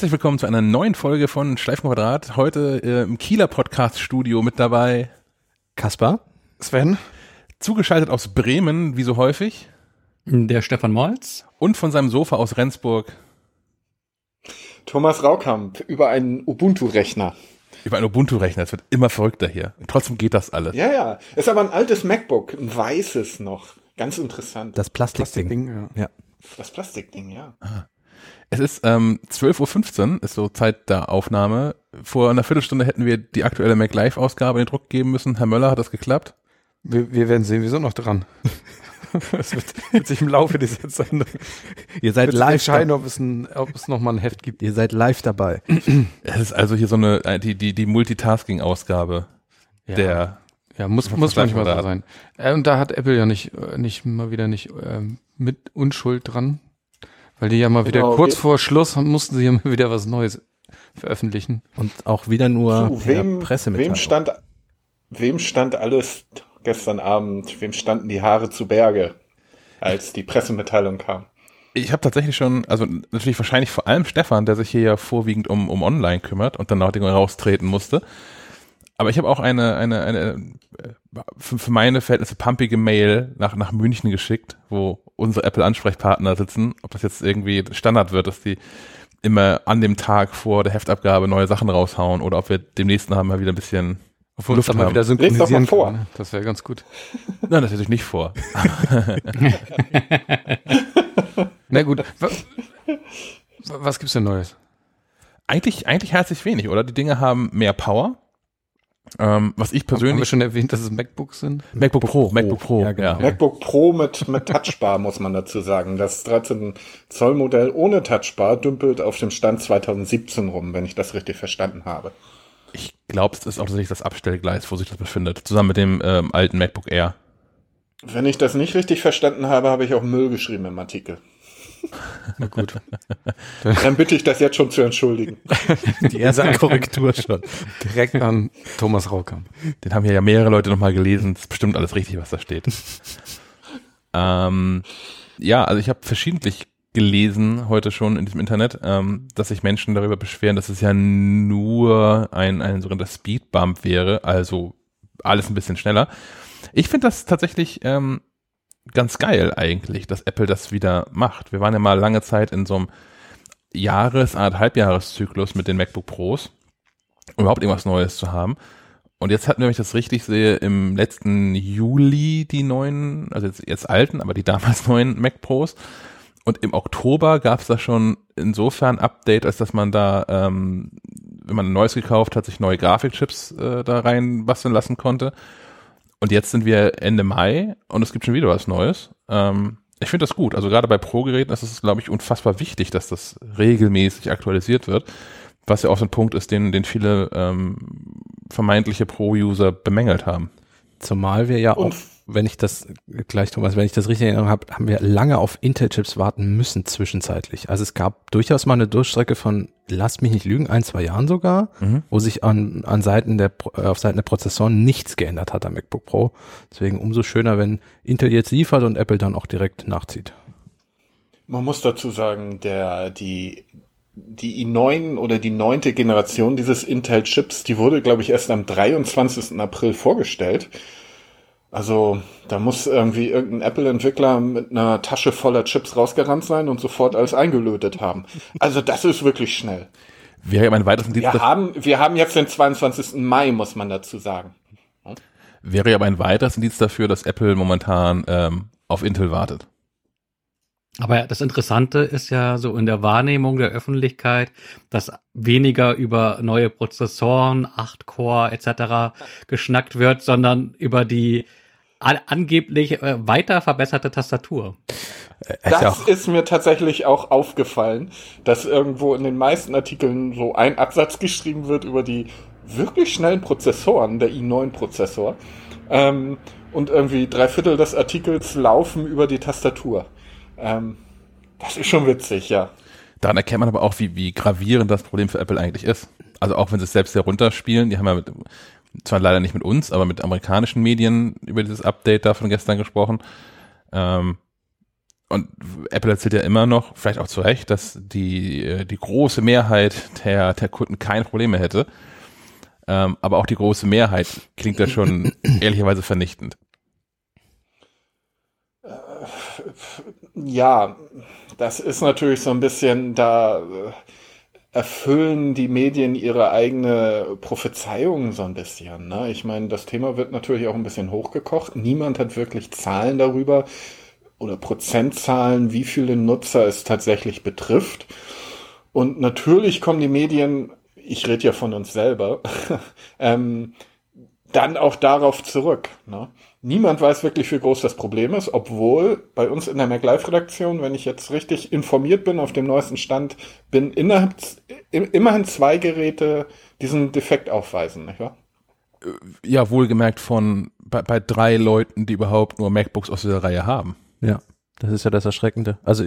Herzlich willkommen zu einer neuen Folge von Schleifenquadrat. Heute äh, im Kieler Podcast-Studio mit dabei Kaspar, Sven, zugeschaltet aus Bremen, wie so häufig, der Stefan Molz und von seinem Sofa aus Rendsburg Thomas Raukamp über einen Ubuntu-Rechner. über einen Ubuntu-Rechner. Es wird immer verrückter hier. Und trotzdem geht das alles. Ja, ja. Ist aber ein altes MacBook, ein weißes noch. Ganz interessant. das Plastikding. ja. Ja. Das Plastikding, ja. Es ist ähm, 12.15 Uhr, ist so Zeit der Aufnahme. Vor einer Viertelstunde hätten wir die aktuelle Mac Live-Ausgabe in den Druck geben müssen. Herr Möller, hat das geklappt? Wir, wir werden sehen, wir sind noch dran. Es wird, wird sich im Laufe dieser Sendung Ihr seid live entscheiden, ob es, ein, ob es noch mal ein Heft gibt. Ihr seid live dabei. Es ist also hier so eine, äh, die, die, die Multitasking-Ausgabe Ja. der, Ja, muss, muss manchmal so da? sein. Äh, und da hat Apple ja nicht, äh, nicht mal wieder nicht ähm, mit Unschuld dran. Weil die ja mal wieder Genau, kurz vor Schluss mussten sie ja mal wieder was Neues veröffentlichen. Und auch wieder nur per wem, Pressemitteilung. wem stand, wem stand alles gestern Abend, wem standen die Haare zu Berge, als die Pressemitteilung kam? Ich habe tatsächlich schon, also natürlich wahrscheinlich vor allem Stefan, der sich hier ja vorwiegend um, um Online kümmert und dann noch Dinge raustreten musste. Aber ich habe auch eine, eine, eine äh, für, für meine Verhältnisse pumpige Mail nach, nach München geschickt, wo unsere Apple-Ansprechpartner sitzen. Ob das jetzt irgendwie Standard wird, dass die immer an dem Tag vor der Heftabgabe neue Sachen raushauen oder ob wir demnächst mal wieder ein bisschen Luft uns da mal haben. wieder Lest doch mal synchronisieren vor. kann. ne? Das wäre ganz gut. Nein, das hätte ich nicht vor. Na gut. Wa- Was gibt's denn Neues? Eigentlich, eigentlich herzlich wenig, oder? Die Dinge haben mehr Power. Ähm, was ich Haben wir persönlich schon erwähnt, dass es MacBooks sind? MacBook Pro, MacBook Pro, Ja, genau. MacBook Pro mit, mit Touchbar, muss man dazu sagen. Das 13 Zoll Modell ohne Touchbar dümpelt auf dem Stand 2017 rum, wenn ich das richtig verstanden habe. Ich glaube, es ist auch tatsächlich das Abstellgleis, wo sich das befindet, zusammen mit dem ähm, alten MacBook Air. Wenn ich das nicht richtig verstanden habe, habe ich auch Müll geschrieben im Artikel. Na gut. Dann bitte ich das jetzt schon zu entschuldigen. Die erste Korrektur schon. Direkt an Thomas Raukamp. Den haben hier ja mehrere Leute nochmal gelesen. Das ist bestimmt alles richtig, was da steht. ähm, ja, also ich habe verschiedentlich gelesen heute schon in diesem Internet, ähm, dass sich Menschen darüber beschweren, dass es ja nur ein, ein sogenannter Speedbump wäre, also alles ein bisschen schneller. Ich finde das tatsächlich ähm, ganz geil eigentlich, dass Apple das wieder macht. Wir waren ja mal lange Zeit in so einem Jahres-, anderthalbjahreszyklus mit den MacBook Pros, um überhaupt irgendwas Neues zu haben. Und jetzt hatten wir, wenn ich das richtig sehe, im letzten Juli die neuen, also jetzt, jetzt alten, aber die damals neuen Mac Pros. Und im Oktober gab es da schon insofern Update, als dass man da, ähm, wenn man ein neues gekauft hat, sich neue Grafikchips äh, da rein basteln lassen konnte. Und jetzt sind wir Ende Mai und es gibt schon wieder was Neues. Ähm, ich finde das gut. Also gerade bei Pro-Geräten ist es, glaube ich, unfassbar wichtig, dass das regelmäßig aktualisiert wird. Was ja auch so ein Punkt ist, den, den viele ähm, vermeintliche Pro-User bemängelt haben. Zumal wir ja auch, wenn ich das gleich, Thomas, wenn ich das richtig in Erinnerung habe, haben wir lange auf Intel-Chips warten müssen zwischenzeitlich. Also es gab durchaus mal eine Durchstrecke von, lasst mich nicht lügen, ein, zwei Jahren sogar, Mhm. wo sich an, an Seiten der, äh, auf Seiten der Prozessoren nichts geändert hat am MacBook Pro. Deswegen umso schöner, wenn Intel jetzt liefert und Apple dann auch direkt nachzieht. Man muss dazu sagen, der, die, die i9 oder die neunte Generation dieses Intel-Chips, die wurde, glaube ich, erst am 23. April vorgestellt. Also, da muss irgendwie irgendein Apple-Entwickler mit einer Tasche voller Chips rausgerannt sein und sofort alles eingelötet haben. Also, das ist wirklich schnell. Wäre ja mein weiteres Indiz, Wir haben, wir haben jetzt den 22. Mai, muss man dazu sagen. wäre ja aber ein weiteres Indiz dafür, dass Apple momentan ähm, auf Intel wartet. Aber das Interessante ist ja so in der Wahrnehmung der Öffentlichkeit, dass weniger über neue Prozessoren, 8-Core etc. geschnackt wird, sondern über die an angeblich äh, weiter verbesserte Tastatur. Äh, Das ist mir tatsächlich auch aufgefallen, dass irgendwo in den meisten Artikeln so ein Absatz geschrieben wird über die wirklich schnellen Prozessoren, der i9-Prozessor. Ähm, und irgendwie drei Viertel des Artikels laufen über die Tastatur. Ähm, das ist schon witzig, ja. Daran erkennt man aber auch, wie, wie gravierend das Problem für Apple eigentlich ist. Also auch wenn sie es selbst herunterspielen, die haben ja mit, zwar leider nicht mit uns, aber mit amerikanischen Medien über dieses Update da von gestern gesprochen. Ähm, und Apple erzählt ja immer noch, vielleicht auch zu Recht, dass die, äh, die große Mehrheit der, der Kunden keine Probleme hätte. Ähm, aber auch die große Mehrheit klingt da schon ehrlicherweise vernichtend. Ja, das ist natürlich so ein bisschen, da äh, erfüllen die Medien ihre eigene Prophezeiung so ein bisschen. Ne? Ich meine, das Thema wird natürlich auch ein bisschen hochgekocht. Niemand hat wirklich Zahlen darüber oder Prozentzahlen, wie viele Nutzer es tatsächlich betrifft. Und natürlich kommen die Medien, ich rede ja von uns selber, ähm, dann auch darauf zurück. Ne? Niemand weiß wirklich, wie groß das Problem ist, obwohl bei uns in der MacLife-Redaktion, wenn ich jetzt richtig informiert bin, auf dem neuesten Stand, bin innerhalb, immerhin zwei Geräte diesen Defekt aufweisen, nicht wahr? Ja, wohlgemerkt von bei, bei drei Leuten, die überhaupt nur MacBooks aus dieser Reihe haben. Ja, das ist ja das Erschreckende. Also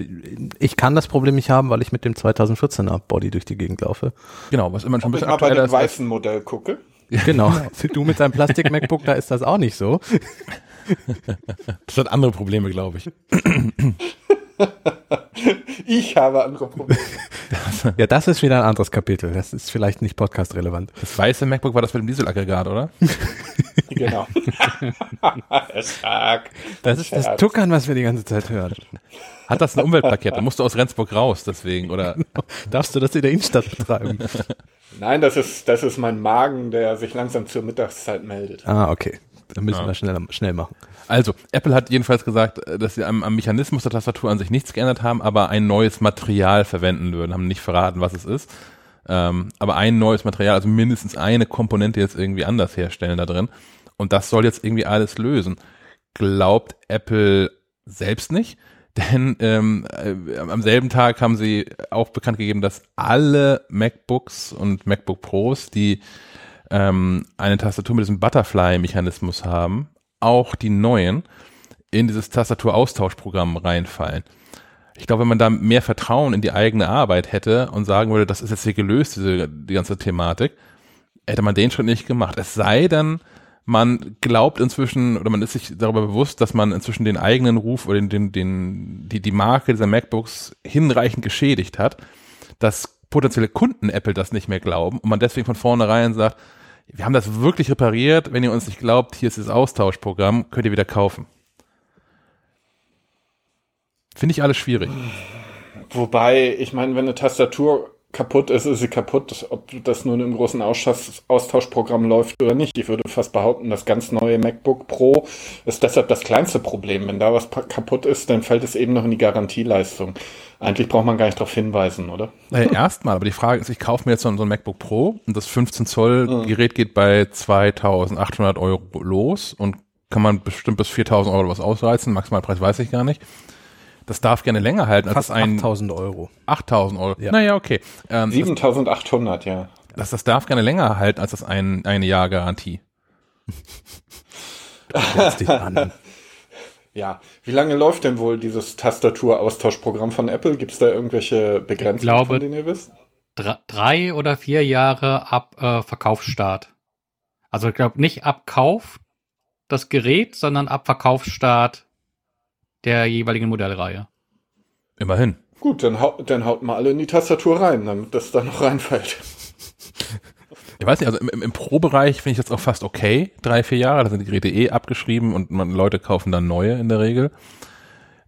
ich kann das Problem nicht haben, weil ich mit dem 2014er Body durch die Gegend laufe. Genau, was immer schon ein Ob ich bisschen mal bei dem weißen Modell gucke. Genau. Du mit deinem Plastik-MacBook, da ist das auch nicht so. Das hat andere Probleme, glaube ich. Ich habe andere Probleme. Ja, das ist wieder ein anderes Kapitel. Das ist vielleicht nicht podcast-relevant. Das weiße MacBook war das mit dem Dieselaggregat, oder? genau. Stark. Das ist das. Tuckern, was wir die ganze Zeit hören. Hat das eine Umweltplakette? Musst du aus Rendsburg raus, deswegen, oder? Darfst du das in der Innenstadt betreiben? Nein, das ist, das ist mein Magen, der sich langsam zur Mittagszeit meldet. Ah, okay. Dann müssen Ja. wir schnell, schnell machen. Also, Apple hat jedenfalls gesagt, äh, dass sie am, am Mechanismus der Tastatur an sich nichts geändert haben, aber ein neues Material verwenden würden, haben nicht verraten, was es ist. Ähm, aber ein neues Material, also mindestens eine Komponente jetzt irgendwie anders herstellen da drin. Und das soll jetzt irgendwie alles lösen. Glaubt Apple selbst nicht, denn ähm, äh, am selben Tag haben sie auch bekannt gegeben, dass alle MacBooks und MacBook Pros, die ähm, eine Tastatur mit diesem Butterfly-Mechanismus haben, auch die neuen in dieses Tastaturaustauschprogramm reinfallen. Ich glaube, wenn man da mehr Vertrauen in die eigene Arbeit hätte und sagen würde, das ist jetzt hier gelöst, diese, die ganze Thematik, hätte man den Schritt nicht gemacht. Es sei denn, man glaubt inzwischen oder man ist sich darüber bewusst, dass man inzwischen den eigenen Ruf oder den, den, den, die, die Marke dieser MacBooks hinreichend geschädigt hat, dass potenzielle Kunden Apple das nicht mehr glauben und man deswegen von vornherein sagt, wir haben das wirklich repariert, wenn ihr uns nicht glaubt, hier ist das Austauschprogramm, könnt ihr wieder kaufen. Finde ich alles schwierig. Wobei, ich meine, wenn eine Tastatur kaputt ist, ist sie kaputt, ob das nun im großen Austausch Austauschprogramm läuft oder nicht. Ich würde fast behaupten, das ganz neue MacBook Pro ist deshalb das kleinste Problem. Wenn da was kaputt ist, dann fällt es eben noch in die Garantieleistung. Eigentlich braucht man gar nicht darauf hinweisen, oder? Naja, erstmal, aber die Frage ist, ich kaufe mir jetzt so ein, so ein MacBook Pro und das 15 Zoll Gerät geht bei 2800 Euro los und kann man bestimmt bis 4000 Euro was ausreizen. Maximalpreis weiß ich gar nicht. Das darf gerne länger halten als Fast das ein 8000 Euro. 8000 Euro. Ja. Naja, okay. Ähm, das, 7800, ja. das, das darf gerne länger halten als das ein, eine Jahr Garantie. Ja. Wie lange läuft denn wohl dieses Tastaturaustauschprogramm von Apple? Gibt es da irgendwelche Begrenzungen, glaube- von denen ihr wisst? Dr- drei oder vier Jahre ab äh, Verkaufsstart. Also ich glaube nicht ab Kauf das Gerät, sondern ab Verkaufsstart der jeweiligen Modellreihe. Immerhin. Gut, dann, haut, dann haut mal alle in die Tastatur rein, damit das da noch reinfällt. Ich weiß nicht, also im, im, im Pro-Bereich finde ich das auch fast okay. Drei, vier Jahre, da sind die Geräte eh abgeschrieben und man, Leute kaufen dann neue in der Regel.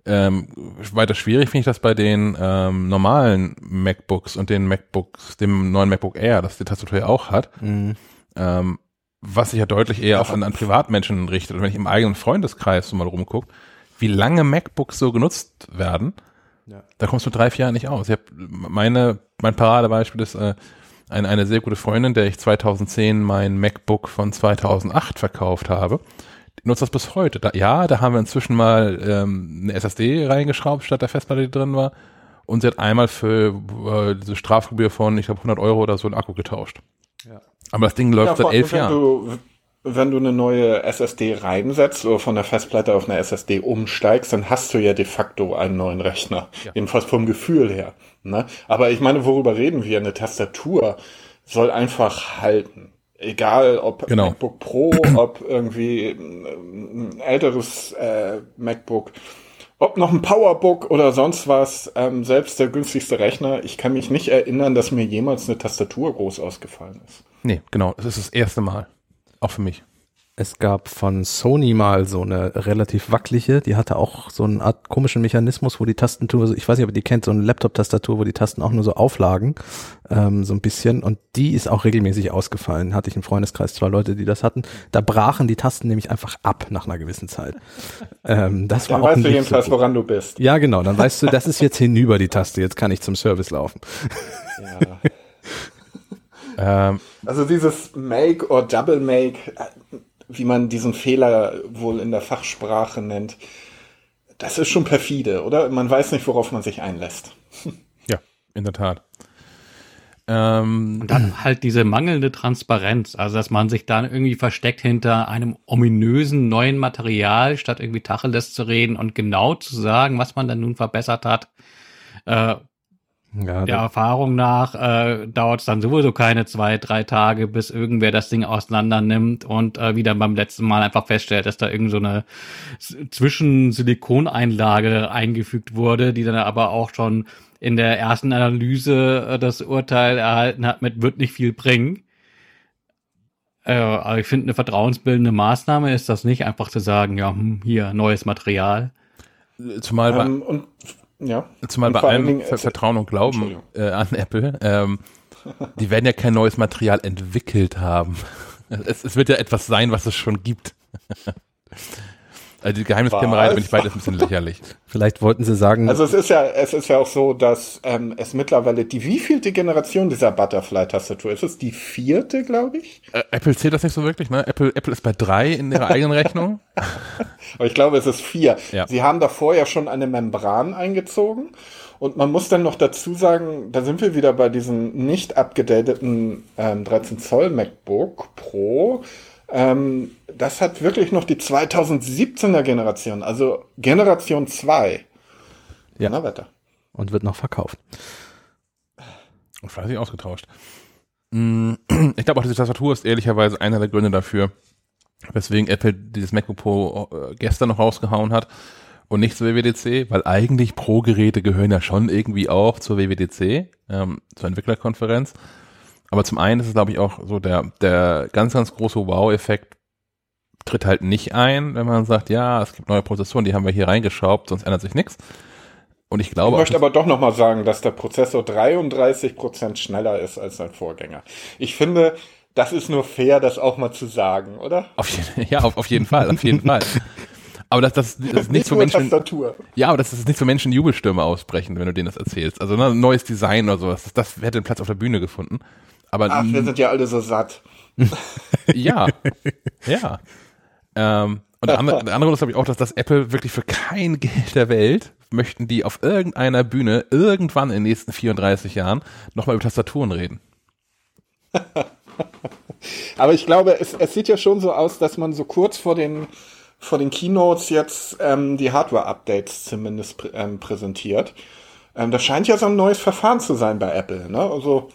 Ähm, weiter schwierig finde ich das bei den ähm, normalen MacBooks und den MacBooks, dem neuen MacBook Air, das die Tastatur ja auch hat, Mhm. ähm, was sich ja deutlich eher auch an, an Privatmenschen richtet. Und wenn ich im eigenen Freundeskreis so mal rumgucke, wie lange MacBooks so genutzt werden, Ja. da kommst du mit drei, vier Jahren nicht aus. Ich hab meine, mein Paradebeispiel ist äh, eine, eine sehr gute Freundin, der ich 2010 mein MacBook von 2008 verkauft habe. Die nutzt das bis heute. Da, ja, da haben wir inzwischen mal ähm, eine SSD reingeschraubt, statt der Festplatte, die drin war. Und sie hat einmal für äh, diese Strafgebühr von, ich glaube, 100 Euro oder so einen Akku getauscht. Ja. Aber das Ding läuft Ja, seit elf Jahren. Du, wenn du eine neue SSD reinsetzt oder von der Festplatte auf eine SSD umsteigst, dann hast du ja de facto einen neuen Rechner. Ja. Jedenfalls vom Gefühl her. Ne? Aber ich meine, worüber reden wir? Eine Tastatur soll einfach halten. Egal ob Genau. MacBook Pro, ob irgendwie ähm, ein älteres äh, MacBook ob noch ein Powerbook oder sonst was, ähm, selbst der günstigste Rechner, ich kann mich nicht erinnern, dass mir jemals eine Tastatur groß ausgefallen ist. Nee, genau. Das ist das erste Mal. Auch für mich. Es gab von Sony mal so eine relativ wackelige, die hatte auch so eine Art komischen Mechanismus, wo die Tastatur, ich weiß nicht, ob ihr die kennt, so eine Laptop-Tastatur, wo die Tasten auch nur so auflagen, ähm, so ein bisschen. Und die ist auch regelmäßig ausgefallen. Hatte ich im Freundeskreis zwei Leute, die das hatten. Da brachen die Tasten nämlich einfach ab nach einer gewissen Zeit. Ähm, das Dann war auch weißt du nicht jedenfalls, so gut. woran du bist. Ja, genau. Dann weißt du, das ist jetzt hinüber die Taste. Jetzt kann ich zum Service laufen. Ja. Ähm, Also dieses Make or Double Make, wie man diesen Fehler wohl in der Fachsprache nennt, das ist schon perfide, oder? Man weiß nicht, worauf man sich einlässt. ja, in der Tat. Ähm, Und dann halt diese mangelnde Transparenz, also dass man sich dann irgendwie versteckt hinter einem ominösen neuen Material, statt irgendwie Tacheles zu reden und genau zu sagen, was man dann nun verbessert hat. Äh, Ja, der Erfahrung nach äh, dauert es dann sowieso keine zwei, drei Tage, bis irgendwer das Ding auseinander nimmt und äh, wieder beim letzten Mal einfach feststellt, dass da irgend so eine Zwischensilikoneinlage eingefügt wurde, die dann aber auch schon in der ersten Analyse äh, das Urteil erhalten hat mit wird nicht viel bringen. Äh, aber ich finde, eine vertrauensbildende Maßnahme ist das nicht, einfach zu sagen, ja, hm, hier, neues Material. zumal Ähm, und ja. Zumal Und bei allem Dingen, es- Vertrauen und Glauben äh, an Apple, ähm, die werden ja kein neues Material entwickelt haben. Es, es wird ja etwas sein, was es schon gibt. Also die Geheimniskrämerei, da bin ich beides ein bisschen lächerlich. vielleicht wollten sie sagen, Also es ist ja, es ist ja auch so, dass ähm, es mittlerweile die wievielte Generation dieser Butterfly-Tastatur ist? Es die vierte, glaube ich. Äh, Apple zählt das nicht so wirklich, ne? Apple, Apple ist bei drei in ihrer eigenen Rechnung. Aber ich glaube, es ist vier. Ja. Sie haben davor ja schon eine Membran eingezogen. Und man muss dann noch dazu sagen, da sind wir wieder bei diesem nicht abgedateten ähm, 13 Zoll MacBook Pro. Ähm, das hat wirklich noch die 2017er Generation, also Generation 2. Ja. Na, weiter. und wird noch verkauft. Und fleißig ausgetauscht. Mm, Ich glaube auch, diese Tastatur ist ehrlicherweise einer der Gründe dafür, weswegen Apple dieses MacBook Pro äh, gestern noch rausgehauen hat und nicht zur WWDC, weil eigentlich Pro-Geräte gehören ja schon irgendwie auch zur WWDC, ähm, zur Entwicklerkonferenz. Aber zum einen ist es, glaube ich, auch so der, der ganz, ganz große Wow-Effekt tritt halt nicht ein, wenn man sagt, ja, es gibt neue Prozessoren, die haben wir hier reingeschraubt, sonst ändert sich nichts. Und ich Ich glaube, auch, möchte aber doch noch mal sagen, dass der Prozessor 33% schneller ist als sein Vorgänger. Ich finde, das ist nur fair, das auch mal zu sagen, oder? auf jeden, ja, auf, auf jeden Fall, auf jeden Fall. Aber das, das, das ist nicht Nicht für nur Menschen, Tastatur. ja, aber das ist nicht für Menschen Jubelstürme ausbrechen, wenn du denen das erzählst. Also ne, neues Design oder sowas, das, das hätte den Platz auf der Bühne gefunden. Aber Ach, wir sind ja alle so satt. ja, ja. Ähm, und der andere, der andere ist, glaube ich, auch, dass das Apple wirklich für kein Geld der Welt möchten die auf irgendeiner Bühne irgendwann in den nächsten 34 Jahren nochmal über Tastaturen reden. Aber ich glaube, es, es sieht ja schon so aus, dass man so kurz vor den, vor den Keynotes jetzt ähm, die Hardware-Updates zumindest prä ähm, präsentiert. Ähm, das scheint ja so ein neues Verfahren zu sein bei Apple. Ne? Also,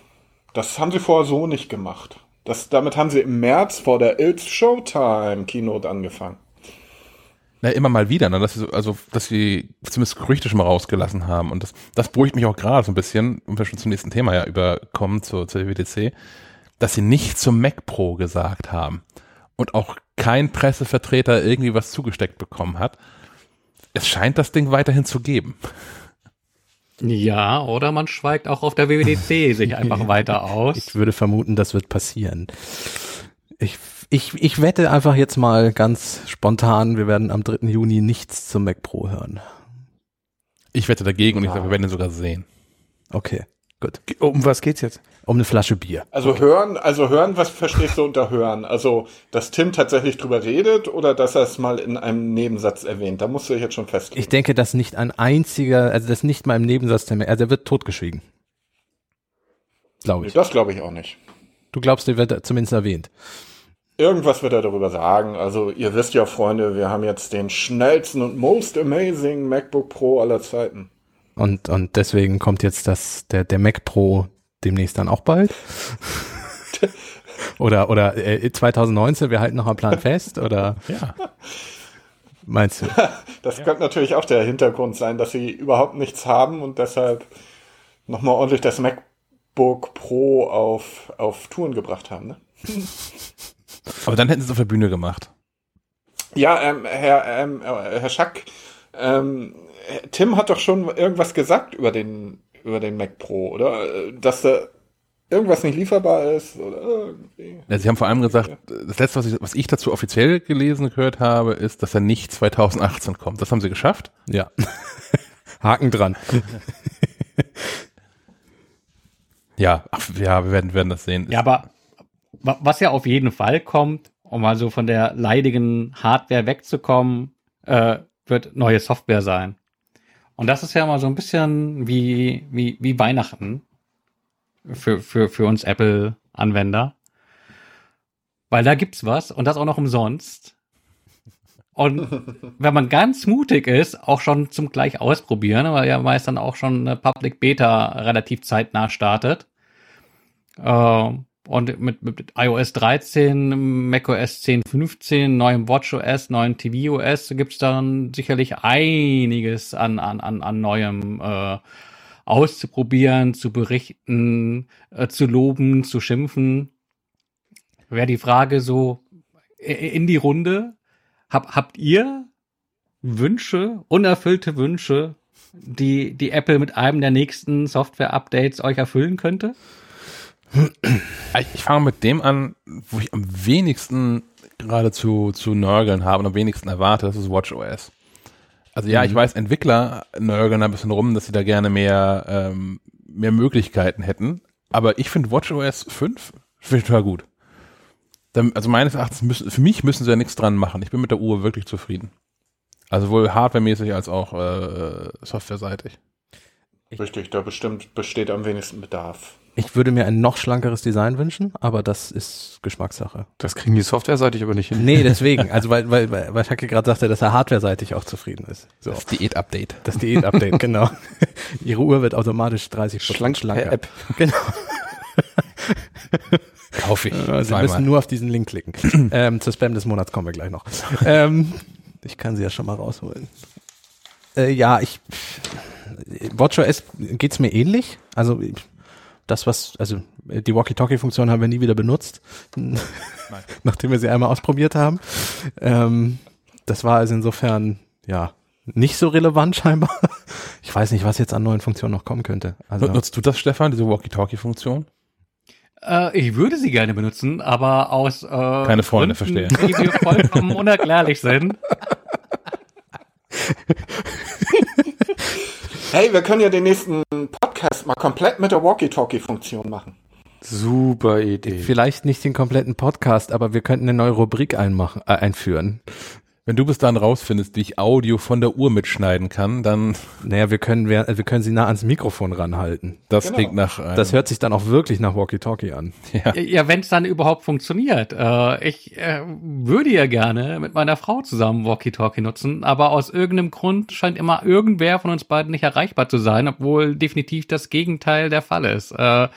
das haben sie vorher so nicht gemacht. Das, damit haben sie im März vor der It's Showtime Keynote angefangen. Na, immer mal wieder, ne? dass sie, so, also, dass sie zumindest Gerüchte schon mal rausgelassen haben. Und das, das beruhigt mich auch gerade so ein bisschen, wenn wir schon zum nächsten Thema ja überkommen, zur, zur WWDC, dass sie nicht zum Mac Pro gesagt haben und auch kein Pressevertreter irgendwie was zugesteckt bekommen hat. Es scheint das Ding weiterhin zu geben. Ja, oder man schweigt auch auf der WWDC sich einfach weiter aus. Ich würde vermuten, das wird passieren. Ich, ich, ich wette einfach jetzt mal ganz spontan, wir werden am 3. Juni nichts zum Mac Pro hören. Ich wette dagegen und ich sage, wir werden ihn sogar sehen. Okay, gut. Um was geht's jetzt? Um eine Flasche Bier. Also hören, also hören, was verstehst du unter hören? Also, dass Tim tatsächlich drüber redet oder dass er es mal in einem Nebensatz erwähnt? Da musst du dich jetzt schon festlegen. Ich denke, dass nicht ein einziger, also das nicht mal im Nebensatz also der wird totgeschwiegen. Glaube ich. Das glaube ich auch nicht. Du glaubst, der wird zumindest erwähnt. Irgendwas wird er darüber sagen. Also, ihr wisst ja, Freunde, wir haben jetzt den schnellsten und most amazing MacBook Pro aller Zeiten. Und, und deswegen kommt jetzt das, der, der Mac Pro demnächst dann auch bald. oder, oder äh, 2019, wir halten noch am Plan fest, oder Ja. meinst du? Das könnte natürlich auch der Hintergrund sein, dass sie überhaupt nichts haben und deshalb nochmal ordentlich das MacBook Pro auf, auf Touren gebracht haben. Ne? Aber dann hätten sie es auf der Bühne gemacht. Ja, ähm, Herr, ähm, äh, Herr Schack, ähm, Tim hat doch schon irgendwas gesagt über den, über den Mac Pro, oder? Dass da irgendwas nicht lieferbar ist oder irgendwie. Ja, sie haben vor allem gesagt, das letzte, was ich, was ich dazu offiziell gelesen gehört habe, ist, dass er nicht 2018 kommt. Das haben sie geschafft. Ja. Haken dran. Ja, ach, ja, wir werden, werden das sehen. Ja, aber wa- was ja auf jeden Fall kommt, um also von der leidigen Hardware wegzukommen, äh, wird neue Software sein. Und das ist ja mal so ein bisschen wie, wie, wie Weihnachten für, für, für uns Apple-Anwender. Weil da gibt's was und das auch noch umsonst. Und wenn man ganz mutig ist, auch schon zum gleich ausprobieren, weil ja meist dann auch schon eine Public Beta relativ zeitnah startet. Äh, und mit, mit iOS 13, macOS 10.15, neuem WatchOS, neuen tvOS gibt's dann sicherlich einiges an, an, an, an neuem äh, auszuprobieren, zu berichten, äh, zu loben, zu schimpfen. Wäre die Frage so in die Runde. Hab, habt ihr Wünsche, unerfüllte Wünsche, die, die Apple mit einem der nächsten Software-Updates euch erfüllen könnte? Ich fange mit dem an, wo ich am wenigsten gerade zu, zu nörgeln habe und am wenigsten erwarte, das ist WatchOS. Also ja, ich weiß, Entwickler nörgeln ein bisschen rum, dass sie da gerne mehr, ähm, mehr Möglichkeiten hätten. Aber ich finde WatchOS 5 finde ich total gut. Dann, also meines Erachtens müssen, für mich müssen sie ja nichts dran machen. Ich bin mit der Uhr wirklich zufrieden. Also sowohl hardwaremäßig als auch äh, softwareseitig. Richtig, da bestimmt besteht am wenigsten Bedarf. Ich würde mir ein noch schlankeres Design wünschen, aber das ist Geschmackssache. Das kriegen die softwareseitig aber nicht hin. Nee, deswegen. Also weil, weil, weil weil Shaki gerade sagte, dass er hardwareseitig auch zufrieden ist. So. Das Diät-Update. Das Diät-Update, genau. Ihre Uhr wird automatisch 30 Schlank schlanker. per App. Genau. Kaufe ich. Sie Zweimal. müssen nur auf diesen Link klicken. ähm, zur Spam des Monats kommen wir gleich noch. ähm, ich kann sie ja schon mal rausholen. Äh, ja, ich WatchOS geht's mir ähnlich. Also ich- das, was, also die Walkie-Talkie-Funktion haben wir nie wieder benutzt, nachdem wir sie einmal ausprobiert haben. Ähm, das war also insofern, ja, nicht so relevant scheinbar. Ich weiß nicht, was jetzt an neuen Funktionen noch kommen könnte. Also, Nutzt du das, Stefan, diese Walkie-Talkie-Funktion? Äh, ich würde sie gerne benutzen, aber aus äh, Keine Freunde, Gründen, die mir vollkommen unerklärlich sind. Hey, wir können ja den nächsten Podcast mal komplett mit der Walkie-Talkie-Funktion machen. Super Idee. vielleicht nicht den kompletten Podcast, aber wir könnten eine neue Rubrik einmachen, äh, einführen. Wenn du bis dann rausfindest, wie ich Audio von der Uhr mitschneiden kann, dann Naja, wir können, wir, wir können sie nah ans Mikrofon ranhalten. das Genau. klingt nach einem, Das hört sich dann auch wirklich nach Walkie-Talkie an. ja. Ja, wenn es dann überhaupt funktioniert. Äh, ich äh, würde ja gerne mit meiner Frau zusammen Walkie-Talkie nutzen, aber aus irgendeinem Grund scheint immer irgendwer von uns beiden nicht erreichbar zu sein, obwohl definitiv das Gegenteil der Fall ist. Äh,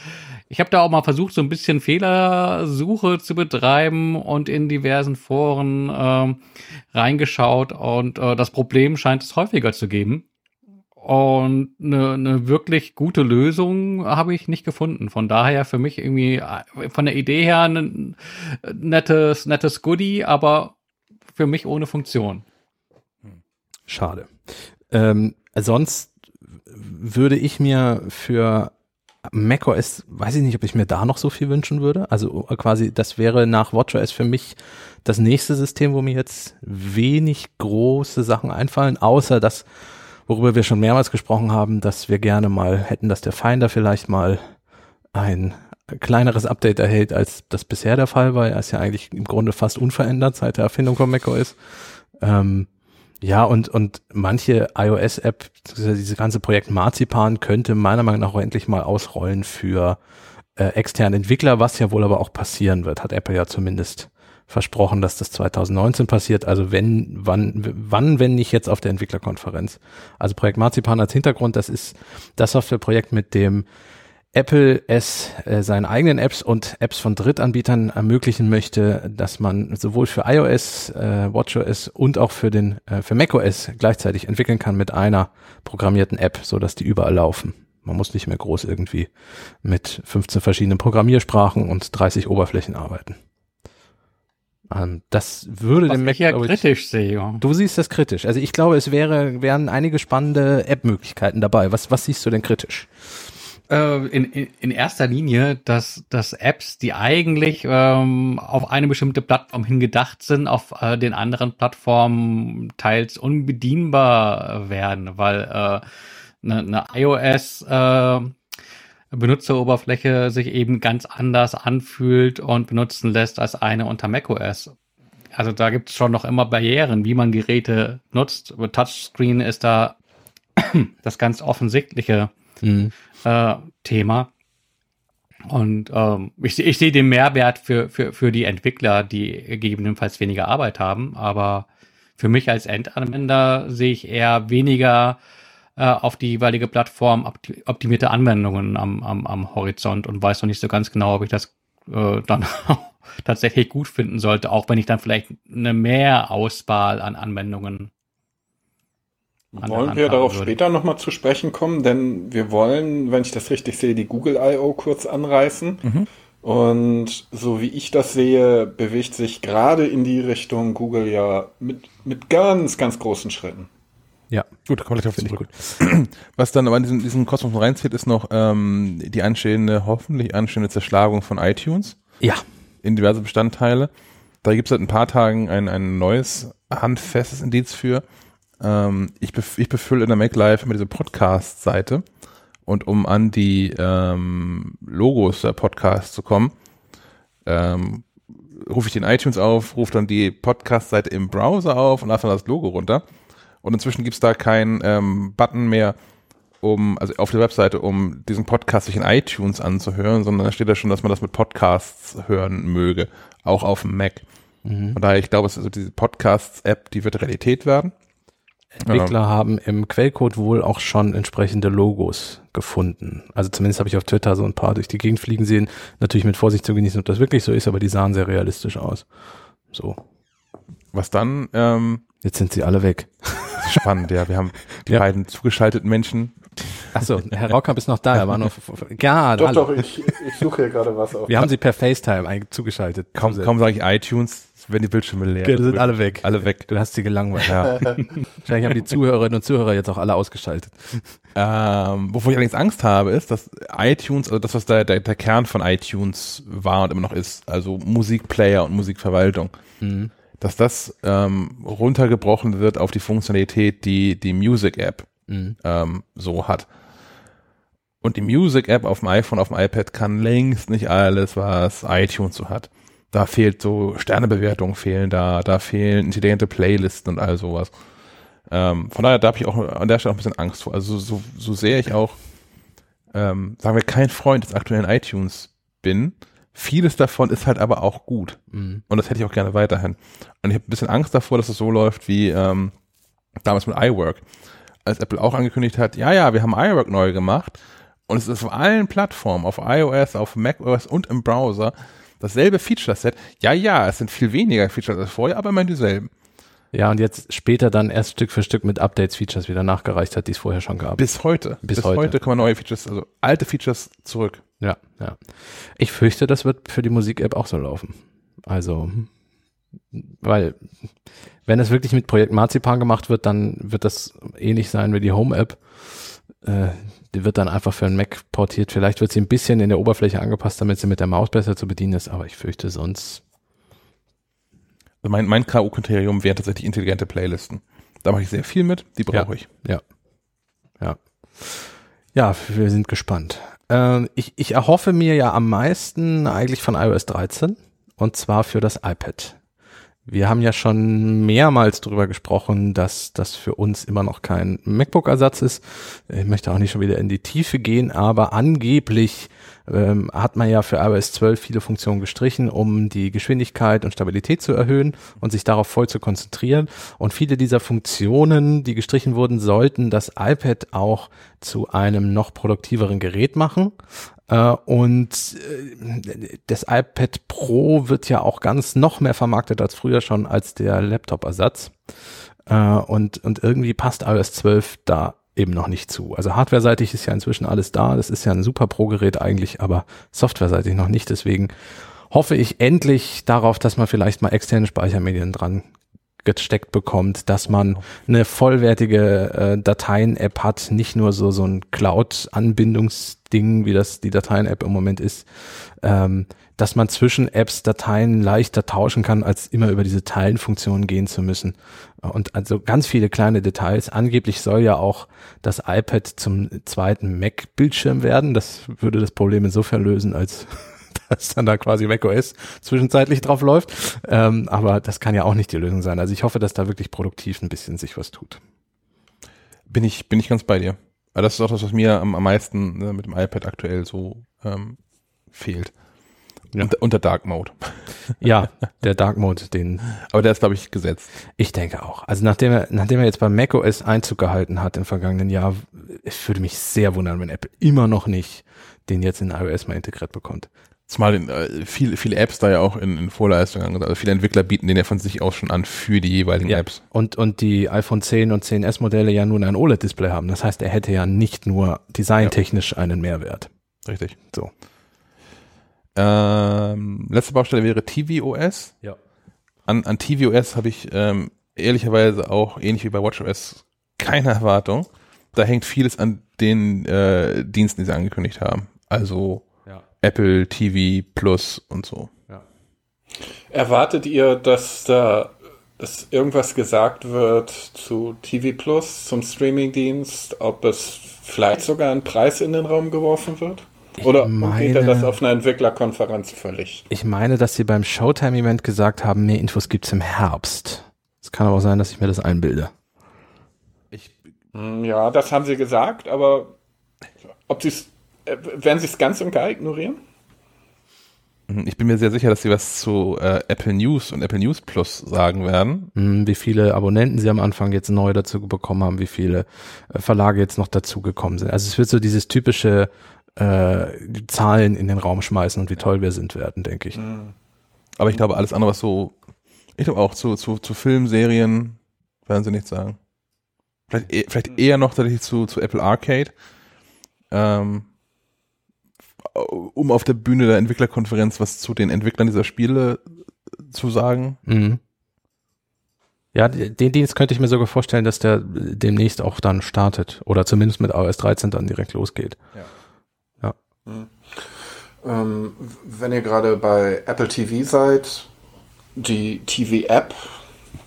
ich habe da auch mal versucht, so ein bisschen Fehlersuche zu betreiben und in diversen Foren ähm, reingeschaut und äh, das Problem scheint es häufiger zu geben. Und eine, eine wirklich gute Lösung habe ich nicht gefunden. Von daher für mich irgendwie äh, von der Idee her ein nettes, nettes Goodie, aber für mich ohne Funktion. Schade. Ähm, sonst würde ich mir für macOS, weiß ich nicht, ob ich mir da noch so viel wünschen würde. Also quasi, das wäre nach WatchOS für mich das nächste System, wo mir jetzt wenig große Sachen einfallen, außer das, worüber wir schon mehrmals gesprochen haben, dass wir gerne mal hätten, dass der Finder vielleicht mal ein kleineres Update erhält, als das bisher der Fall war. Er ist ja eigentlich im Grunde fast unverändert seit der Erfindung von macOS. Ähm, ja, und, und manche iOS-App, dieses ganze Projekt Marzipan könnte meiner Meinung nach auch endlich mal ausrollen für äh, externe Entwickler, was ja wohl aber auch passieren wird, hat Apple ja zumindest versprochen, dass das 2019 passiert. Also wenn, wann, wann, wenn nicht jetzt auf der Entwicklerkonferenz. Also Projekt Marzipan als Hintergrund, das ist das Softwareprojekt, mit dem Apple es äh, seinen eigenen Apps und Apps von Drittanbietern ermöglichen möchte, dass man sowohl für iOS, äh, WatchOS und auch für den äh, für macOS gleichzeitig entwickeln kann mit einer programmierten App, so dass die überall laufen. Man muss nicht mehr groß irgendwie mit 15 verschiedenen Programmiersprachen und 30 Oberflächen arbeiten. Ähm, das würde Was dem Mac ich ja kritisch sehe. Du siehst das kritisch. Also ich glaube, es wäre, wären einige spannende App-Möglichkeiten dabei. Was, was siehst du denn kritisch? Äh, in, in, erster Linie, dass, dass Apps, die eigentlich ähm, auf eine bestimmte Plattform hingedacht sind, auf äh, den anderen Plattformen teils unbedienbar werden, weil äh, eine, eine iOS äh, Benutzeroberfläche sich eben ganz anders anfühlt und benutzen lässt als eine unter macOS. Also da gibt es schon noch immer Barrieren, wie man Geräte nutzt. Touchscreen ist da das ganz offensichtliche Mhm. äh, Thema. Und ähm, ich, ich sehe den Mehrwert für, für, für die Entwickler, die gegebenenfalls weniger Arbeit haben. Aber für mich als Endanwender sehe ich eher weniger äh, auf die jeweilige Plattform opti- optimierte Anwendungen am, am, am Horizont und weiß noch nicht so ganz genau, ob ich das äh, dann tatsächlich gut finden sollte, auch wenn ich dann vielleicht eine mehr Auswahl an Anwendungen Wollen wir darauf würde. später nochmal zu sprechen kommen, denn wir wollen, wenn ich das richtig sehe, die Google I.O. kurz anreißen. Mhm. Und so wie ich das sehe, bewegt sich gerade in die Richtung Google ja mit, mit ganz, ganz großen Schritten. Ja, Gut, wir gleich auf ich zurück. gut. Was dann aber in diesen, diesen Kosmos reinzieht, ist noch ähm, die anstehende, hoffentlich anstehende Zerschlagung von iTunes Ja, in diverse Bestandteile. Da gibt es seit ein paar Tagen ein, ein neues, handfestes Indiz für. Ähm, ich, bef ich befülle in der Make Live mit dieser Podcast-Seite und um an die ähm, Logos der Podcasts zu kommen, ähm, rufe ich den iTunes auf, rufe dann die Podcast-Seite im Browser auf und lasse dann das Logo runter. Und inzwischen gibt es da keinen ähm, Button mehr, um, also auf der Webseite, um diesen Podcast sich in iTunes anzuhören, sondern da steht da schon, dass man das mit Podcasts hören möge, auch auf dem Mac. Von daher, ich glaube, es ist also diese Podcasts-App, die wird Realität werden. Entwickler haben im Quellcode wohl auch schon entsprechende Logos gefunden. Also zumindest habe ich auf Twitter so ein paar durch die Gegend fliegen sehen. Natürlich mit Vorsicht zu genießen, ob das wirklich so ist, aber die sahen sehr realistisch aus. So, Was dann, ähm, jetzt sind sie alle weg. spannend, ja, wir haben die Ja. beiden zugeschalteten Menschen. Achso, Herr Raukamp ist noch da, er war noch. Ja, Doch, hallo. doch, ich, ich suche hier gerade was auf. Wir haben sie per FaceTime zugeschaltet. Kaum, kaum sage ich iTunes, werden die Bildschirme leer. Die sind alle weg. Alle weg. Du hast sie gelangweilt. Ja. Wahrscheinlich haben die Zuhörerinnen und Zuhörer jetzt auch alle ausgeschaltet. Ähm, wovor ich allerdings Angst habe, ist, dass iTunes, also das, was der, der, der Kern von iTunes war und immer noch ist, also Musikplayer und Musikverwaltung, Mhm. dass das ähm, runtergebrochen wird auf die Funktionalität, die die Music App Mhm. ähm, so hat. Und die Music App auf dem iPhone, auf dem iPad kann längst nicht alles, was iTunes so hat. Da fehlt so Sternebewertungen fehlen da, da fehlen intelligente Playlisten und all sowas. Ähm, von daher, da habe ich auch an der Stelle auch ein bisschen Angst vor. Also so, so sehr ich auch, ähm, sagen wir, kein Freund des aktuellen iTunes bin, vieles davon ist halt aber auch gut. Mhm. Und das hätte ich auch gerne weiterhin. Und ich habe ein bisschen Angst davor, dass es so läuft wie ähm, damals mit iWork. Als Apple auch angekündigt hat, ja, ja, wir haben iWork neu gemacht und es ist auf allen Plattformen, auf iOS, auf macOS und im Browser dasselbe Feature-Set. Ja, ja, es sind viel weniger Features als vorher, aber immer dieselben. Ja, und jetzt später dann erst Stück für Stück mit Updates, Features wieder nachgereicht hat, die es vorher schon gab. Bis heute. Bis Bis, heute. heute. kommen neue Features, also alte Features zurück. Ja, ja. Ich fürchte, das wird für die Musik-App auch so laufen. Also, weil, wenn es wirklich mit Projekt Marzipan gemacht wird, dann wird das ähnlich sein wie die Home-App. Äh, die wird dann einfach für einen Mac portiert. Vielleicht wird sie ein bisschen in der Oberfläche angepasst, damit sie mit der Maus besser zu bedienen ist, aber ich fürchte sonst. Also mein, mein K.O.-Kriterium wären tatsächlich intelligente Playlisten. Da mache ich sehr viel mit, die brauche Ja. ich. Ja. Ja. Ja, wir sind gespannt. Ähm, ich, ich erhoffe mir ja am meisten eigentlich von iOS 13 und zwar für das iPad. Wir haben ja schon mehrmals darüber gesprochen, dass das für uns immer noch kein MacBook-Ersatz ist. Ich möchte auch nicht schon wieder in die Tiefe gehen, aber angeblich ähm, hat man ja für iOS 12 viele Funktionen gestrichen, um die Geschwindigkeit und Stabilität zu erhöhen und sich darauf voll zu konzentrieren. Und viele dieser Funktionen, die gestrichen wurden, sollten das iPad auch zu einem noch produktiveren Gerät machen. Äh, und äh, das iPad Pro wird ja auch ganz noch mehr vermarktet als früher schon als der Laptop-Ersatz. Äh, und, und irgendwie passt iOS 12 da eben noch nicht zu. Also hardware-seitig ist ja inzwischen alles da. Das ist ja ein super Pro-Gerät eigentlich, aber software-seitig noch nicht. Deswegen hoffe ich endlich darauf, dass man vielleicht mal externe Speichermedien dran gesteckt bekommt, dass man eine vollwertige äh, Dateien-App hat, nicht nur so so ein Cloud-Anbindungsding, wie das die Dateien-App im Moment ist, ähm, dass man zwischen Apps Dateien leichter tauschen kann, als immer über diese Teilenfunktion gehen zu müssen. Und also ganz viele kleine Details. Angeblich soll ja auch das iPad zum zweiten Mac-Bildschirm werden. Das würde das Problem insofern lösen, als dass dann da quasi macOS zwischenzeitlich drauf läuft. Ähm, aber das kann ja auch nicht die Lösung sein. Also ich hoffe, dass da wirklich produktiv ein bisschen sich was tut. Bin ich, bin ich ganz bei dir. Aber das ist auch das, was mir am, am meisten ne, mit dem iPad aktuell so ähm, fehlt. Ja. Unter, unter Dark Mode. Ja, der Dark Mode, den. Aber der ist, glaube ich, gesetzt. Ich denke auch. Also nachdem er, nachdem er jetzt bei macOS Einzug gehalten hat im vergangenen Jahr, es würde mich sehr wundern, wenn Apple immer noch nicht den jetzt in iOS mal integriert bekommt. Zumal äh, viele, viele Apps da ja auch in, in Vorleistung haben. Also viele Entwickler bieten den ja von sich aus schon an für die jeweiligen Ja. Apps. Und, und die iPhone 10 und 10S Modelle ja nun ein OLED-Display haben. Das heißt, er hätte ja nicht nur designtechnisch einen Mehrwert. Richtig. So. Ähm, letzte Baustelle wäre tvOS. Ja. An, an tvOS habe ich ähm, ehrlicherweise auch, ähnlich wie bei WatchOS, keine Erwartung. Da hängt vieles an den äh, Diensten, die sie angekündigt haben. Also Ja. Apple TV Plus und so. Erwartet ihr, dass da dass irgendwas gesagt wird zu TV Plus, zum Streamingdienst, ob es vielleicht sogar ein Preis in den Raum geworfen wird? Ich Oder meine- geht er das auf einer Entwicklerkonferenz völlig? Ich meine, dass sie beim Showtime-Event gesagt haben, mehr Infos gibt's im Herbst. Es kann aber auch sein, dass ich mir das einbilde. Ich, Ja, das haben sie gesagt, aber ob sie's, äh, werden sie es ganz und gar ignorieren? ich bin mir sehr sicher, dass sie was zu äh, Apple News und Apple News Plus sagen werden. Hm, Wie viele Abonnenten sie am Anfang jetzt neu dazu bekommen haben, wie viele äh, Verlage jetzt noch dazugekommen sind. Also es wird so dieses typische äh, die Zahlen in den Raum schmeißen und wie toll wir sind werden, denke ich. Aber ich glaube, alles andere, was so, ich glaube auch zu, zu, zu Filmserien, werden sie nichts sagen. Vielleicht, eh- vielleicht eher noch tatsächlich zu, zu Apple Arcade. Ähm, um auf der Bühne der Entwicklerkonferenz was zu den Entwicklern dieser Spiele zu sagen. Mhm. Ja, den Dienst könnte ich mir sogar vorstellen, dass der demnächst auch dann startet oder zumindest mit iOS 13 dann direkt losgeht. Ähm, wenn ihr gerade bei Apple TV seid, die TV-App,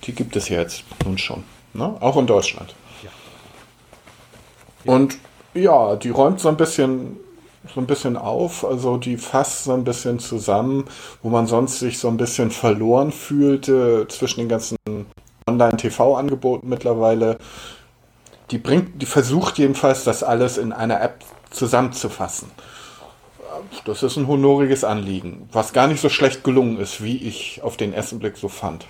die gibt es ja jetzt nun schon, ne? auch in Deutschland. Und ja, die räumt so ein bisschen so ein bisschen auf, also die fasst so ein bisschen zusammen, wo man sonst sich so ein bisschen verloren fühlte zwischen den ganzen Online-TV-Angeboten mittlerweile. Die bringt, die versucht jedenfalls, das alles in einer App zusammenzufassen. Das ist ein honoriges Anliegen, was gar nicht so schlecht gelungen ist, wie ich auf den ersten Blick so fand.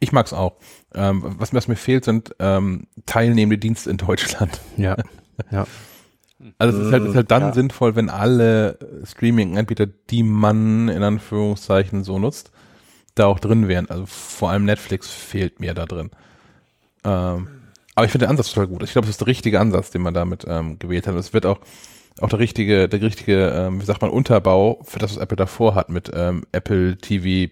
Ich mag's auch. Ähm, was, was mir fehlt, sind ähm, teilnehmende Dienste in Deutschland. Ja. ja. Also es ist halt, ist halt dann Ja. sinnvoll, wenn alle Streaming-Anbieter, die man in Anführungszeichen so nutzt, da auch drin wären. Also vor allem Netflix fehlt mir da drin. Ähm, aber ich finde den Ansatz total gut. Ich glaube, es ist der richtige Ansatz, den man damit ähm, gewählt hat. Es wird auch auch der richtige, der richtige, ähm, wie sagt man, Unterbau für das, was Apple davor hat mit ähm, Apple TV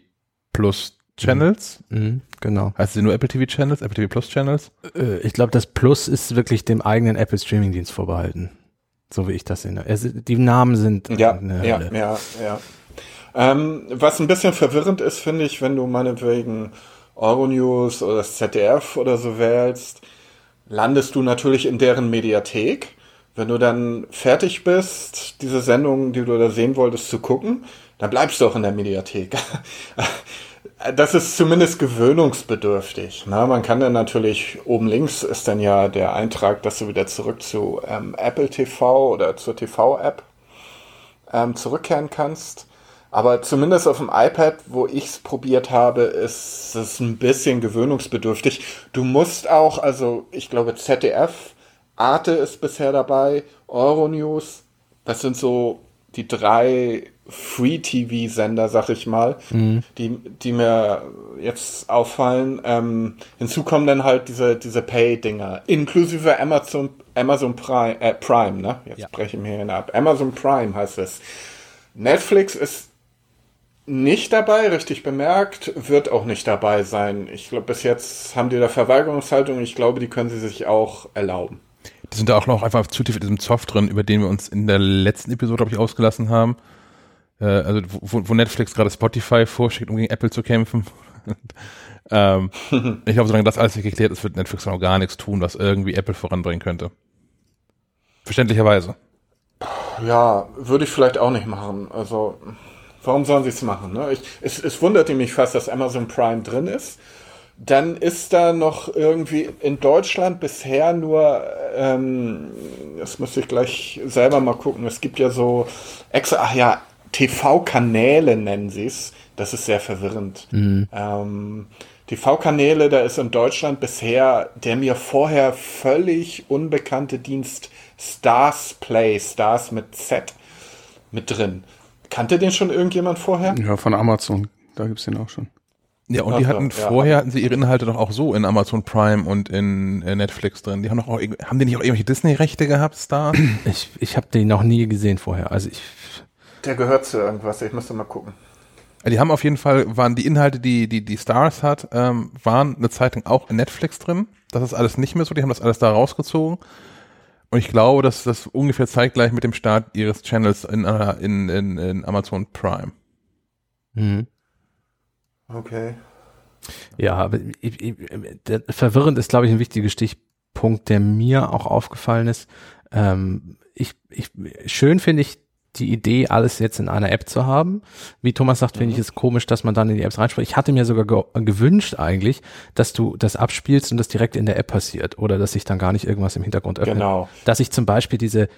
Plus Channels. Mhm, genau. Heißt sie nur Apple TV Channels, Apple TV Plus Channels? Äh, Ich glaube, das Plus ist wirklich dem eigenen Apple Streaming Dienst vorbehalten. So wie ich das sehe. Es, die Namen sind Ja, ja, Hölle. ja, ja. Ähm, was ein bisschen verwirrend ist, finde ich, wenn du meinetwegen Euronews oder das ZDF oder so wählst, landest du natürlich in deren Mediathek. Wenn du dann fertig bist, diese Sendung, die du da sehen wolltest, zu gucken, dann bleibst du auch in der Mediathek. Das ist zumindest gewöhnungsbedürftig. Na, man kann dann natürlich, oben links ist dann ja der Eintrag, dass du wieder zurück zu ähm, Apple TV oder zur TV-App ähm, zurückkehren kannst. Aber zumindest auf dem iPad, wo ich es probiert habe, ist es ein bisschen gewöhnungsbedürftig. Du musst auch, also ich glaube ZDF, Arte ist bisher dabei, Euronews, das sind so die drei Free-TV-Sender, sag ich mal, Mhm. die, die mir jetzt auffallen. Ähm, hinzu kommen dann halt diese, diese Pay-Dinger, inklusive Amazon, Amazon Prime, äh, Prime, ne? Jetzt Ja. breche ich mir hin ab. Amazon Prime heißt es. Netflix ist nicht dabei, richtig bemerkt, wird auch nicht dabei sein. Ich glaube, bis jetzt haben die da Verweigerungshaltung. Ich glaube, die können sie sich auch erlauben. Die sind da auch noch einfach zu tief in diesem Zoff drin, über den wir uns in der letzten Episode, glaube ich, ausgelassen haben. Äh, also wo, wo Netflix gerade Spotify vorschickt, um gegen Apple zu kämpfen. ähm, ich glaube, solange das alles nicht geklärt ist, wird Netflix noch gar nichts tun, was irgendwie Apple voranbringen könnte. Verständlicherweise. Ja, würde ich vielleicht auch nicht machen. Also, warum sollen sie es machen? Ne? Es, es wunderte mich fast, dass Amazon Prime drin ist. Dann ist da noch irgendwie in Deutschland bisher nur, ähm, das müsste ich gleich selber mal gucken. Es gibt ja so extra, ach ja, TV-Kanäle nennen sie es. Das ist sehr verwirrend. Ähm, TV-Kanäle, da ist in Deutschland bisher der mir vorher völlig unbekannte Dienst Stars Play, Stars mit Z mit drin. Kannte den schon irgendjemand vorher? Ja, von Amazon. Da gibt's den auch schon. Ja, und die Ach so, hatten ja. vorher hatten sie ihre Inhalte doch auch so in Amazon Prime und in äh, Netflix drin. Die haben doch auch haben die nicht auch irgendwelche Disney-Rechte gehabt, Star? Ich, ich habe den noch nie gesehen vorher. Also ich, Der gehört zu irgendwas, ich müsste mal gucken. Die haben auf jeden Fall, waren die Inhalte, die die, die Stars hat, ähm, waren eine Zeit lang auch in Netflix drin. Das ist alles nicht mehr so, die haben das alles da rausgezogen. Und ich glaube, dass das ungefähr zeitgleich mit dem Start ihres Channels in, äh, in, in, in Amazon Prime. mhm. Okay. Ja, aber ich, ich, der, verwirrend ist, glaube ich, ein wichtiger Stichpunkt, der mir auch aufgefallen ist. Ähm, ich, ich, schön finde ich die Idee, alles jetzt in einer App zu haben. Wie Thomas sagt, finde ich es komisch, dass man dann in die Apps reinspricht. Ich hatte mir sogar ge gewünscht eigentlich, dass du das abspielst und das direkt in der App passiert oder dass sich dann gar nicht irgendwas im Hintergrund öffnet. Genau. Dass ich zum Beispiel diese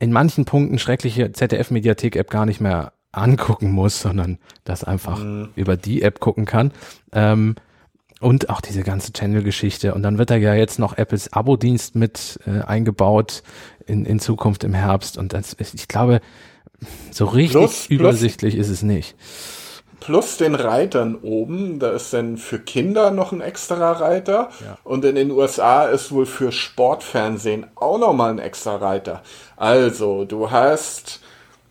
in manchen Punkten schreckliche ZDF-Mediathek-App gar nicht mehr angucken muss, sondern das einfach über die App gucken kann. Ähm, und auch diese ganze Channel-Geschichte. Und dann wird da ja jetzt noch Apples Abo-Dienst mit äh, eingebaut in, in Zukunft im Herbst. Und das ist, ich glaube, so richtig Plus- plus- übersichtlich ist es nicht. Plus den Reitern oben, da ist dann für Kinder noch ein extra Reiter. Ja. Und in den USA ist wohl für Sportfernsehen auch nochmal ein extra Reiter. Also, du hast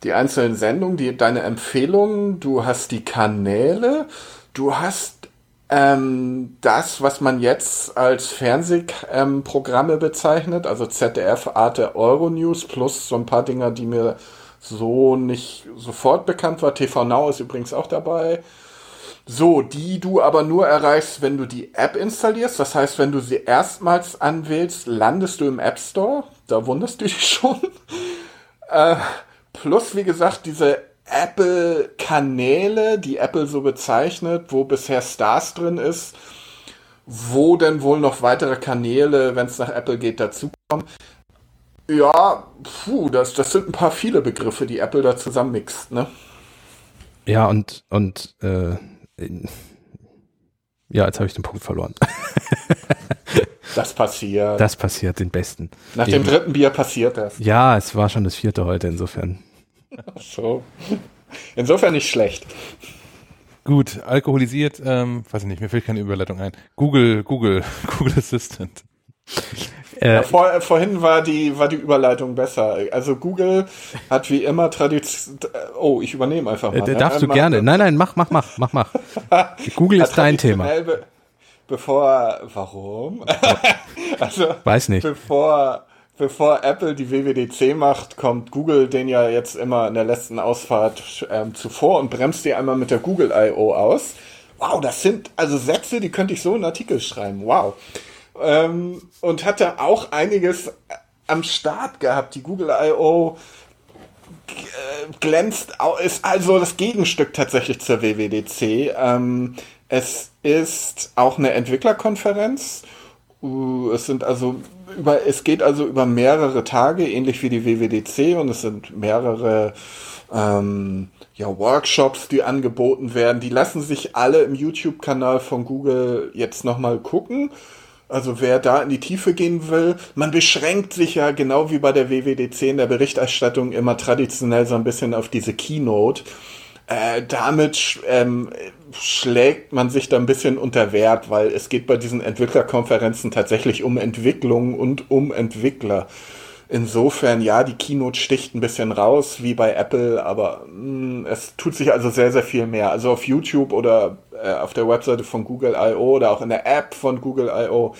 die einzelnen Sendungen, die, deine Empfehlungen, du hast die Kanäle, du hast ähm, das, was man jetzt als Fernsehprogramme ähm, bezeichnet, also ZDF, Arte, Euronews, plus so ein paar Dinger, die mir so nicht sofort bekannt war. TV Now ist übrigens auch dabei. So, die du aber nur erreichst, wenn du die App installierst. Das heißt, wenn du sie erstmals anwählst, landest du im App Store. Da wunderst du dich schon. Äh, plus, wie gesagt, diese Apple-Kanäle, die Apple so bezeichnet, wo bisher Stars drin ist, wo denn wohl noch weitere Kanäle, wenn es nach Apple geht, dazukommen. Ja, puh, das, das sind ein paar viele Begriffe, die Apple da zusammenmixt, ne? Ja, und, und äh, ja, jetzt habe ich den Punkt verloren. Das passiert. Das passiert den Besten. Nach dem dritten Bier passiert das. Ja, es war schon das vierte heute, insofern. So. Insofern nicht schlecht. Gut, alkoholisiert, ähm, weiß ich nicht, mir fällt keine Überleitung ein. Google, Google, Google Assistant. Äh, Vor, äh, vorhin war die, war die Überleitung besser. Also Google hat wie immer Tradition. Oh, ich übernehme einfach mal. äh, ne? darfst du Mach- gerne. Nein, nein, mach, mach, mach, mach, mach. Google ist dein Thema. Be bevor, warum? also, Weiß nicht. bevor, bevor Apple die WWDC macht, kommt Google den ja jetzt immer in der letzten Ausfahrt ähm, zuvor und bremst die einmal mit der Google I.O. aus. Wow, das sind also Sätze, die könnte ich so in Artikel schreiben. Wow. Ähm, und hatte auch einiges am Start gehabt. Die Google I.O. äh, glänzt, ist also das Gegenstück tatsächlich zur WWDC. Ähm, es ist auch eine Entwicklerkonferenz. Uh, Es sind also über, es geht also über mehrere Tage, ähnlich wie die WWDC, und es sind mehrere ähm, ja, Workshops, die angeboten werden. Die lassen sich alle im YouTube-Kanal von Google jetzt nochmal gucken. Also wer da in die Tiefe gehen will, man beschränkt sich ja genau wie bei der WWDC in der Berichterstattung immer traditionell so ein bisschen auf diese Keynote. Äh, damit ähm, schlägt man sich da ein bisschen unter Wert, weil es geht bei diesen Entwicklerkonferenzen tatsächlich um Entwicklung und um Entwickler. Insofern, ja, die Keynote sticht ein bisschen raus, wie bei Apple, aber mh, mm, es tut sich also sehr, sehr viel mehr. Also auf YouTube oder äh, auf der Webseite von Google I.O. oder auch in der App von Google I.O.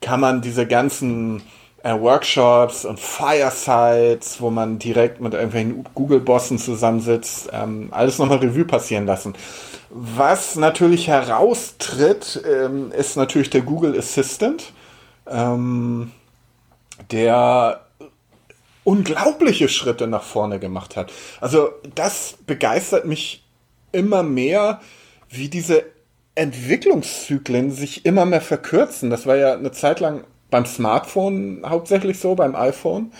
kann man diese ganzen äh, Workshops und Firesides, wo man direkt mit irgendwelchen Google-Bossen zusammensitzt, ähm, alles nochmal Revue passieren lassen. Was natürlich heraustritt, ähm, ist natürlich der Google Assistant, ähm, der unglaubliche Schritte nach vorne gemacht hat. Also das begeistert mich immer mehr, wie diese Entwicklungszyklen sich immer mehr verkürzen. Das war ja eine Zeit lang beim Smartphone hauptsächlich so, beim iPhone.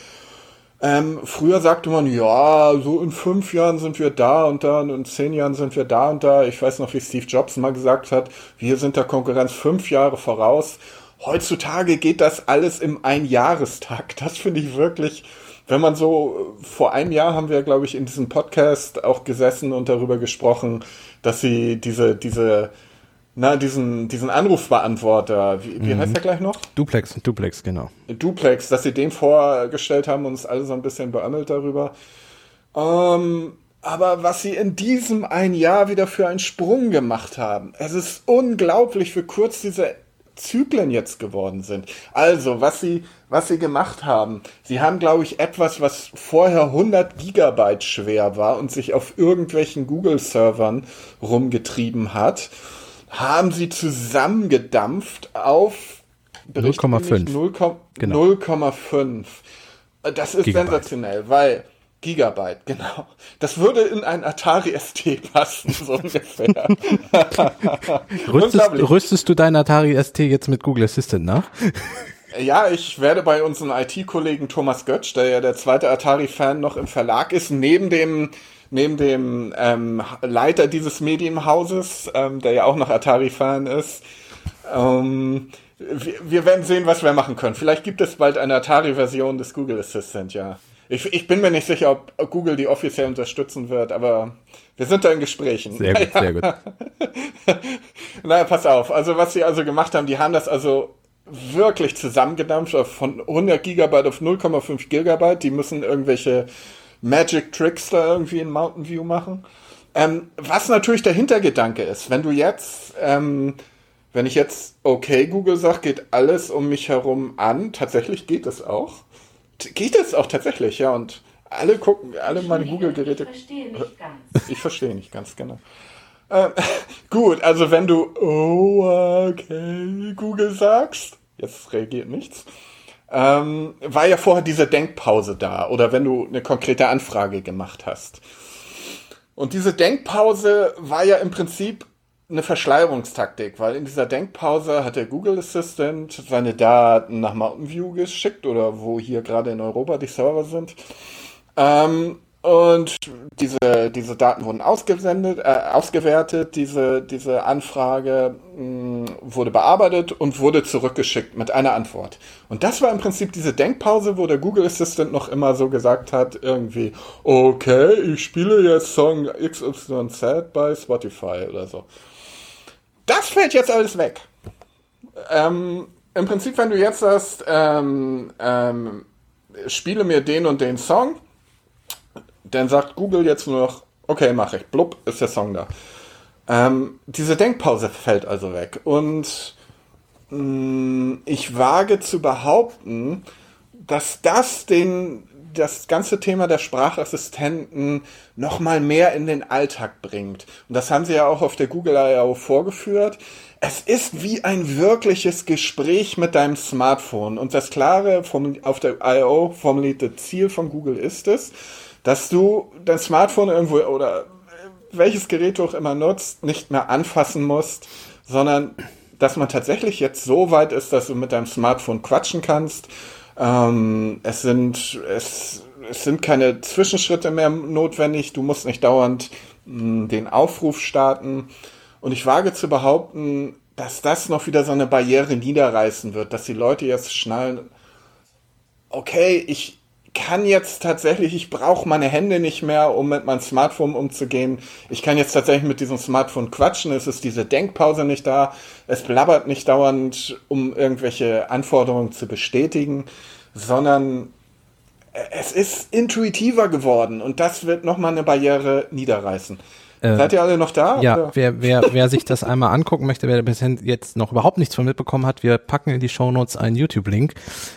Ähm, früher sagte man, ja, so in fünf Jahren sind wir da und da und in zehn Jahren sind wir da und da. Ich weiß noch, wie Steve Jobs mal gesagt hat, wir sind der Konkurrenz fünf Jahre voraus. Heutzutage geht das alles im Einjahrestag. Das finde ich wirklich wenn man so, vor einem Jahr haben wir, glaube ich, in diesem Podcast auch gesessen und darüber gesprochen, dass sie diese, diese, na, diesen, diesen Anrufbeantworter, wie, wie mhm. heißt der gleich noch? Duplex, Duplex, genau. Duplex, dass sie den vorgestellt haben und uns alle so ein bisschen beömmelt darüber. Ähm, aber was sie in diesem ein Jahr wieder für einen Sprung gemacht haben, es ist unglaublich, wie kurz diese Zyklen jetzt geworden sind. Also, was sie, was sie gemacht haben, sie haben, glaube ich, etwas, was vorher 100 Gigabyte schwer war und sich auf irgendwelchen Google-Servern rumgetrieben hat, haben sie zusammengedampft auf 0,5. Genau. 0,5. Das ist Gigabyte. sensationell, weil Gigabyte, genau. Das würde in ein Atari ST passen, so ungefähr. rüstest, rüstest du deinen Atari ST jetzt mit Google Assistant nach? Ja, ich werde bei unserem IT-Kollegen Thomas Götsch, der ja der zweite Atari-Fan noch im Verlag ist, neben dem neben dem ähm, Leiter dieses Medienhauses, ähm, der ja auch noch Atari-Fan ist, ähm, wir, wir werden sehen, was wir machen können. Vielleicht gibt es bald eine Atari-Version des Google Assistant, ja. Ich, ich bin mir nicht sicher, ob Google die offiziell unterstützen wird, aber wir sind da in Gesprächen. Sehr gut, sehr gut. naja, pass auf. Also was sie also gemacht haben, die haben das also wirklich zusammengedampft von 100 Gigabyte auf 0,5 Gigabyte. Die müssen irgendwelche Magic Tricks da irgendwie in Mountain View machen. Ähm, was natürlich der Hintergedanke ist, wenn du jetzt, ähm, wenn ich jetzt okay Google sage, geht alles um mich herum an. Tatsächlich geht es auch geht es auch tatsächlich, ja. Und alle gucken, alle meine Google-Geräte. Ich verstehe nicht ganz. Ich verstehe nicht ganz, genau. Ähm, gut, also wenn du oh, okay, Google sagst, jetzt reagiert nichts, ähm, war ja vorher diese Denkpause da oder wenn du eine konkrete Anfrage gemacht hast. Und diese Denkpause war ja im Prinzip eine Verschleierungstaktik, weil in dieser Denkpause hat der Google Assistant seine Daten nach Mountain View geschickt oder wo hier gerade in Europa die Server sind. Ähm, und diese, diese Daten wurden ausgesendet, äh, ausgewertet, diese, diese Anfrage mh, mm, wurde bearbeitet und wurde zurückgeschickt mit einer Antwort. Und das war im Prinzip diese Denkpause, wo der Google Assistant noch immer so gesagt hat, irgendwie, okay, ich spiele jetzt Song XYZ bei Spotify oder so. Das fällt jetzt alles weg. Ähm, Im Prinzip, wenn du jetzt sagst, ähm, ähm, spiele mir den und den Song, dann sagt Google jetzt nur noch, okay, mache ich. Blub, ist der Song da. Ähm, diese Denkpause fällt also weg. Und mh, mm, ich wage zu behaupten, dass das den das ganze Thema der Sprachassistenten noch mal mehr in den Alltag bringt. Und das haben sie ja auch auf der Google I.O. vorgeführt. Es ist wie ein wirkliches Gespräch mit deinem Smartphone. Und das klare auf der I.O. formulierte Ziel von Google ist es, dass du dein Smartphone irgendwo oder welches Gerät du auch immer nutzt, nicht mehr anfassen musst, sondern dass man tatsächlich jetzt so weit ist, dass du mit deinem Smartphone quatschen kannst ähm, es sind, es, es sind keine Zwischenschritte mehr notwendig. Du musst nicht dauernd mh, hm, den Aufruf starten. Und ich wage zu behaupten, dass das noch wieder so eine Barriere niederreißen wird, dass die Leute jetzt schnallen, okay, ich kann jetzt tatsächlich, ich brauche meine Hände nicht mehr, um mit meinem Smartphone umzugehen. Ich kann jetzt tatsächlich mit diesem Smartphone quatschen. Es ist diese Denkpause nicht da. Es blabbert nicht dauernd, um irgendwelche Anforderungen zu bestätigen, sondern es ist intuitiver geworden und das wird nochmal eine Barriere niederreißen. Äh, Seid ihr alle noch da? Ja, wer, wer, wer sich das einmal angucken möchte, wer bisher jetzt noch überhaupt nichts von mitbekommen hat, wir packen in die Shownotes einen YouTube-Link.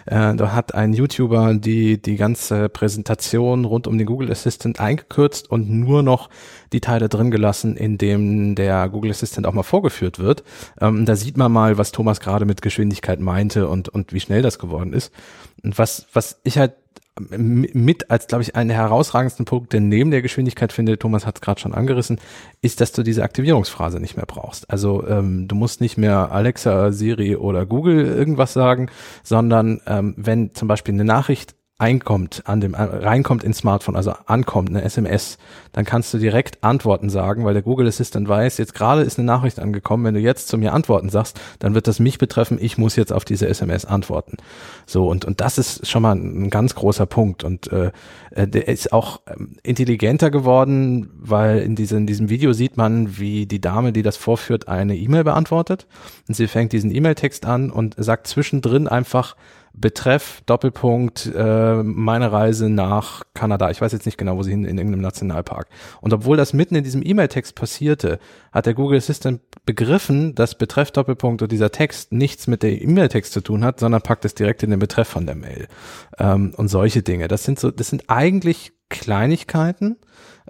Äh, da hat ein YouTuber die, die ganze Präsentation rund um den Google Assistant eingekürzt und nur noch die Teile drin gelassen, in dem der Google Assistant auch mal vorgeführt wird. Ähm, da sieht man mal, was Thomas gerade mit Geschwindigkeit meinte und, und wie schnell das geworden ist. Und was, was ich halt mit als, glaube ich, einen der herausragendsten Punkte neben der Geschwindigkeit finde, Thomas hat es gerade schon angerissen, ist, dass du diese Aktivierungsphrase nicht mehr brauchst. Also ähm, du musst nicht mehr Alexa, Siri oder Google irgendwas sagen, sondern ähm, wenn zum Beispiel eine Nachricht einkommt, an dem, reinkommt ins Smartphone, also ankommt, eine SMS, dann kannst du direkt Antworten sagen, weil der Google Assistant weiß, jetzt gerade ist eine Nachricht angekommen, wenn du jetzt zu mir Antworten sagst, dann wird das mich betreffen, ich muss jetzt auf diese SMS antworten. So, und, und das ist schon mal ein ganz großer Punkt. Und äh, äh der ist auch ähm, intelligenter geworden, weil in, diesem in diesem Video sieht man, wie die Dame, die das vorführt, eine E-Mail beantwortet. Und sie fängt diesen E-Mail-Text an und sagt zwischendrin einfach, Betreff, Doppelpunkt, äh, meine Reise nach Kanada. Ich weiß jetzt nicht genau, wo sie hin, in irgendeinem Nationalpark. Und obwohl das mitten in diesem E-Mail-Text passierte, hat der Google Assistant begriffen, dass Betreff, Doppelpunkt und dieser Text nichts mit der E-Mail-Text zu tun hat, sondern packt es direkt in den Betreff von der Mail. Ähm, und solche Dinge. Das sind so, das sind eigentlich Kleinigkeiten.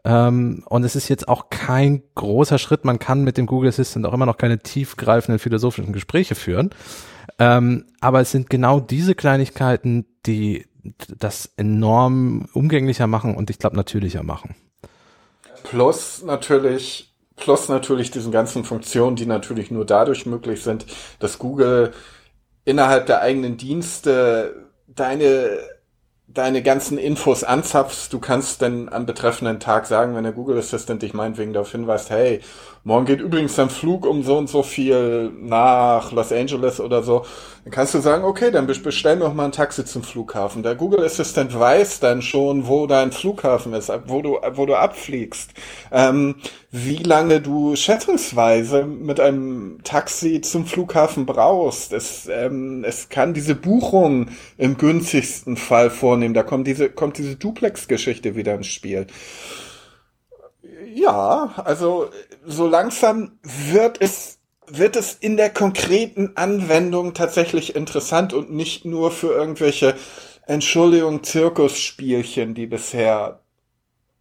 Ähm, und es ist jetzt auch kein großer Schritt. Man kann mit dem Google Assistant auch immer noch keine tiefgreifenden philosophischen Gespräche führen. Ähm, aber es sind genau diese Kleinigkeiten, die das enorm umgänglicher machen und ich glaube natürlicher machen. Plus natürlich, plus natürlich diesen ganzen Funktionen, die natürlich nur dadurch möglich sind, dass Google innerhalb der eigenen Dienste deine deine ganzen Infos anzapfst. Du kannst dann am betreffenden Tag sagen, wenn der Google Assistant dich meinetwegen darauf hinweist, hey, morgen geht übrigens dein Flug um so und so viel nach Los Angeles oder so, dann kannst du sagen, okay, dann bestell mir doch mal ein Taxi zum Flughafen. Der Google Assistant weiß dann schon, wo dein Flughafen ist, wo du, wo du abfliegst, ähm, wie lange du schätzungsweise mit einem Taxi zum Flughafen brauchst. Es, ähm, es kann diese Buchung im günstigsten Fall vornehmen. Da kommt diese, kommt diese Duplex-Geschichte wieder ins Spiel. Ja, also so langsam wird es wird es in der konkreten Anwendung tatsächlich interessant und nicht nur für irgendwelche Entschuldigung Zirkusspielchen, die bisher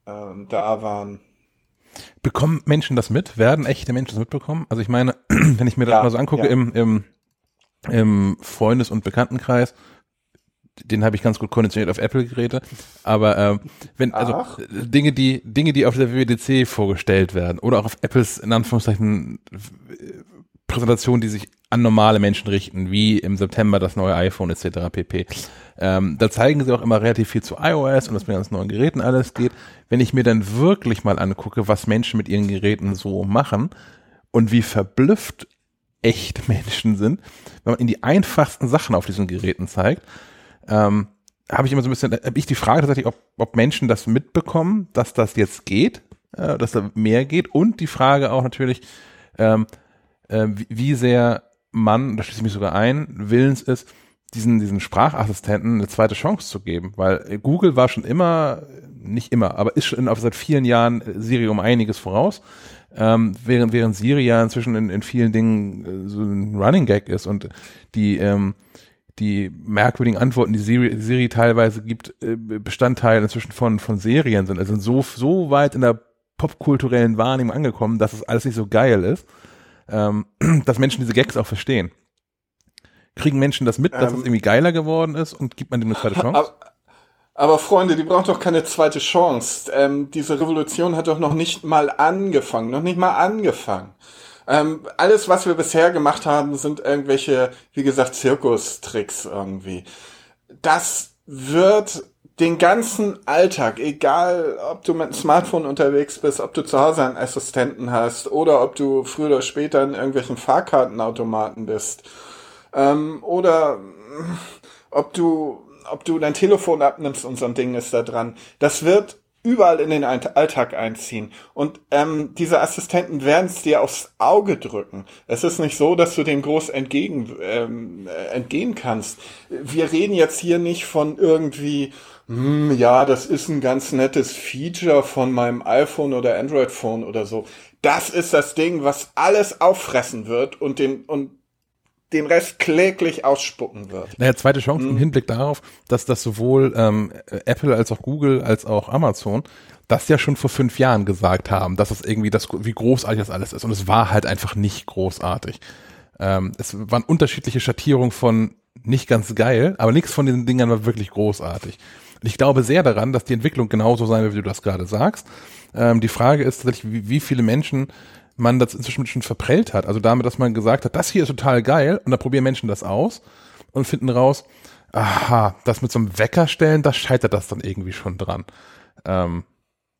ähm, da waren. Bekommen Menschen das mit? Werden echte Menschen das mitbekommen? Also ich meine, wenn ich mir das ja, mal so angucke ja. im, im, im Freundes- und Bekanntenkreis, den habe ich ganz gut konditioniert auf Apple-Geräte. Aber ähm, wenn, also Ach. Dinge, die, Dinge, die auf der WWDC vorgestellt werden oder auch auf Apples in Anführungszeichen Präsentationen, die sich an normale Menschen richten, wie im September das neue iPhone etc. pp. Ähm, da zeigen sie auch immer relativ viel zu iOS und was mit ganz neuen Geräten alles geht. Wenn ich mir dann wirklich mal angucke, was Menschen mit ihren Geräten so machen und wie verblüfft echte Menschen sind, wenn man ihnen die einfachsten Sachen auf diesen Geräten zeigt, ähm, habe ich immer so ein bisschen, habe ich die Frage tatsächlich, ob, ob Menschen das mitbekommen, dass das jetzt geht, äh, dass da mehr geht? Und die Frage auch natürlich, ähm, äh, wie, wie sehr man, da schließe ich mich sogar ein, willens ist, diesen, diesen Sprachassistenten eine zweite Chance zu geben, weil Google war schon immer, nicht immer, aber ist schon seit vielen Jahren Siri um einiges voraus, ähm, während, während Siri ja inzwischen in, in vielen Dingen äh, so ein Running Gag ist und die, ähm, die merkwürdigen Antworten, die Siri, Siri teilweise gibt, äh, Bestandteil inzwischen von, von Serien sind, also so, so weit in der popkulturellen Wahrnehmung angekommen, dass es alles nicht so geil ist ähm, dass Menschen diese Gags auch verstehen. Kriegen Menschen das mit, dass ähm, es irgendwie geiler geworden ist und gibt man dem eine zweite Chance? Aber, aber Freunde, die braucht doch keine zweite Chance. Ähm, diese Revolution hat doch noch nicht mal angefangen, noch nicht mal angefangen. Ähm, alles, was wir bisher gemacht haben, sind irgendwelche, wie gesagt, Zirkustricks irgendwie. Das wird den ganzen Alltag, egal ob du mit dem Smartphone unterwegs bist, ob du zu Hause einen Assistenten hast oder ob du früher oder später in irgendwelchen Fahrkartenautomaten bist ähm, oder ob du ob du dein Telefon abnimmst und so ein Ding ist da dran. Das wird überall in den Alltag einziehen. Und ähm, diese Assistenten werden es dir aufs Auge drücken. Es ist nicht so, dass du dem groß entgegen, ähm, äh, entgehen kannst. Wir reden jetzt hier nicht von irgendwie, hm, ja, das ist ein ganz nettes Feature von meinem iPhone oder Android-Phone oder so. Das ist das Ding, was alles auffressen wird und den, und den Rest kläglich ausspucken wird. Naja, zweite Chance mhm. im Hinblick darauf, dass das sowohl ähm, Apple als auch Google als auch Amazon das ja schon vor fünf Jahren gesagt haben, dass es irgendwie das, wie großartig das alles ist. Und es war halt einfach nicht großartig. Ähm, es waren unterschiedliche Schattierungen von nicht ganz geil, aber nichts von diesen Dingern war wirklich großartig. Und ich glaube sehr daran, dass die Entwicklung genauso sein wird, wie du das gerade sagst. Ähm, die Frage ist tatsächlich, wie, wie viele Menschen man das inzwischen schon verprellt hat. Also damit, dass man gesagt hat, das hier ist total geil und da probieren Menschen das aus und finden raus, aha, das mit so einem Wecker stellen, da scheitert das dann irgendwie schon dran. Ähm,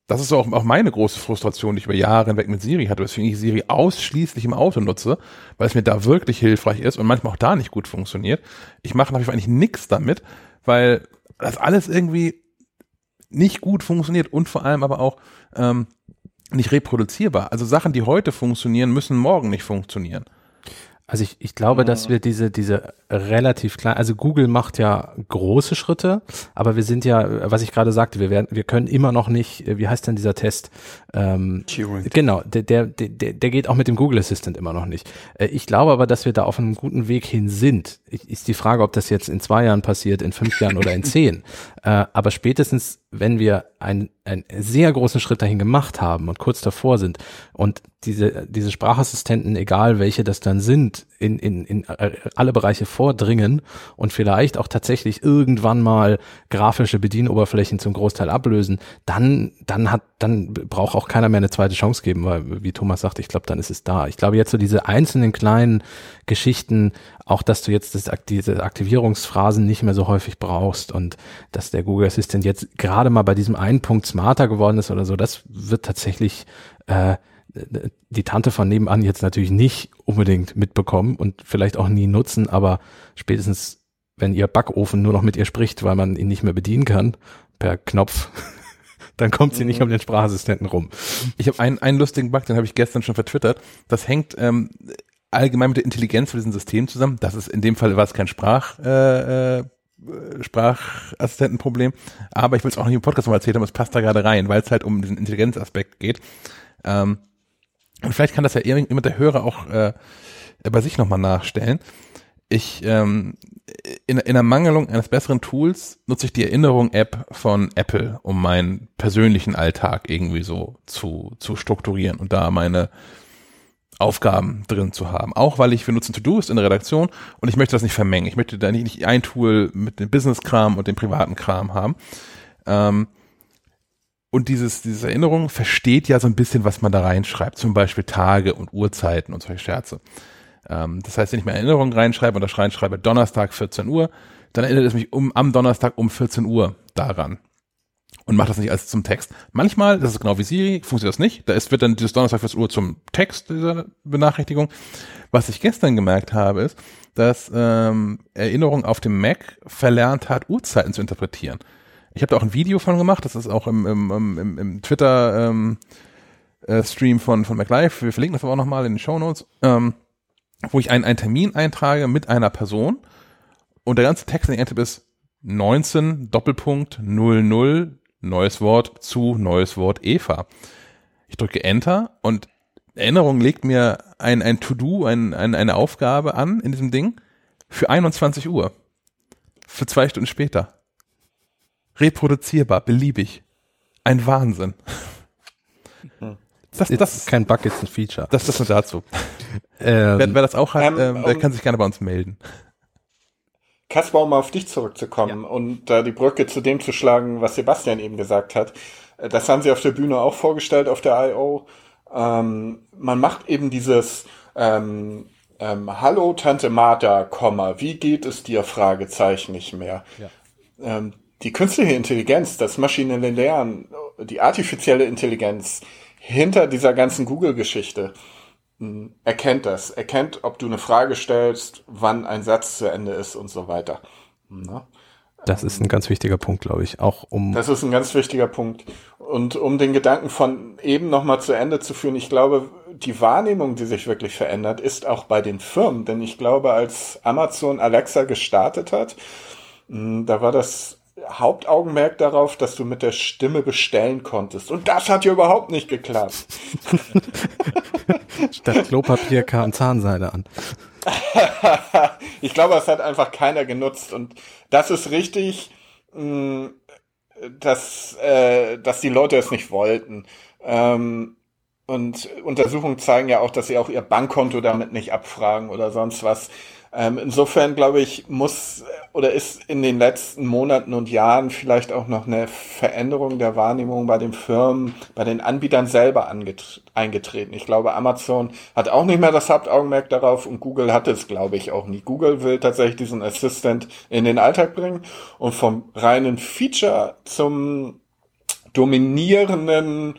das ist auch, auch meine große Frustration, die ich über Jahre hinweg mit Siri hatte, weswegen ich Siri ausschließlich im Auto nutze, weil es mir da wirklich hilfreich ist und manchmal auch da nicht gut funktioniert. Ich mache natürlich eigentlich nichts damit, weil das alles irgendwie nicht gut funktioniert und vor allem aber auch ähm, nicht reproduzierbar. Also Sachen, die heute funktionieren, müssen morgen nicht funktionieren. Also ich, ich glaube, dass wir diese, diese relativ klein, also Google macht ja große Schritte, aber wir sind ja, was ich gerade sagte, wir werden, wir können immer noch nicht, wie heißt denn dieser Test? Ähm, genau, der, der, der, der geht auch mit dem Google Assistant immer noch nicht. Äh, ich glaube aber, dass wir da auf einem guten Weg hin sind. Ist die Frage, ob das jetzt in zwei Jahren passiert, in fünf Jahren oder in zehn. Äh, aber spätestens, wenn wir einen, einen sehr großen Schritt dahin gemacht haben und kurz davor sind und diese, diese Sprachassistenten, egal welche das dann sind, in, in, in alle Bereiche vordringen und vielleicht auch tatsächlich irgendwann mal grafische Bedienoberflächen zum Großteil ablösen, dann, dann hat, dann braucht auch keiner mehr eine zweite Chance geben, weil, wie Thomas sagt, ich glaube, dann ist es da. Ich glaube, jetzt so diese einzelnen kleinen Geschichten, auch dass du jetzt das, diese Aktivierungsphrasen nicht mehr so häufig brauchst und dass der Google Assistant jetzt gerade mal bei diesem einen Punkt smarter geworden ist oder so, das wird tatsächlich äh, die Tante von nebenan jetzt natürlich nicht unbedingt mitbekommen und vielleicht auch nie nutzen, aber spätestens wenn ihr Backofen nur noch mit ihr spricht, weil man ihn nicht mehr bedienen kann per Knopf, dann kommt sie nicht um den Sprachassistenten rum. Ich habe einen, einen lustigen Bug, den habe ich gestern schon vertwittert. Das hängt ähm, allgemein mit der Intelligenz von diesem System zusammen. Das ist in dem Fall war es kein Sprach äh, äh, Sprachassistentenproblem, aber ich will es auch nicht im Podcast mal erzählt haben, es passt da gerade rein, weil es halt um diesen Intelligenzaspekt geht. Ähm, und vielleicht kann das ja jemand der Hörer auch äh, bei sich nochmal nachstellen. Ich, ähm, in, in der Mangelung eines besseren Tools nutze ich die Erinnerung-App von Apple, um meinen persönlichen Alltag irgendwie so zu, zu strukturieren und da meine Aufgaben drin zu haben. Auch weil ich, wir nutzen To-Do's in der Redaktion und ich möchte das nicht vermengen. Ich möchte da nicht, nicht ein Tool mit dem Business-Kram und dem privaten Kram haben. Ähm, und dieses, diese Erinnerung versteht ja so ein bisschen, was man da reinschreibt, zum Beispiel Tage und Uhrzeiten und solche Scherze. Ähm, das heißt, wenn ich mir Erinnerungen reinschreibe und da reinschreibe Donnerstag 14 Uhr, dann erinnert es mich um, am Donnerstag um 14 Uhr daran und macht das nicht als zum Text. Manchmal, das ist genau wie Siri, funktioniert das nicht. Da ist, wird dann dieses Donnerstag 14 Uhr zum Text dieser Benachrichtigung. Was ich gestern gemerkt habe, ist, dass ähm, Erinnerung auf dem Mac verlernt hat, Uhrzeiten zu interpretieren. Ich habe da auch ein Video von gemacht, das ist auch im, im, im, im Twitter ähm, äh, Stream von, von MacLife, wir verlinken das aber auch nochmal in den Show Notes, ähm, wo ich einen, einen Termin eintrage mit einer Person und der ganze Text, den ich eintippe, ist 19 Doppelpunkt 00 neues Wort zu neues Wort Eva. Ich drücke Enter und Erinnerung legt mir ein, ein To-Do, ein, ein, eine Aufgabe an in diesem Ding für 21 Uhr. Für zwei Stunden später reproduzierbar, beliebig. Ein Wahnsinn. Das, das ist kein Bug, ist ein Feature. Das ist nur dazu. Ähm, wer, wer, das auch hat, ähm, ähm, der um, kann sich gerne bei uns melden. Kaspar, um auf dich zurückzukommen ja. und da die Brücke zu dem zu schlagen, was Sebastian eben gesagt hat. Äh, das haben sie auf der Bühne auch vorgestellt, auf der I.O. Ähm, man macht eben dieses ähm, ähm, Hallo Tante Martha, Komma, wie geht es dir? Fragezeichen nicht mehr. Ja. Ähm, die künstliche Intelligenz, das maschinelle Lernen, die artifizielle Intelligenz hinter dieser ganzen Google-Geschichte erkennt das, erkennt, ob du eine Frage stellst, wann ein Satz zu Ende ist und so weiter. Na? Ne? Das ist ein ganz wichtiger Punkt, glaube ich, auch um. Das ist ein ganz wichtiger Punkt. Und um den Gedanken von eben nochmal zu Ende zu führen, ich glaube, die Wahrnehmung, die sich wirklich verändert, ist auch bei den Firmen. Denn ich glaube, als Amazon Alexa gestartet hat, hm, da war das Hauptaugenmerk darauf, dass du mit der Stimme bestellen konntest. Und das hat ja überhaupt nicht geklappt. Statt Klopapier kam Zahnseide an. ich glaube, es hat einfach keiner genutzt. Und das ist richtig, hm, dass, äh, dass die Leute es nicht wollten. Ähm, und Untersuchungen zeigen ja auch, dass sie auch ihr Bankkonto damit nicht abfragen oder sonst was. Ähm, insofern glaube ich, muss oder ist in den letzten Monaten und Jahren vielleicht auch noch eine Veränderung der Wahrnehmung bei den Firmen, bei den Anbietern selber eingetreten. Ich glaube, Amazon hat auch nicht mehr das Hauptaugenmerk darauf und Google hatte es, glaube ich, auch nie. Google will tatsächlich diesen Assistant in den Alltag bringen und vom reinen Feature zum dominierenden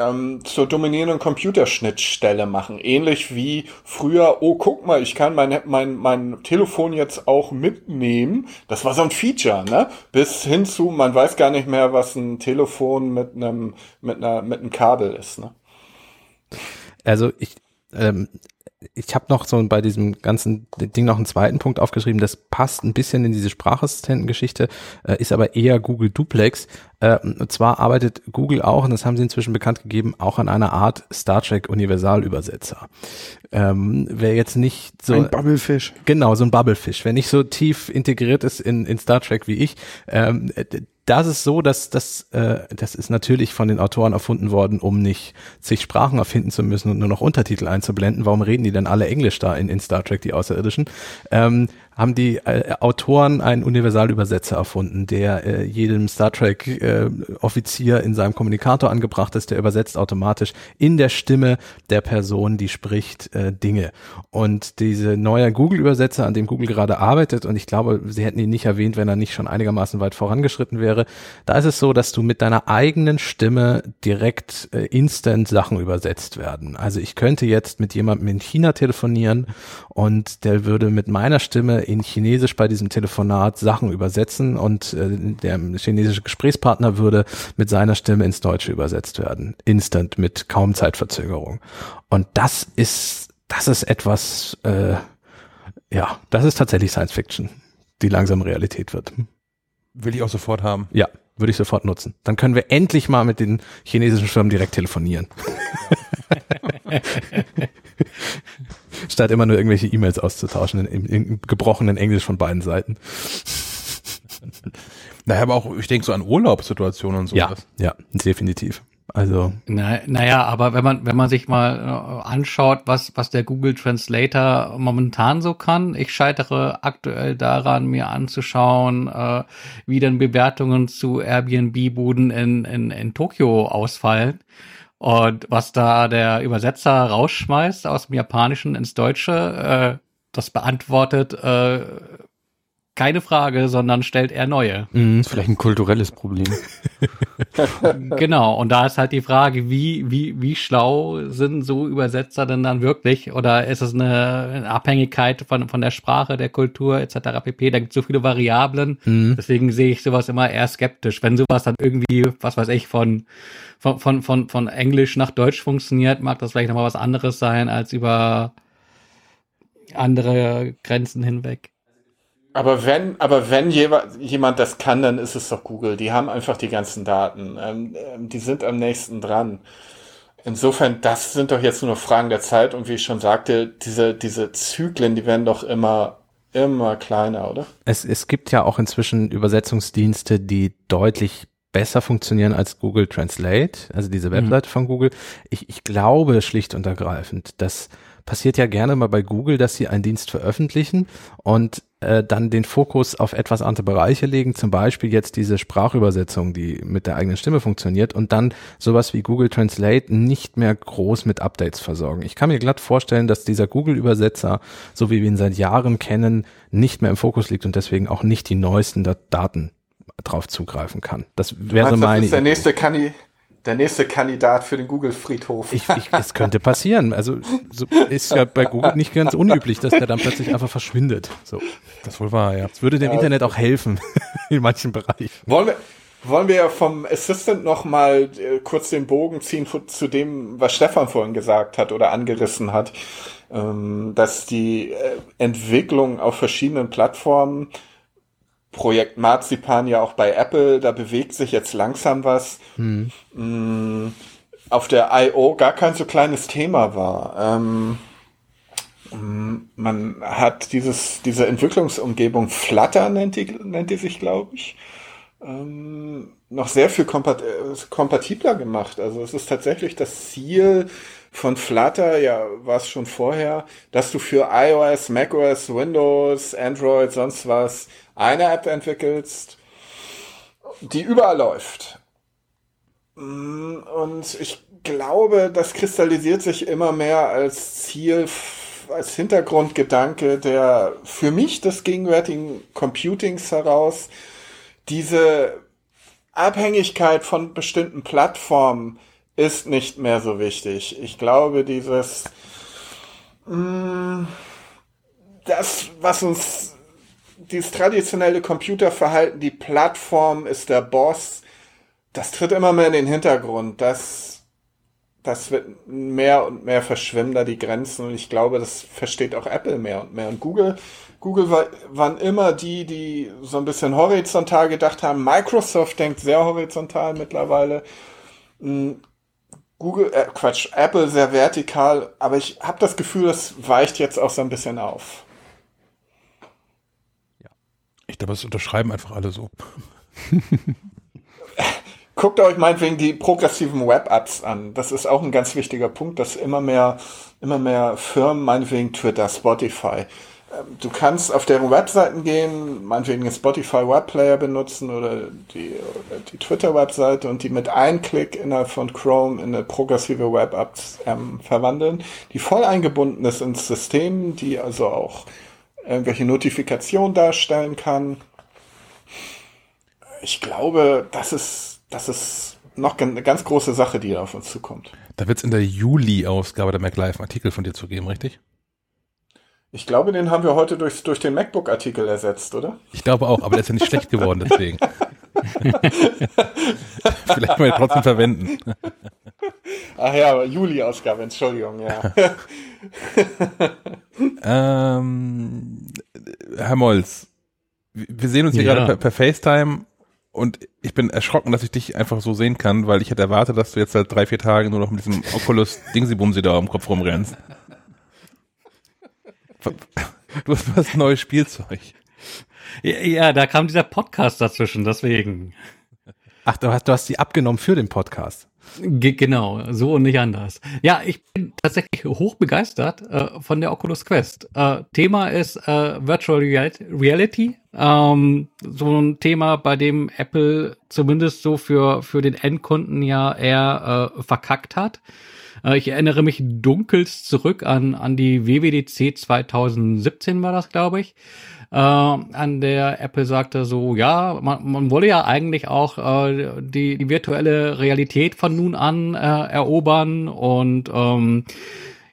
ähm, zur dominierenden Computerschnittstelle machen. Ähnlich wie früher, oh, guck mal, ich kann mein, mein, mein Telefon jetzt auch mitnehmen. Das war so ein Feature, ne? Bis hin zu, man weiß gar nicht mehr, was ein Telefon mit einem, mit einer, mit einem Kabel ist, ne? Also ich, ähm, ich habe noch so bei diesem ganzen Ding noch einen zweiten Punkt aufgeschrieben, das passt ein bisschen in diese Sprachassistenten-Geschichte, äh, ist aber eher Google Duplex. Äh, und zwar arbeitet Google auch, und das haben sie inzwischen bekannt gegeben, auch an einer Art Star Trek Universalübersetzer. Ähm, wer jetzt nicht so... Ein Bubblefish. Genau, so ein Bubblefish. Wer nicht so tief integriert ist in, in Star Trek wie ich, ähm, das ist so, dass das, äh, das ist natürlich von den Autoren erfunden worden, um nicht sich Sprachen erfinden zu müssen und nur noch Untertitel einzublenden. Warum reden die denn alle Englisch da in, in Star Trek, die Außerirdischen? Ähm, haben die äh, Autoren einen Universalübersetzer erfunden, der äh, jedem Star Trek äh, Offizier in seinem Kommunikator angebracht ist, der übersetzt automatisch in der Stimme der Person, die spricht, äh, Dinge. Und diese neue Google-Übersetzer, an dem Google gerade arbeitet, und ich glaube, sie hätten ihn nicht erwähnt, wenn er nicht schon einigermaßen weit vorangeschritten wäre, da ist es so, dass du mit deiner eigenen Stimme direkt äh, instant Sachen übersetzt werden. Also ich könnte jetzt mit jemandem in China telefonieren und der würde mit meiner Stimme in Chinesisch bei diesem Telefonat Sachen übersetzen und äh, der chinesische Gesprächspartner würde mit seiner Stimme ins Deutsche übersetzt werden. Instant mit kaum Zeitverzögerung. Und das ist, das ist etwas, äh, ja, das ist tatsächlich Science Fiction, die langsam Realität wird. Will ich auch sofort haben. Ja, würde ich sofort nutzen. Dann können wir endlich mal mit den chinesischen Firmen direkt telefonieren. Statt immer nur irgendwelche E-Mails auszutauschen in, in, in gebrochenen Englisch von beiden Seiten. Naja, aber auch, ich denke so an Urlaubssituationen und so. Ja, ja, definitiv. Also. Na, naja, aber wenn man, wenn man sich mal äh, anschaut, was, was der Google Translator momentan so kann, ich scheitere aktuell daran, mir anzuschauen, äh, wie denn Bewertungen zu Airbnb-Buden in, in, in Tokio ausfallen. Und was da der Übersetzer rausschmeißt aus dem Japanischen ins Deutsche, äh, das beantwortet äh, keine Frage, sondern stellt er neue. Mhm, ist vielleicht ein kulturelles Problem. genau, und da ist halt die Frage, wie, wie, wie schlau sind so Übersetzer denn dann wirklich? Oder ist es eine Abhängigkeit von, von der Sprache, der Kultur etc. pp. Da gibt es so viele Variablen. Mhm. Deswegen sehe ich sowas immer eher skeptisch. Wenn sowas dann irgendwie, was weiß ich, von, von, von, von, von Englisch nach Deutsch funktioniert, mag das vielleicht nochmal was anderes sein als über andere Grenzen hinweg. Aber wenn, aber wenn jemand das kann, dann ist es doch Google. Die haben einfach die ganzen Daten. Ähm, ähm, die sind am nächsten dran. Insofern, das sind doch jetzt nur Fragen der Zeit. Und wie ich schon sagte, diese, diese Zyklen, die werden doch immer, immer kleiner, oder? Es, es gibt ja auch inzwischen Übersetzungsdienste, die deutlich besser funktionieren als Google Translate, also diese mhm. Webseite mhm. von Google. Ich, ich glaube schlicht und ergreifend, dass passiert ja gerne mal bei Google, dass sie einen Dienst veröffentlichen und äh, dann den Fokus auf etwas andere Bereiche legen, zum Beispiel jetzt diese Sprachübersetzung, die mit der eigenen Stimme funktioniert und dann sowas wie Google Translate nicht mehr groß mit Updates versorgen. Ich kann mir glatt vorstellen, dass dieser Google-Übersetzer, so wie wir ihn seit Jahren kennen, nicht mehr im Fokus liegt und deswegen auch nicht die neuesten Daten drauf zugreifen kann. Das wäre Meinst, meine das ist der nächste, Kandi der nächste Kandidat für den Google-Friedhof. Ich, ich, es könnte passieren. Also so ist ja bei Google nicht ganz unüblich, dass der dann plötzlich einfach verschwindet. So. Das wohl war, ja. Das würde dem Internet auch helfen in manchen Bereichen. Wollen wir, wollen wir vom Assistant noch mal äh, kurz den Bogen ziehen zu, zu dem, was Stefan vorhin gesagt hat oder angerissen hat, ähm, dass die äh, Entwicklung auf verschiedenen Plattformen, Projekt Marzipan ja auch bei Apple, da bewegt sich jetzt langsam was, mh, auf der I.O. gar kein so kleines Thema war. Ähm, mh, man hat dieses, diese Entwicklungsumgebung Flutter nennt die, nennt die sich, glaube ich ähm, noch sehr viel kompat äh, kompatibler gemacht. Also es ist tatsächlich das Ziel von Flutter, ja, war es schon vorher, dass du für iOS, macOS, Windows, Android, sonst was eine App entwickelst, die überall läuft. Mm, Und ich glaube, das kristallisiert sich immer mehr als Ziel, als Hintergrundgedanke der für mich des gegenwärtigen Computings heraus, diese Abhängigkeit von bestimmten Plattformen ist nicht mehr so wichtig. Ich glaube, dieses, mh, das, was uns, dieses traditionelle Computerverhalten, die Plattform ist der Boss, das tritt immer mehr in den Hintergrund. Das, das wird mehr und mehr verschwimmen da die Grenzen und ich glaube, das versteht auch Apple mehr und mehr. Und Google, Google war, waren immer die, die so ein bisschen horizontal gedacht haben. Microsoft denkt sehr horizontal mittlerweile. Google, äh, Quatsch, Apple sehr vertikal, aber ich habe das Gefühl, das weicht jetzt auch so ein bisschen auf. Ich glaube, das unterschreiben einfach alle so. Guckt euch meinetwegen die progressiven Web-Apps an. Das ist auch ein ganz wichtiger Punkt, dass immer mehr, immer mehr Firmen, meinetwegen Twitter, Spotify, du kannst auf deren Webseiten gehen, meinetwegen den Spotify Webplayer benutzen oder die, die Twitter-Webseite und die mit einem Klick innerhalb von Chrome in eine progressive Web-App ähm, verwandeln, die voll eingebunden ist ins System, die also auch irgendwelche Notifikationen darstellen kann. Ich glaube, das ist, das ist noch eine ganz große Sache, die auf uns zukommt. Da wird es in der Juli-Ausgabe der MacLive einen Artikel von dir zu geben, richtig? Ich glaube, den haben wir heute durch, durch den MacBook-Artikel ersetzt, oder? Ich glaube auch, aber der ist ja nicht schlecht geworden, deswegen. Vielleicht mal trotzdem verwenden. Ach ja, Juli-Ausgabe, Entschuldigung, ja. Ähm, Herr Molz, wir sehen uns hier Ja. gerade per, per FaceTime und ich bin erschrocken, dass ich dich einfach so sehen kann, weil ich hätte erwartet, dass du jetzt seit drei, vier Tagen nur noch mit diesem Oculus Dingsy-Bumsy da am Kopf rumrennst. Du hast, hast neues Spielzeug. Ja, ja, da kam dieser Podcast dazwischen, deswegen. Ach, du hast, du hast die abgenommen für den Podcast. Ge genau, so und nicht anders. Ja, ich bin tatsächlich hoch begeistert äh, von der Oculus Quest. Äh, Thema ist äh, Virtual Real- Reality. Ähm, so ein Thema, bei dem Apple zumindest so für, für den Endkunden ja eher äh, verkackt hat. Äh, ich erinnere mich dunkelst zurück an, an die WWDC 2017 war das, glaube ich äh, an der Apple sagte so, ja, man, man wolle ja eigentlich auch äh, die, die virtuelle Realität von nun an äh, erobern und ähm,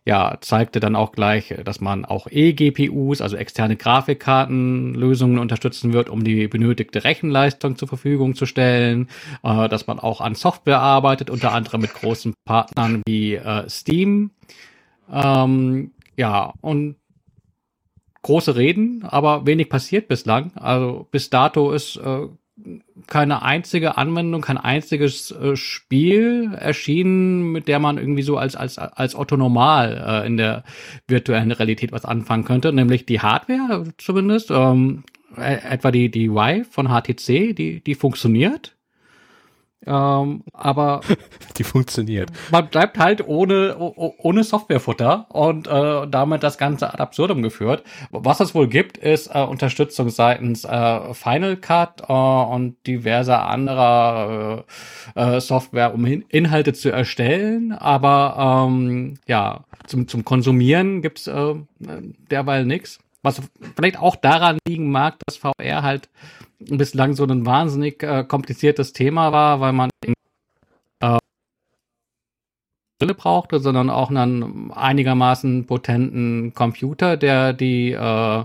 ja, zeigte dann auch gleich, dass man auch eGPUs, also externe Grafikkartenlösungen unterstützen wird, um die benötigte Rechenleistung zur Verfügung zu stellen, äh, dass man auch an Software arbeitet, unter anderem mit großen Partnern wie äh, Steam. Ähm, ja, und große Reden, aber wenig passiert bislang. Also bis dato ist äh, keine einzige Anwendung, kein einziges äh, Spiel erschienen, mit der man irgendwie so als als als Otto normal äh, in der virtuellen Realität was anfangen könnte, nämlich die Hardware zumindest. Ähm, äh, etwa die die Vive von HTC, die die funktioniert. Ähm, aber Die funktioniert. man bleibt halt ohne, ohne Softwarefutter und äh, damit das Ganze ad absurdum geführt. Was es wohl gibt, ist äh, Unterstützung seitens äh, Final Cut äh, und diverser anderer äh, äh, Software, um Hin Inhalte zu erstellen. Aber ähm, ja, zum, zum Konsumieren gibt's äh, derweil nix. was vielleicht auch daran liegen mag, dass VR halt bislang so ein wahnsinnig äh, kompliziertes Thema war, weil man äh, Brille brauchte, sondern auch einen einigermaßen potenten Computer, der die äh,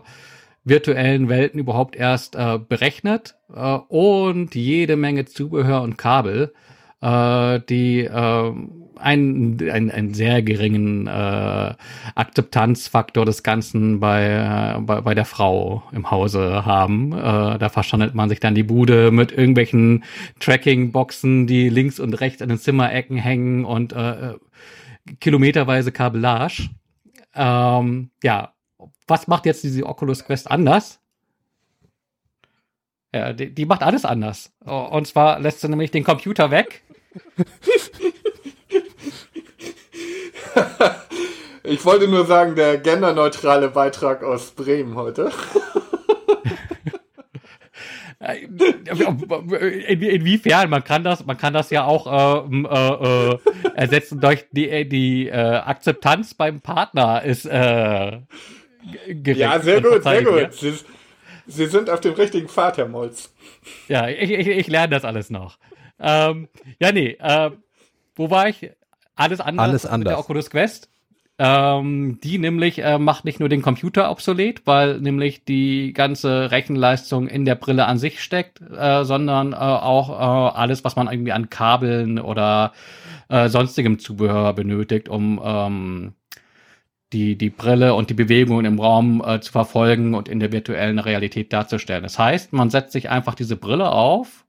virtuellen Welten überhaupt erst äh, berechnet äh, und jede Menge Zubehör und Kabel, äh, die äh, einen, einen, einen sehr geringen äh, Akzeptanzfaktor des Ganzen bei, äh, bei, bei der Frau im Hause haben. Äh, da verschandelt man sich dann die Bude mit irgendwelchen Tracking-Boxen, die links und rechts an den Zimmerecken hängen und äh, kilometerweise Kabellage. Ähm, ja, was macht jetzt diese Oculus Quest anders? Ja, die, die macht alles anders. Und zwar lässt sie nämlich den Computer weg. Ich wollte nur sagen, der genderneutrale Beitrag aus Bremen heute. In, inwiefern? Man kann das, man kann das ja auch ähm, äh, äh, ersetzen durch die, die äh, Akzeptanz beim Partner ist äh, gerecht. Ja, sehr gut, sehr gut. Sie, Sie, sind auf dem richtigen Pfad, Herr Molz. Ja, ich, ich, ich lerne das alles noch. Ähm, ja, nee, äh, wo war ich? Alles anders. Alles anders. der Oculus Quest. Ähm, die nämlich äh, macht nicht nur den Computer obsolet, weil nämlich die ganze Rechenleistung in der Brille an sich steckt, äh, sondern äh, auch äh, alles, was man irgendwie an Kabeln oder äh, sonstigem Zubehör benötigt, um ähm, die, die Brille und die Bewegungen im Raum äh, zu verfolgen und in der virtuellen Realität darzustellen. Das heißt, man setzt sich einfach diese Brille auf,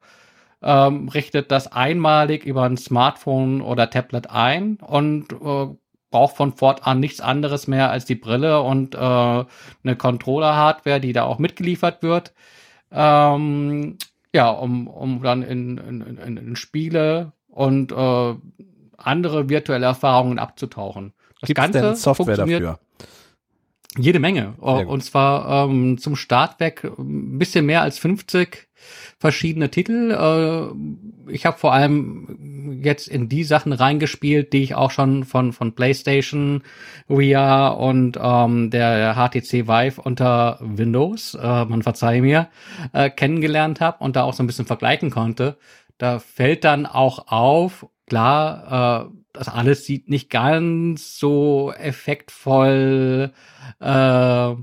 ähm, richtet das einmalig über ein Smartphone oder Tablet ein und äh, braucht von fortan nichts anderes mehr als die Brille und äh, eine Controller-Hardware, die da auch mitgeliefert wird. Ähm, ja, um, um dann in, in, in, in Spiele und äh, andere virtuelle Erfahrungen abzutauchen. Das Gibt's Ganze denn Software dafür? Jede Menge. Und zwar ähm, zum Start weg ein bisschen mehr als 50 verschiedene Titel. Äh, ich habe vor allem jetzt in die Sachen reingespielt, die ich auch schon von von PlayStation, VR und ähm, der HTC Vive unter Windows, äh, man verzeihe mir, äh, kennengelernt habe und da auch so ein bisschen vergleichen konnte. Da fällt dann auch auf, klar, äh, das alles sieht nicht ganz so effektvoll äh,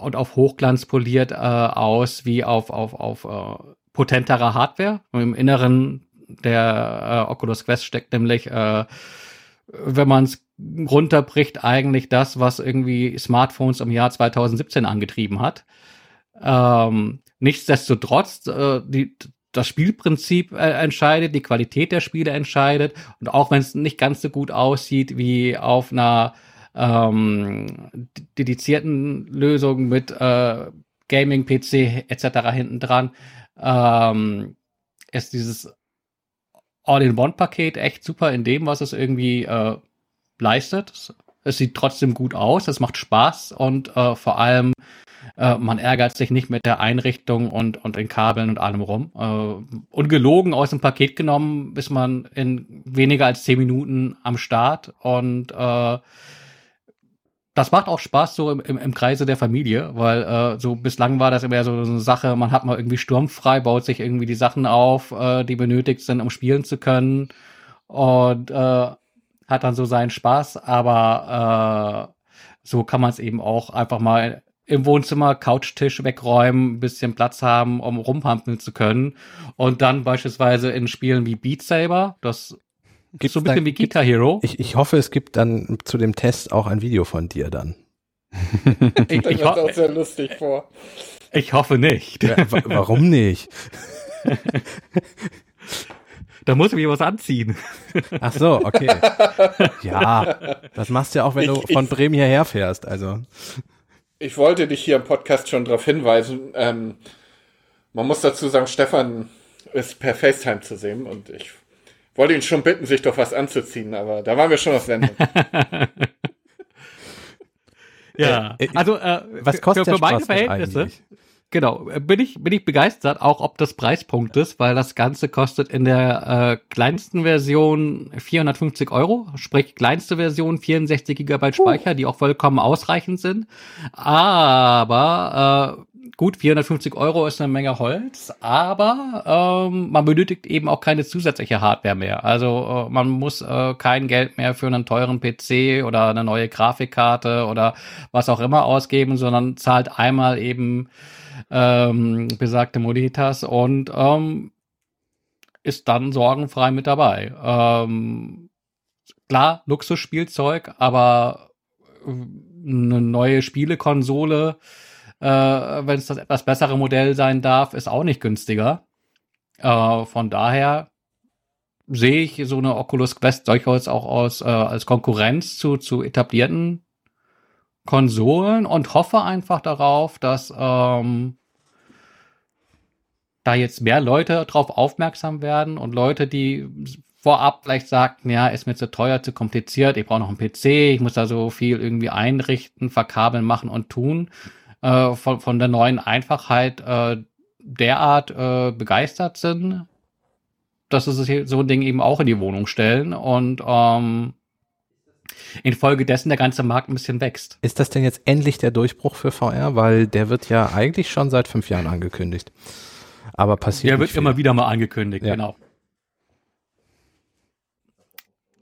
und auf Hochglanz poliert äh, aus wie auf, auf, auf äh, potenterer Hardware. Im Inneren der äh, Oculus Quest steckt nämlich, äh, wenn man es runterbricht, eigentlich das, was irgendwie Smartphones im Jahr 2017 angetrieben hat. Ähm, nichtsdestotrotz, äh, die, das Spielprinzip äh, entscheidet, die Qualität der Spiele entscheidet und auch wenn es nicht ganz so gut aussieht wie auf einer ähm, dedizierten Lösung mit äh, Gaming, PC etc. hinten dran, ähm, ist dieses All-in-One-Paket echt super in dem, was es irgendwie äh, leistet. Es sieht trotzdem gut aus, es macht Spaß und äh, vor allem äh, man ärgert sich nicht mit der Einrichtung und, und den Kabeln und allem rum. Äh, ungelogen aus dem Paket genommen ist man in weniger als zehn Minuten am Start und äh, das macht auch Spaß so im, im, im Kreise der Familie, weil äh, so bislang war das immer so, so eine Sache, man hat mal irgendwie sturmfrei, baut sich irgendwie die Sachen auf, äh, die benötigt sind, um spielen zu können und äh, hat dann so seinen Spaß, aber äh, so kann man es eben auch einfach mal im Wohnzimmer Couchtisch wegräumen, ein bisschen Platz haben, um rumpampeln zu können. Und dann beispielsweise in Spielen wie Beat Saber, das Gibt's so ein bisschen dann, wie Guitar Hero. Ich, ich hoffe, es gibt dann zu dem Test auch ein Video von dir dann. ich ich das auch sehr lustig vor. Ich hoffe nicht. Ja, warum nicht? Da muss ich mir was anziehen. Ach so, okay. Ja, das machst du ja auch, wenn ich, du von Bremen hierher fährst. Also ich wollte dich hier im Podcast schon darauf hinweisen. Ähm, man muss dazu sagen, Stefan ist per FaceTime zu sehen und ich wollte ihn schon bitten, sich doch was anzuziehen, aber da waren wir schon auf Sendung. ja, äh, äh, also äh, was kostet für, für meine Verhältnisse. Eigentlich? Genau, bin ich, bin ich begeistert, auch ob des Preispunktes, weil das Ganze kostet in der äh, kleinsten Version 450 Euro, sprich kleinste Version 64 Gigabyte Speicher, uh. die auch vollkommen ausreichend sind. Aber äh, gut, 450 Euro ist eine Menge Holz, aber ähm, man benötigt eben auch keine zusätzliche Hardware mehr. Also äh, man muss äh, kein Geld mehr für einen teuren PC oder eine neue Grafikkarte oder was auch immer ausgeben, sondern zahlt einmal eben ähm, besagte Moditas und ähm, ist dann sorgenfrei mit dabei. Ähm, klar, Luxusspielzeug, aber eine neue Spielekonsole, äh, wenn es das etwas bessere Modell sein darf, ist auch nicht günstiger. Äh, von daher sehe ich so eine Oculus Quest durchaus auch aus, äh, als Konkurrenz zu, zu etablierten Konsolen und hoffe einfach darauf, dass ähm, da jetzt mehr Leute drauf aufmerksam werden und Leute, die vorab vielleicht sagten, ja, ist mir zu teuer, zu kompliziert, ich brauche noch einen PC, ich muss da so viel irgendwie einrichten, verkabeln, machen und tun, äh, von, von der neuen Einfachheit äh, derart äh, begeistert sind, dass sie so ein Ding eben auch in die Wohnung stellen und ähm, infolgedessen der ganze Markt ein bisschen wächst. Ist das denn jetzt endlich der Durchbruch für VR? Weil der wird ja eigentlich schon seit fünf Jahren angekündigt. Aber passiert. Der wird viel. immer wieder mal angekündigt, ja. genau.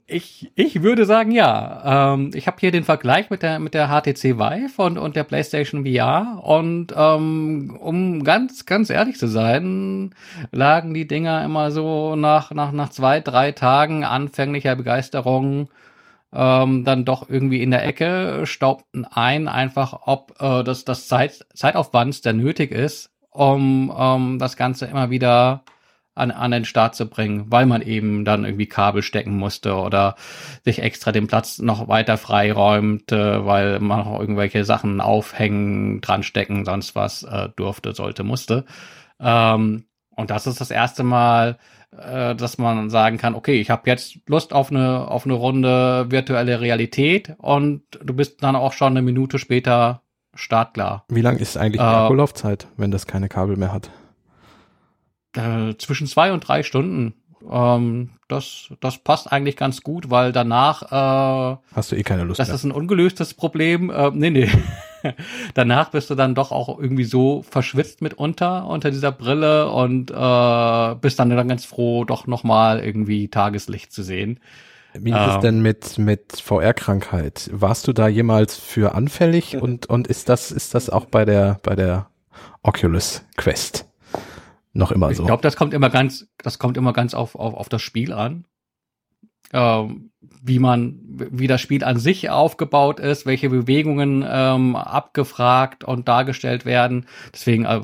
Ich, ich würde sagen, ja. Ähm, ich habe hier den Vergleich mit der, mit der HTC Vive und, und der PlayStation VR. Und ähm, um ganz, ganz ehrlich zu sein, lagen die Dinger immer so nach, nach, nach zwei, drei Tagen anfänglicher Begeisterung ähm, dann doch irgendwie in der Ecke, staubten ein, einfach ob äh, das, das Zeit, Zeitaufwand, der nötig ist, um um das Ganze immer wieder an, an den Start zu bringen, weil man eben dann irgendwie Kabel stecken musste oder sich extra den Platz noch weiter freiräumte, weil man noch irgendwelche Sachen aufhängen, dran stecken, sonst was äh, durfte, sollte, musste. Ähm, und das ist das erste Mal, äh, dass man sagen kann, okay, ich habe jetzt Lust auf eine auf eine Runde virtuelle Realität und du bist dann auch schon eine Minute später startklar. Wie lang ist eigentlich die äh, Akkulaufzeit, wenn das keine Kabel mehr hat? Äh, zwischen zwei und drei Stunden. Ähm, das, das passt eigentlich ganz gut, weil danach äh, hast du eh keine Lust. Das mehr. ist ein ungelöstes Problem. Äh, nee, nee. danach bist du dann doch auch irgendwie so verschwitzt mitunter unter dieser Brille und äh, bist dann, dann ganz froh, doch nochmal irgendwie Tageslicht zu sehen. Wie ist es ähm. denn mit, mit VR-Krankheit? Warst du da jemals für anfällig und, und ist das, ist das auch bei der, bei der Oculus Quest noch immer so? Ich glaube, das kommt immer ganz, das kommt immer ganz auf, auf, auf das Spiel an. Ähm, wie man, wie das Spiel an sich aufgebaut ist, welche Bewegungen ähm, abgefragt und dargestellt werden. Deswegen, äh,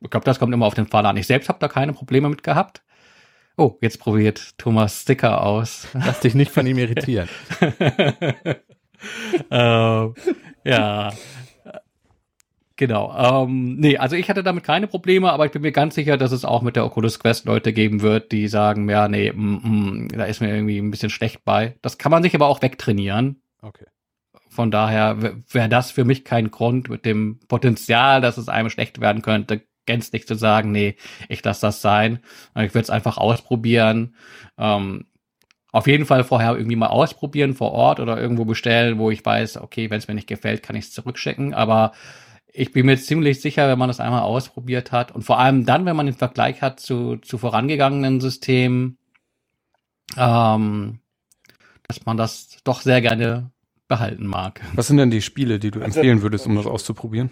ich glaube, das kommt immer auf den Fall an. Ich selbst habe da keine Probleme mit gehabt. Oh, jetzt probiert Thomas Sticker aus. Lass dich nicht von ihm irritieren. ähm, ja. Genau. Ähm, nee, also ich hatte damit keine Probleme, aber ich bin mir ganz sicher, dass es auch mit der Oculus Quest Leute geben wird, die sagen, ja, nee, mm, mm, da ist mir irgendwie ein bisschen schlecht bei. Das kann man sich aber auch wegtrainieren. Okay. Von daher wäre das für mich kein Grund mit dem Potenzial, dass es einem schlecht werden könnte, gänzlich zu sagen, nee, ich lasse das sein. Ich würde es einfach ausprobieren. Ähm, auf jeden Fall vorher irgendwie mal ausprobieren vor Ort oder irgendwo bestellen, wo ich weiß, okay, wenn es mir nicht gefällt, kann ich es zurückschicken. Aber ich bin mir ziemlich sicher, wenn man das einmal ausprobiert hat und vor allem dann, wenn man den Vergleich hat zu, zu vorangegangenen Systemen, ähm, dass man das doch sehr gerne behalten mag. Was sind denn die Spiele, die du empfehlen würdest, um das auszuprobieren?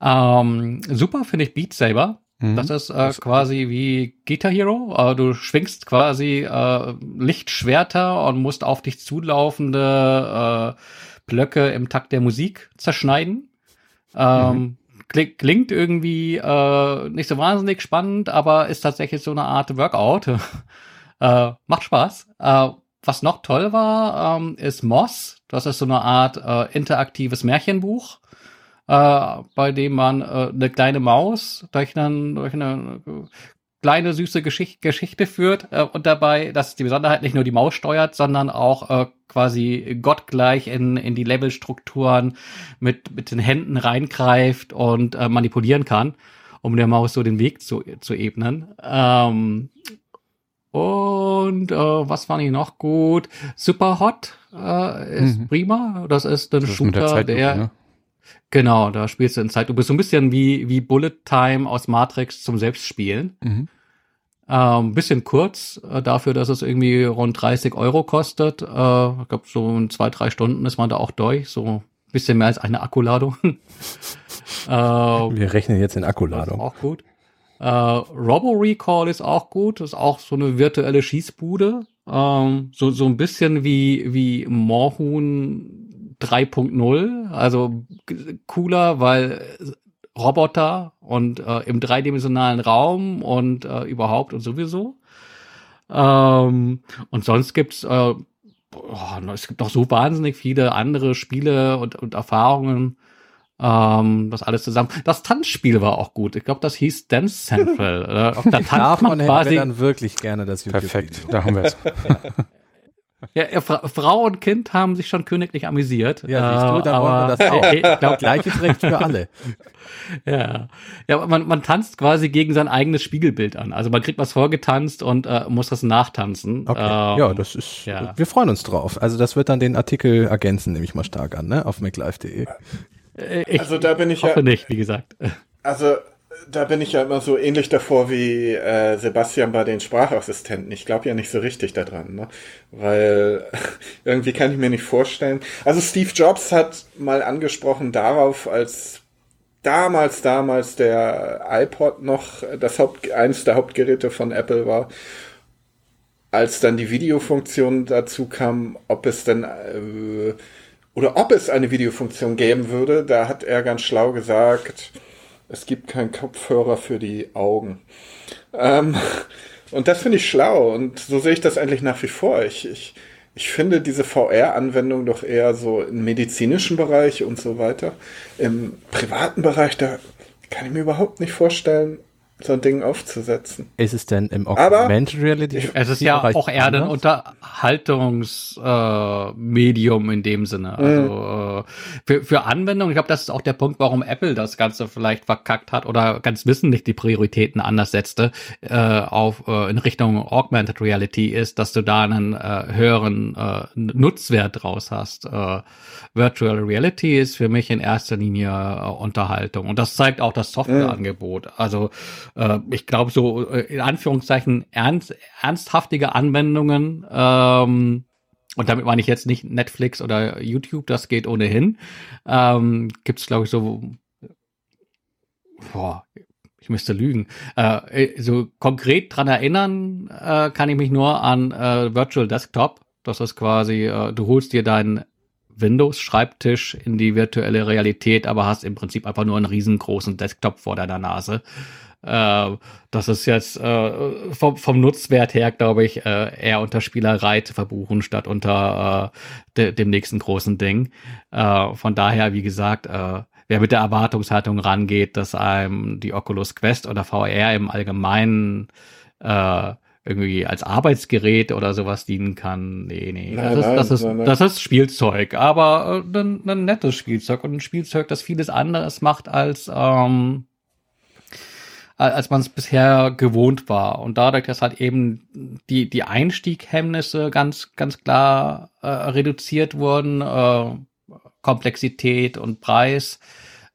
Ähm, super finde ich Beat Saber. Mhm. Das ist äh, quasi wie Guitar Hero. Äh, du schwingst quasi äh, Lichtschwerter und musst auf dich zulaufende äh, Blöcke im Takt der Musik zerschneiden. Ähm, mhm. Klingt irgendwie äh, nicht so wahnsinnig spannend, aber ist tatsächlich so eine Art Workout. äh, macht Spaß. Äh, was noch toll war, ähm, ist Moss. Das ist so eine Art äh, interaktives Märchenbuch äh, bei dem man äh, eine kleine Maus durch, einen, durch eine kleine süße Geschicht Geschichte führt äh, und dabei, dass die Besonderheit nicht nur die Maus steuert, sondern auch äh, quasi gottgleich in, in die Levelstrukturen mit, mit den Händen reingreift und äh, manipulieren kann, um der Maus so den Weg zu, zu ebnen. Ähm, und äh, was fand ich noch gut? Super Hot äh, ist Mhm. prima. Das ist ein Das Shooter, der ne? Genau, da spielst du in Zeit. Du bist so ein bisschen wie wie Bullet Time aus Matrix zum Selbstspielen. Mhm. Ähm, bisschen kurz äh, dafür, dass es irgendwie rund 30 Euro kostet. Äh, ich glaube, so in zwei, drei Stunden ist man da auch durch. So ein bisschen mehr als eine Akkuladung. ähm, Wir rechnen jetzt in Akkuladung. auch gut. Äh, Robo Recall ist auch gut. Das ist auch so eine virtuelle Schießbude. Ähm, so, so ein bisschen wie, wie Moorhuhn 3.0. Also cooler, weil Roboter und äh, im dreidimensionalen Raum und äh, überhaupt und sowieso. Ähm, und sonst gibt's äh, boah, es gibt noch so wahnsinnig viele andere Spiele und, und Erfahrungen. Ähm, das alles zusammen. Das Tanzspiel war auch gut. Ich glaube, das hieß Dance Central. Äh, da tanzt Davon man quasi. dann wirklich gerne das YouTube. Perfekt, da haben wir es. Ja, ja, Fra Frau und Kind haben sich schon königlich amüsiert. Ja, siehst du, Äh, da wollen wir das auch. äh, ich glaub, Gleiches Recht für alle. Ja, ja man, man tanzt quasi gegen sein eigenes Spiegelbild an. Also man kriegt was vorgetanzt und äh, muss das nachtanzen. Okay. Ähm, ja, das ist, ja. wir freuen uns drauf. Also das wird dann den Artikel ergänzen, nehme ich mal stark an, ne, auf maclife.de. äh, ich Also da bin ich ja, hoffe nicht, wie gesagt. also da bin ich ja immer so ähnlich davor wie äh, Sebastian bei den Sprachassistenten. Ich glaube ja nicht so richtig daran, ne? Weil irgendwie kann ich mir nicht vorstellen. Also Steve Jobs hat mal angesprochen darauf, als damals, damals der iPod noch das Haupt, eines der Hauptgeräte von Apple war, als dann die Videofunktion dazu kam, ob es denn äh, oder ob es eine Videofunktion geben würde, da hat er ganz schlau gesagt, es gibt keinen Kopfhörer für die Augen. Ähm, und das finde ich schlau und so sehe ich das eigentlich nach wie vor. Ich, ich, ich finde diese VR-Anwendung doch eher so im medizinischen Bereich und so weiter. Im privaten Bereich, da kann ich mir überhaupt nicht vorstellen, so ein Ding aufzusetzen. Ist es denn im Aber- Augmented Reality? Es ist ja Bereich auch eher ein? Unterhaltungsmedium äh, in dem Sinne. Also äh, für, für Anwendungen, ich glaube, das ist auch der Punkt, warum Apple das Ganze vielleicht verkackt hat oder ganz wissentlich die Prioritäten anders setzte äh, auf äh, in Richtung Augmented Reality ist, dass du da einen äh, höheren äh, Nutzwert draus hast. Äh, Virtual Reality ist für mich in erster Linie äh, Unterhaltung und das zeigt auch das Softwareangebot. Also äh, ich glaube so äh, in Anführungszeichen ernst, ernsthaftige Anwendungen ähm, und damit meine ich jetzt nicht Netflix oder YouTube, das geht ohnehin. Ähm, Gibt es, glaube ich, so boah, ich müsste lügen. Äh, so konkret dran erinnern äh, kann ich mich nur an äh, Virtual Desktop. Das ist quasi, äh, du holst dir deinen Windows-Schreibtisch in die virtuelle Realität, aber hast im Prinzip einfach nur einen riesengroßen Desktop vor deiner Nase. Äh, das ist jetzt äh, vom, vom Nutzwert her, glaube ich, äh, eher unter Spielerei zu verbuchen, statt unter äh, de, dem nächsten großen Ding. Äh, von daher, wie gesagt, äh, wer mit der Erwartungshaltung rangeht, dass einem die Oculus Quest oder VR im Allgemeinen irgendwie als Arbeitsgerät oder sowas dienen kann. Nee, nee. Nein, das, ist, nein, das, ist, nein, das ist Spielzeug, aber ein, ein nettes Spielzeug und ein Spielzeug, das vieles anderes macht als ähm, als man es bisher gewohnt war. Und dadurch, dass halt eben die, die Einstieghemmnisse ganz, ganz klar äh, reduziert wurden, äh, Komplexität und Preis,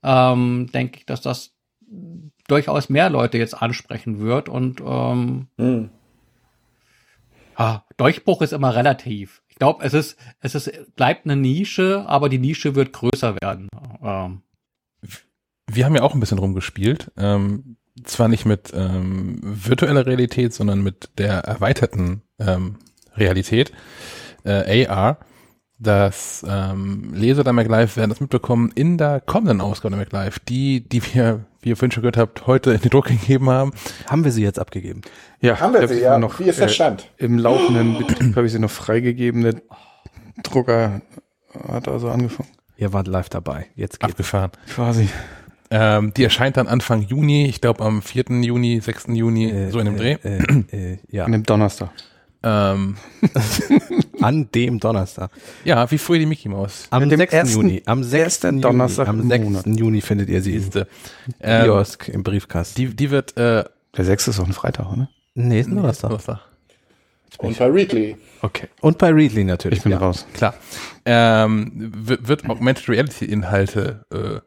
ähm, denke ich, dass das durchaus mehr Leute jetzt ansprechen wird. Und ähm, Hm. ah, Durchbruch ist immer relativ. Ich glaube, es ist, es ist, bleibt eine Nische, aber die Nische wird größer werden. Ähm, Wir haben ja auch ein bisschen rumgespielt. Ähm, zwar nicht mit ähm, virtueller Realität, sondern mit der erweiterten ähm, Realität, äh, AR. Das ähm, Leser der MacLife werden das mitbekommen in der kommenden Ausgabe der MacLife, die, die wir, wie ihr vorhin schon gehört habt, heute in den Druck gegeben haben. Haben wir sie jetzt abgegeben? Ja, Haben wir sie, ja. Noch, Wie ist der äh, Stand? Im laufenden Betrieb habe ich sie noch freigegeben. Der Drucker hat also angefangen. Ihr wart live dabei. Jetzt geht's. Abgefahren. Quasi. Ähm, die erscheint dann Anfang Juni, ich glaube am 4. Juni, 6. Juni, Äh, so in dem äh, Dreh. Äh, äh, ja, An dem Donnerstag. Ähm, an dem Donnerstag. ja, wie früher die Mickey Maus. Am An dem 6. ersten- Juni. Am 6. ersten Juni, Donnerstag Am im 6. Monat. Juni findet ihr sie. Siehste. Ähm, Kiosk im Briefkasten. die, die wird äh, Der 6. ist auch ein Freitag, oder? nee, ist ein Donnerstag. Donnerstag. Und bei Readly. Okay. Und bei Readly natürlich. Ich bin ja. raus. Klar. Ähm, wird, wird Augmented Reality Inhalte äh,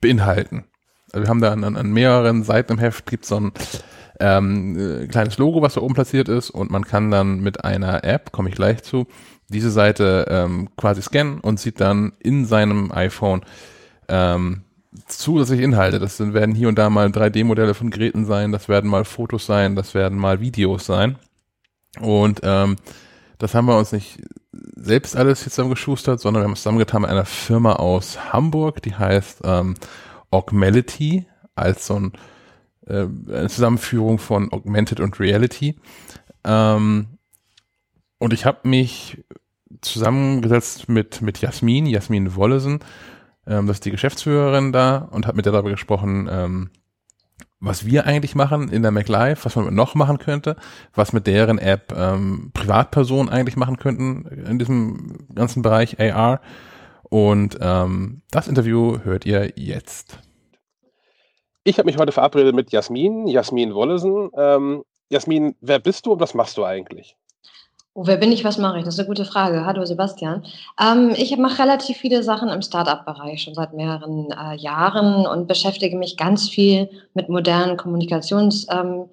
beinhalten. Also wir haben da an, an, mehreren Seiten im Heft gibt so ein ähm, äh, kleines Logo, was da oben platziert ist und man kann dann mit einer App, komme ich gleich zu, diese Seite ähm, quasi scannen und sieht dann in seinem iPhone ähm, zusätzliche Inhalte. Das sind, werden hier und da mal 3D-Modelle von Geräten sein, das werden mal Fotos sein, das werden mal Videos sein. Und ähm, das haben wir uns nicht selbst alles hier zusammengeschustert, sondern wir haben es zusammengetan mit einer Firma aus Hamburg, die heißt ähm, Augmelity, als so ein, äh, eine Zusammenführung von Augmented und Reality. Ähm, und ich habe mich zusammengesetzt mit, mit Jasmin, Jasmin Wollesen, ähm, das ist die Geschäftsführerin da, und habe mit der darüber gesprochen, ähm, was wir eigentlich machen in der MacLife, was man noch machen könnte, was mit deren App ähm, Privatpersonen eigentlich machen könnten in diesem ganzen Bereich AR. Und ähm, das Interview hört ihr jetzt. Ich habe mich heute verabredet mit Jasmin, Jasmin Wollesen. Ähm, Jasmin, wer bist du und was machst du eigentlich? Oh, wer bin ich, was mache ich? Das ist eine gute Frage. Hallo Sebastian. Ähm, ich mache relativ viele Sachen im Startup-Bereich schon seit mehreren äh, Jahren und beschäftige mich ganz viel mit modernen Kommunikationssoftware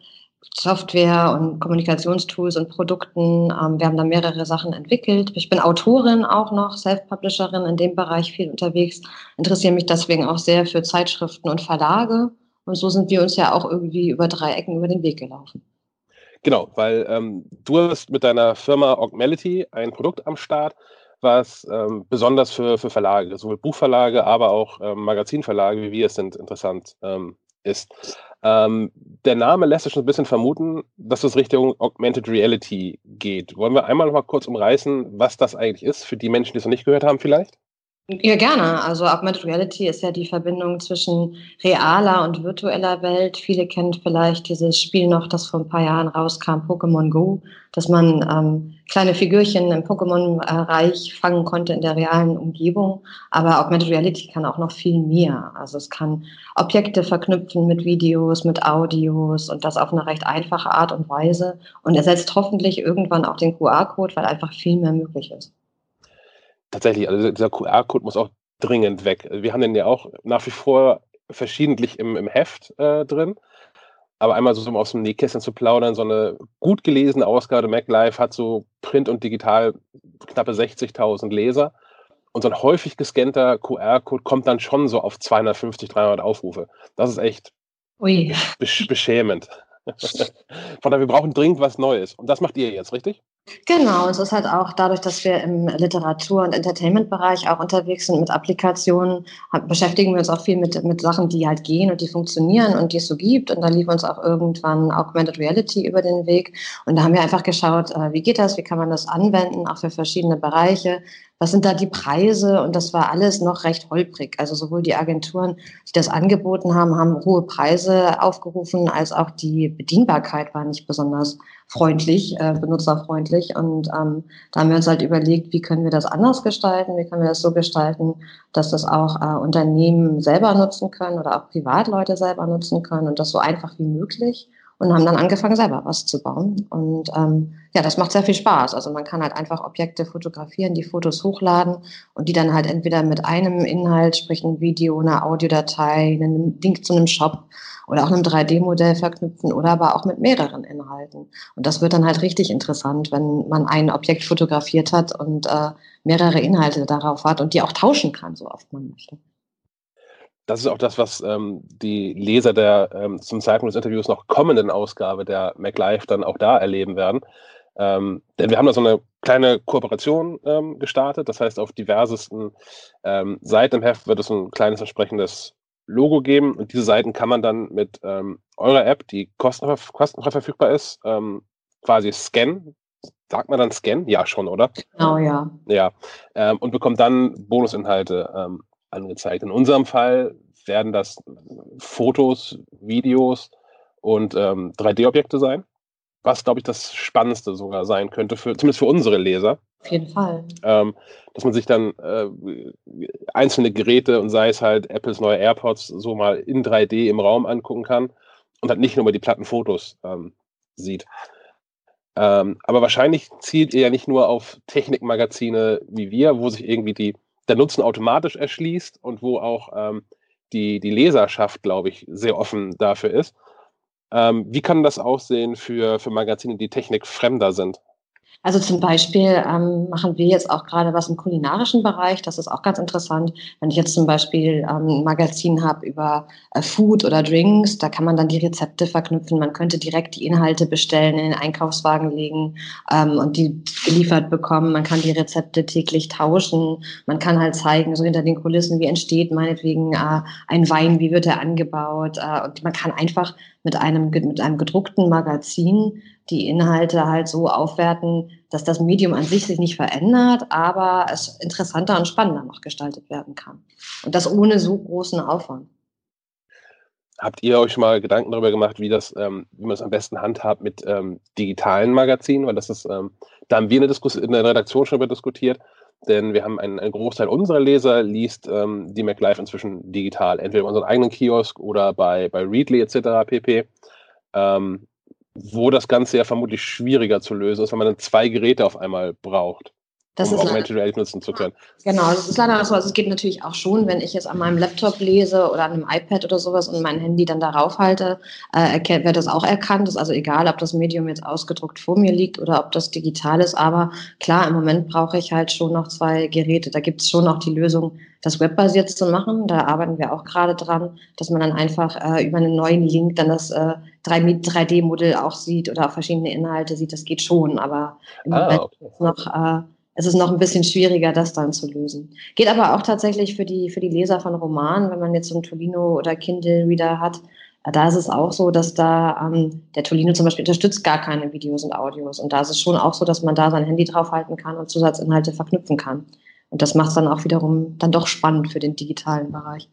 ähm, und Kommunikationstools und Produkten. Ähm, wir haben da mehrere Sachen entwickelt. Ich bin Autorin auch noch, Self-Publisherin in dem Bereich viel unterwegs, interessiere mich deswegen auch sehr für Zeitschriften und Verlage. Und so sind wir uns ja auch irgendwie über drei Ecken über den Weg gelaufen. Genau, weil ähm, du hast mit deiner Firma Augmelity ein Produkt am Start, was ähm, besonders für, für Verlage, sowohl Buchverlage, aber auch ähm, Magazinverlage, wie wir es sind, interessant ähm, ist. Ähm, der Name lässt es schon ein bisschen vermuten, dass es Richtung Augmented Reality geht. Wollen wir einmal noch mal kurz umreißen, was das eigentlich ist, für die Menschen, die es noch nicht gehört haben vielleicht? Ja, gerne. Also Augmented Reality ist ja die Verbindung zwischen realer und virtueller Welt. Viele kennen vielleicht dieses Spiel noch, das vor ein paar Jahren rauskam, Pokémon Go, dass man ähm, kleine Figürchen im Pokémon-Reich fangen konnte in der realen Umgebung. Aber Augmented Reality kann auch noch viel mehr. Also es kann Objekte verknüpfen mit Videos, mit Audios und das auf eine recht einfache Art und Weise und ersetzt hoffentlich irgendwann auch den QR-Code, weil einfach viel mehr möglich ist tatsächlich, also dieser QR-Code muss auch dringend weg. Wir haben den ja auch nach wie vor verschiedentlich im, im Heft äh, drin. Aber einmal so um aus dem Nähkästchen zu plaudern, so eine gut gelesene Ausgabe MacLife hat so Print und Digital knappe 60.000 Leser. Und so ein häufig gescannter QR-Code kommt dann schon so auf 250, 300 Aufrufe. Das ist echt besch beschämend. Von daher, wir brauchen dringend was Neues. Und das macht ihr jetzt, richtig? Genau, es ist halt auch dadurch, dass wir im Literatur- und Entertainment-Bereich auch unterwegs sind mit Applikationen, beschäftigen wir uns auch viel mit, mit Sachen, die halt gehen und die funktionieren und die es so gibt. Und da lief uns auch irgendwann Augmented Reality über den Weg. Und da haben wir einfach geschaut, äh, wie geht das, wie kann man das anwenden, auch für verschiedene Bereiche. Was sind da die Preise? Und das war alles noch recht holprig. Also sowohl die Agenturen, die das angeboten haben, haben hohe Preise aufgerufen, als auch die Bedienbarkeit war nicht besonders freundlich, äh, benutzerfreundlich. Und ähm, da haben wir uns halt überlegt, wie können wir das anders gestalten? Wie können wir das so gestalten, dass das auch äh, Unternehmen selber nutzen können oder auch Privatleute selber nutzen können und das so einfach wie möglich. Und haben dann angefangen, selber was zu bauen. Und ähm, ja, das macht sehr viel Spaß. Also man kann halt einfach Objekte fotografieren, die Fotos hochladen und die dann halt entweder mit einem Inhalt, sprich ein Video, einer Audiodatei, einem Link zu einem Shop oder auch einem 3D-Modell verknüpfen oder aber auch mit mehreren Inhalten. Und das wird dann halt richtig interessant, wenn man ein Objekt fotografiert hat und äh, mehrere Inhalte darauf hat und die auch tauschen kann, so oft man möchte. Das ist auch das, was ähm, die Leser der ähm, zum Zeitpunkt des Interviews noch kommenden Ausgabe der MacLife dann auch da erleben werden. Ähm, denn wir haben da so eine kleine Kooperation ähm, gestartet. Das heißt, auf diversesten ähm, Seiten im Heft wird es ein kleines entsprechendes Logo geben. Und diese Seiten kann man dann mit ähm, eurer App, die kostenfrei, kostenfrei verfügbar ist, quasi scannen. Sagt man dann scannen? Ja, schon, oder? Genau, ja. Ja. Und bekommt dann Bonusinhalte angezeigt. In unserem Fall werden das Fotos, Videos und ähm, 3D-Objekte sein, was, glaube ich, das Spannendste sogar sein könnte, für, zumindest für unsere Leser. Auf jeden Fall. Ähm, dass man sich dann äh, einzelne Geräte und sei es halt Apples neue AirPods so mal in 3D im Raum angucken kann und halt nicht nur mal die Plattenfotos ähm, sieht. Ähm, aber wahrscheinlich zielt ihr ja nicht nur auf Technikmagazine wie wir, wo sich irgendwie die, der Nutzen automatisch erschließt und wo auch ähm, die, die Leserschaft, glaube ich, sehr offen dafür ist. Ähm, wie kann das aussehen für, für Magazine, die technikfremder sind? Also zum Beispiel ähm, machen wir jetzt auch gerade was im kulinarischen Bereich. Das ist auch ganz interessant. Wenn ich jetzt zum Beispiel ähm, ein Magazin habe über äh, Food oder Drinks, da kann man dann die Rezepte verknüpfen. Man könnte direkt die Inhalte bestellen, in den Einkaufswagen legen ähm, und die geliefert bekommen. Man kann die Rezepte täglich tauschen. Man kann halt zeigen, so hinter den Kulissen, wie entsteht meinetwegen äh, ein Wein, wie wird er angebaut. Äh, und man kann einfach mit einem, mit einem gedruckten Magazin die Inhalte halt so aufwerten, dass das Medium an sich sich nicht verändert, aber es interessanter und spannender noch gestaltet werden kann. Und das ohne so großen Aufwand. Habt ihr euch mal Gedanken darüber gemacht, wie das, ähm, wie man es am besten handhabt mit ähm, digitalen Magazinen? Weil das ist, ähm, da haben wir eine in der Redaktion schon über diskutiert, denn wir haben einen, einen Großteil unserer Leser liest ähm, die MacLife inzwischen digital, entweder in unserem eigenen Kiosk oder bei, bei Readly etc. pp. Ähm, wo das Ganze ja vermutlich schwieriger zu lösen ist, wenn man dann zwei Geräte auf einmal braucht. Das um ist Augmented Reality nutzen zu können. Genau, das ist leider so. Also es geht natürlich auch schon, wenn ich jetzt an meinem Laptop lese oder an einem iPad oder sowas und mein Handy dann darauf halte, äh, wird das auch erkannt. Das ist also egal, ob das Medium jetzt ausgedruckt vor mir liegt oder ob das digital ist. Aber klar, im Moment brauche ich halt schon noch zwei Geräte. Da gibt es schon noch die Lösung, das webbasiert zu machen. Da arbeiten wir auch gerade dran, dass man dann einfach äh, über einen neuen Link dann das äh, 3D-Modell auch sieht oder auch verschiedene Inhalte sieht. Das geht schon, aber im Ah, Moment okay. noch äh, es ist noch ein bisschen schwieriger, das dann zu lösen. Geht aber auch tatsächlich für die, für die Leser von Romanen, wenn man jetzt so einen Tolino oder Kindle Reader hat, äh, da ist es auch so, dass da ähm, der Tolino zum Beispiel unterstützt gar keine Videos und Audios. Und da ist es schon auch so, dass man da sein Handy draufhalten kann und Zusatzinhalte verknüpfen kann. Und das macht es dann auch wiederum dann doch spannend für den digitalen Bereich.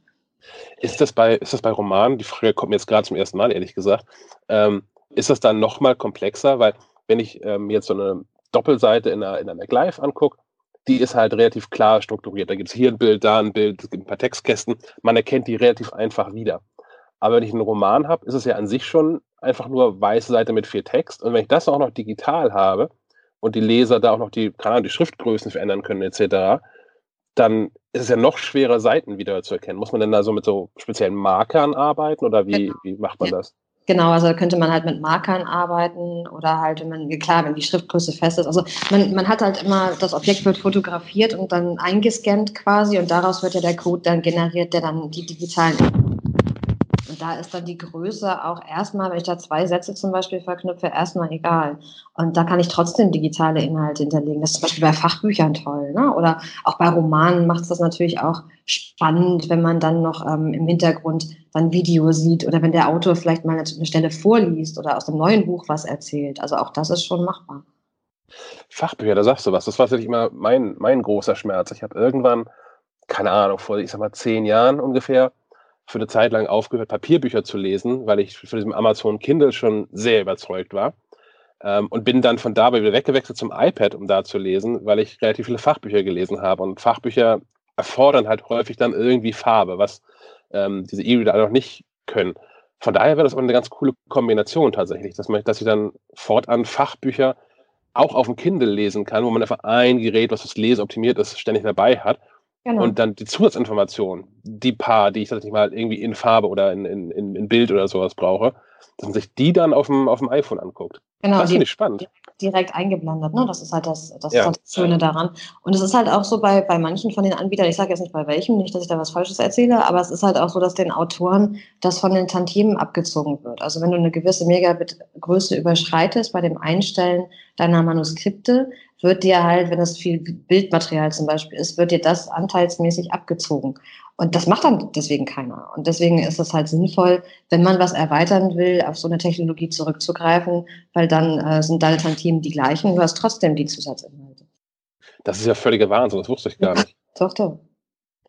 Ist das bei, ist das bei Romanen, die Frage kommt mir jetzt gerade zum ersten Mal, ehrlich gesagt, ähm, ist das dann nochmal komplexer? Weil wenn ich ähm, jetzt so eine Doppelseite in einer, in einer MacLive angucke, die ist halt relativ klar strukturiert. Da gibt es hier ein Bild, da ein Bild, es gibt ein paar Textkästen. Man erkennt die relativ einfach wieder. Aber wenn ich einen Roman habe, ist es ja an sich schon einfach nur weiße Seite mit viel Text. Und wenn ich das auch noch digital habe und die Leser da auch noch die, keine Ahnung, die Schriftgrößen verändern können etc., dann ist es ja noch schwerer, Seiten wieder zu erkennen. Muss man denn da so mit so speziellen Markern arbeiten oder wie, Genau. wie macht man Ja. das? Genau, also da könnte man halt mit Markern arbeiten oder halt, wenn man, klar, wenn die Schriftgröße fest ist. Also man, man hat halt immer, das Objekt wird fotografiert und dann eingescannt quasi und daraus wird ja der Code dann generiert, der dann die digitalen. Da ist dann die Größe auch erstmal, wenn ich da zwei Sätze zum Beispiel verknüpfe, erstmal egal. Und da kann ich trotzdem digitale Inhalte hinterlegen. Das ist zum Beispiel bei Fachbüchern toll. Ne? Oder auch bei Romanen macht es das natürlich auch spannend, wenn man dann noch ähm, im Hintergrund dann Video sieht oder wenn der Autor vielleicht mal eine eine Stelle vorliest oder aus dem neuen Buch was erzählt. Also auch das ist schon machbar. Fachbücher, da sagst du was. Das war tatsächlich immer mein, mein großer Schmerz. Ich habe irgendwann, keine Ahnung, vor, ich sag mal, zehn Jahren ungefähr, für eine Zeit lang aufgehört, Papierbücher zu lesen, weil ich von diesem Amazon Kindle schon sehr überzeugt war. Ähm, und bin dann von dabei wieder weggewechselt zum iPad, um da zu lesen, weil ich relativ viele Fachbücher gelesen habe. Und Fachbücher erfordern halt häufig dann irgendwie Farbe, was ähm, diese E-Reader noch nicht können. Von daher wäre das auch eine ganz coole Kombination tatsächlich, dass, man, dass ich dann fortan Fachbücher auch auf dem Kindle lesen kann, wo man einfach ein Gerät, was das Lesen optimiert ist, ständig dabei hat. Genau. Und dann die Zusatzinformationen, die paar, die ich tatsächlich mal irgendwie in Farbe oder in, in, in, Bild oder sowas brauche, dass man sich die dann auf dem, auf dem iPhone anguckt. genau, Das finde ich spannend. direkt eingeblendet. Ne? Das ist halt das, das, Ja. ist halt das Schöne daran. Und es ist halt auch so bei, bei manchen von den Anbietern, ich sage jetzt nicht bei welchem, nicht, dass ich da was Falsches erzähle, aber es ist halt auch so, dass den Autoren das von den Tantiemen abgezogen wird. Also wenn du eine gewisse Megabit-Größe überschreitest bei dem Einstellen deiner Manuskripte, wird dir halt, wenn das viel Bildmaterial zum Beispiel ist, wird dir das anteilsmäßig abgezogen. Und das macht dann deswegen keiner. Und deswegen ist es halt sinnvoll, wenn man was erweitern will, auf so eine Technologie zurückzugreifen, weil dann äh, sind deine Tantiemen die gleichen, du hast trotzdem die Zusatzinhalte. Das ist ja völliger Wahnsinn, das wusste ich gar nicht. Doch, doch.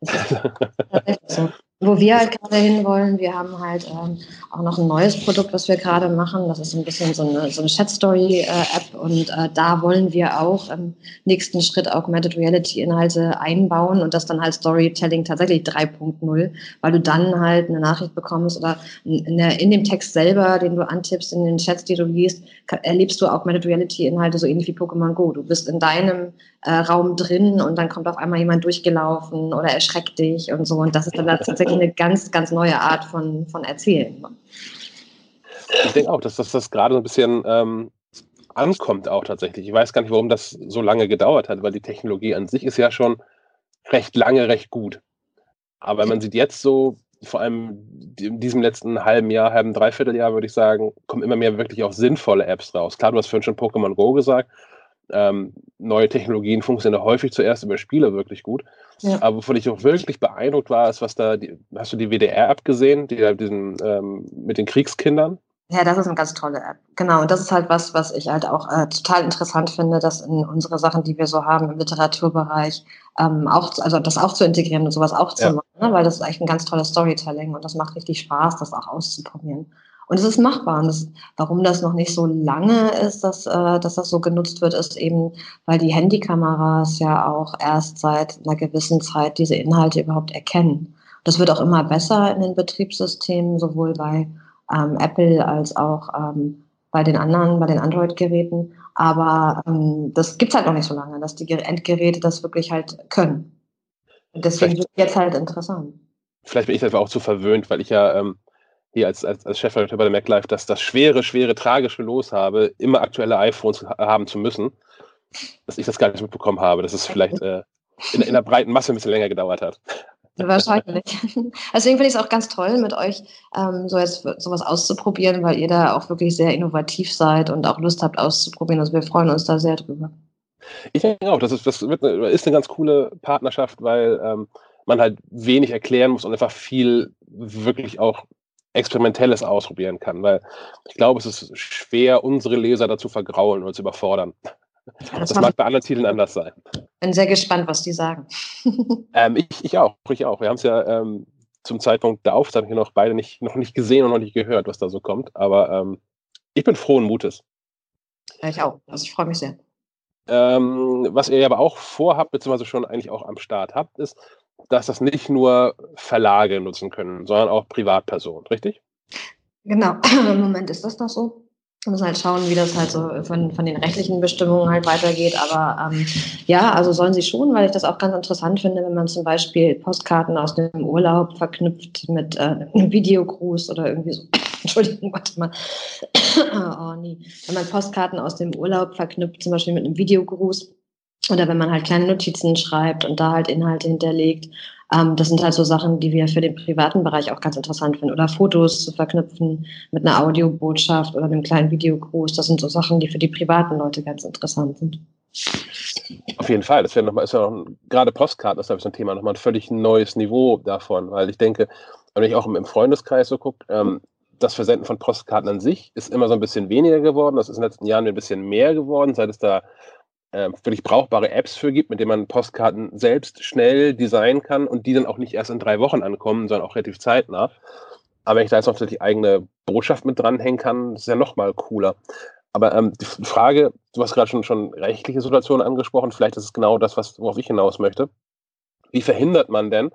Das ist so. Wo wir halt gerade hinwollen, wir haben halt ähm, auch noch ein neues Produkt, was wir gerade machen. Das ist ein bisschen so eine, so eine Chat-Story-App äh, und äh, da wollen wir auch im nächsten Schritt Augmented Reality-Inhalte einbauen und das dann halt Storytelling tatsächlich 3.0, weil du dann halt eine Nachricht bekommst oder in, der, in dem Text selber, den du antippst, in den Chats, die du liest, erlebst du Augmented Reality-Inhalte so ähnlich wie Pokémon Go. Du bist in deinem äh, Raum drin und dann kommt auf einmal jemand durchgelaufen oder erschreckt dich und so und das ist dann tatsächlich eine ganz, ganz neue Art von, von Erzählen. Ich denke auch, dass das, das gerade so ein bisschen ähm, ankommt auch tatsächlich. Ich weiß gar nicht, warum das so lange gedauert hat, weil die Technologie an sich ist ja schon recht lange, recht gut. Aber man sieht jetzt so, vor allem in diesem letzten halben Jahr, halben Dreivierteljahr, würde ich sagen, kommen immer mehr wirklich auch sinnvolle Apps raus. Klar, du hast vorhin schon Pokémon Go gesagt. Ähm, neue Technologien funktionieren häufig zuerst über Spiele wirklich gut. Ja. Aber wovon ich auch wirklich beeindruckt war, ist, was da, die, hast du die WDR-App gesehen, die diesen, ähm, mit den Kriegskindern? Ja, das ist eine ganz tolle App. Genau, und das ist halt was, was ich halt auch äh, total interessant finde, dass in unsere Sachen, die wir so haben im Literaturbereich, ähm, auch, also das auch zu integrieren und sowas auch zu ja. machen, ne? weil das ist eigentlich ein ganz tolles Storytelling und das macht richtig Spaß, das auch auszuprobieren. Und es ist machbar. Und das, warum das noch nicht so lange ist, dass, äh, dass das so genutzt wird, ist eben, weil die Handykameras ja auch erst seit einer gewissen Zeit diese Inhalte überhaupt erkennen. Das wird auch immer besser in den Betriebssystemen, sowohl bei ähm, Apple als auch ähm, bei den anderen, bei den Android-Geräten. Aber ähm, das gibt's halt noch nicht so lange, dass die Endgeräte das wirklich halt können. Und deswegen wird es jetzt halt interessant. Vielleicht bin ich einfach auch zu verwöhnt, weil ich ja ähm, hier als, als, als Chefredakteur bei der MacLife, dass das schwere, schwere, tragische Los habe, immer aktuelle iPhones haben zu müssen, dass ich das gar nicht mitbekommen habe, dass es vielleicht äh, in, in der breiten Masse ein bisschen länger gedauert hat. Wahrscheinlich. Deswegen finde ich es auch ganz toll, mit euch ähm, so jetzt sowas auszuprobieren, weil ihr da auch wirklich sehr innovativ seid und auch Lust habt auszuprobieren. Also wir freuen uns da sehr drüber. Ich denke auch, das ist, das wird eine, ist eine ganz coole Partnerschaft, weil ähm, man halt wenig erklären muss und einfach viel wirklich auch Experimentelles ausprobieren kann, weil ich glaube, es ist schwer, unsere Leser dazu vergraulen oder zu überfordern. Das, das mag bei anderen Titeln anders sein. Bin sehr gespannt, was die sagen. ähm, ich, ich auch, ich auch. Wir haben es ja ähm, zum Zeitpunkt der Aufzeichnung noch beide nicht, noch nicht gesehen und noch nicht gehört, was da so kommt. Aber ähm, ich bin frohen Mutes. Ja, ich auch. Also ich freue mich sehr. Ähm, was ihr aber auch vorhabt, beziehungsweise schon eigentlich auch am Start habt, ist, dass das nicht nur Verlage nutzen können, sondern auch Privatpersonen, richtig? Genau, im Moment ist das noch so. Wir müssen halt schauen, wie das halt so von, von den rechtlichen Bestimmungen halt weitergeht. Aber ähm, ja, also sollen sie schon, weil ich das auch ganz interessant finde, wenn man zum Beispiel Postkarten aus dem Urlaub verknüpft mit äh, einem Videogruß oder irgendwie so. Entschuldigung, warte mal. oh nee. Wenn man Postkarten aus dem Urlaub verknüpft, zum Beispiel mit einem Videogruß, oder wenn man halt kleine Notizen schreibt und da halt Inhalte hinterlegt. Ähm, das sind halt so Sachen, die wir für den privaten Bereich auch ganz interessant finden. Oder Fotos zu verknüpfen mit einer Audiobotschaft oder einem kleinen Videogruß. Das sind so Sachen, die für die privaten Leute ganz interessant sind. Auf jeden Fall. Das wäre nochmal, ist ja noch, gerade Postkarten ist, glaube ich, so ein Thema, nochmal ein völlig neues Niveau davon, weil ich denke, wenn ich auch im Freundeskreis so gucke, ähm, das Versenden von Postkarten an sich ist immer so ein bisschen weniger geworden. Das ist in den letzten Jahren ein bisschen mehr geworden, seit es da äh, wirklich brauchbare Apps für gibt, mit denen man Postkarten selbst schnell designen kann und die dann auch nicht erst in drei Wochen ankommen, sondern auch relativ zeitnah. Aber wenn ich da jetzt noch die eigene Botschaft mit dranhängen kann, ist ja noch mal cooler. Aber ähm, die Frage, du hast gerade schon, schon rechtliche Situationen angesprochen, vielleicht ist es genau das, was, worauf ich hinaus möchte. Wie verhindert man denn,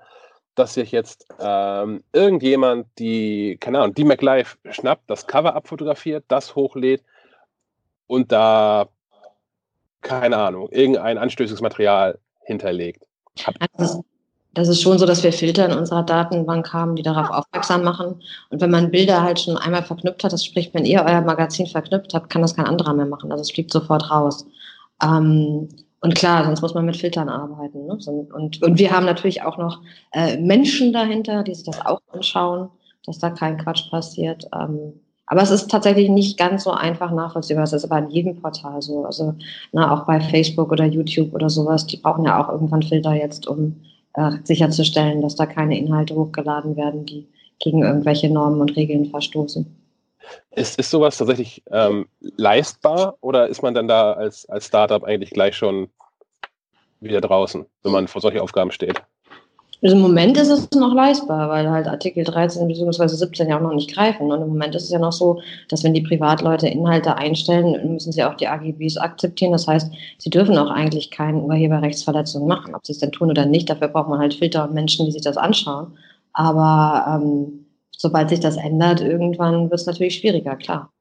dass sich jetzt ähm, irgendjemand die, keine Ahnung, die MacLife schnappt, das Cover abfotografiert, das hochlädt und da keine Ahnung, irgendein anstößiges Material hinterlegt. Also, das ist schon so, dass wir Filter in unserer Datenbank haben, die darauf aufmerksam machen. Und wenn man Bilder halt schon einmal verknüpft hat, das spricht, wenn ihr euer Magazin verknüpft habt, kann das kein anderer mehr machen. Also es fliegt sofort raus. Ähm, und klar, sonst muss man mit Filtern arbeiten. Ne? Und, und wir haben natürlich auch noch äh, Menschen dahinter, die sich das auch anschauen, dass da kein Quatsch passiert. Ähm, aber es ist tatsächlich nicht ganz so einfach nachvollziehbar. Es ist aber in jedem Portal so. Also na, auch bei Facebook oder YouTube oder sowas, die brauchen ja auch irgendwann Filter jetzt, um äh, sicherzustellen, dass da keine Inhalte hochgeladen werden, die gegen irgendwelche Normen und Regeln verstoßen. Ist, ist sowas tatsächlich ähm, leistbar oder ist man dann da als, als Startup eigentlich gleich schon wieder draußen, wenn man vor solche Aufgaben steht? Also Im Moment ist es noch leistbar, weil halt Artikel 13 bzw. 17 ja auch noch nicht greifen. Und im Moment ist es ja noch so, dass wenn die Privatleute Inhalte einstellen, müssen sie auch die AGBs akzeptieren. Das heißt, sie dürfen auch eigentlich keine Urheberrechtsverletzungen machen. Ob sie es denn tun oder nicht, dafür braucht man halt Filter und Menschen, die sich das anschauen. Aber ähm, sobald sich das ändert, irgendwann wird es natürlich schwieriger, klar.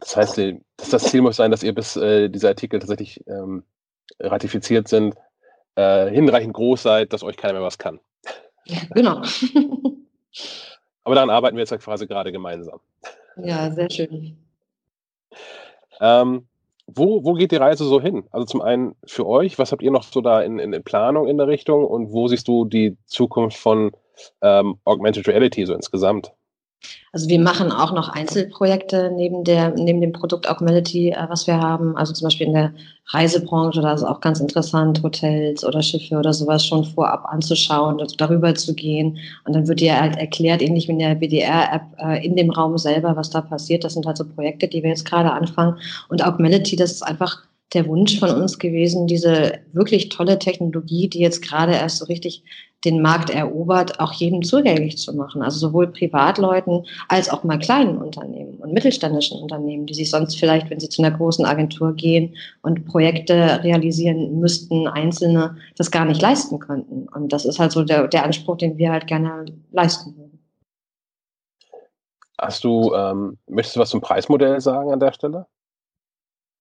Das heißt, das Ziel muss sein, dass ihr bis äh, diese Artikel tatsächlich ähm, ratifiziert sind, äh, hinreichend groß seid, dass euch keiner mehr was kann. Genau. Aber daran arbeiten wir jetzt quasi gerade gemeinsam. Ja, sehr schön. Ähm, wo, wo geht die Reise so hin? Also zum einen für euch, was habt ihr noch so da in, in, in Planung in der Richtung und wo siehst du die Zukunft von ähm, Augmented Reality so insgesamt? Also wir machen auch noch Einzelprojekte neben der neben dem Produkt Augmenity, äh, was wir haben. Also zum Beispiel in der Reisebranche, da ist auch ganz interessant, Hotels oder Schiffe oder sowas schon vorab anzuschauen, darüber zu gehen. Und dann wird dir halt erklärt, ähnlich wie in der BDR-App, äh, in dem Raum selber, was da passiert. Das sind halt so Projekte, die wir jetzt gerade anfangen. Und Augmenity, das ist einfach der Wunsch von uns gewesen, diese wirklich tolle Technologie, die jetzt gerade erst so richtig den Markt erobert, auch jedem zugänglich zu machen. Also sowohl Privatleuten als auch mal kleinen Unternehmen und mittelständischen Unternehmen, die sich sonst vielleicht, wenn sie zu einer großen Agentur gehen und Projekte realisieren müssten, einzelne das gar nicht leisten könnten. Und das ist halt so der, der Anspruch, den wir halt gerne leisten würden. Hast du, ähm, möchtest du was zum Preismodell sagen an der Stelle?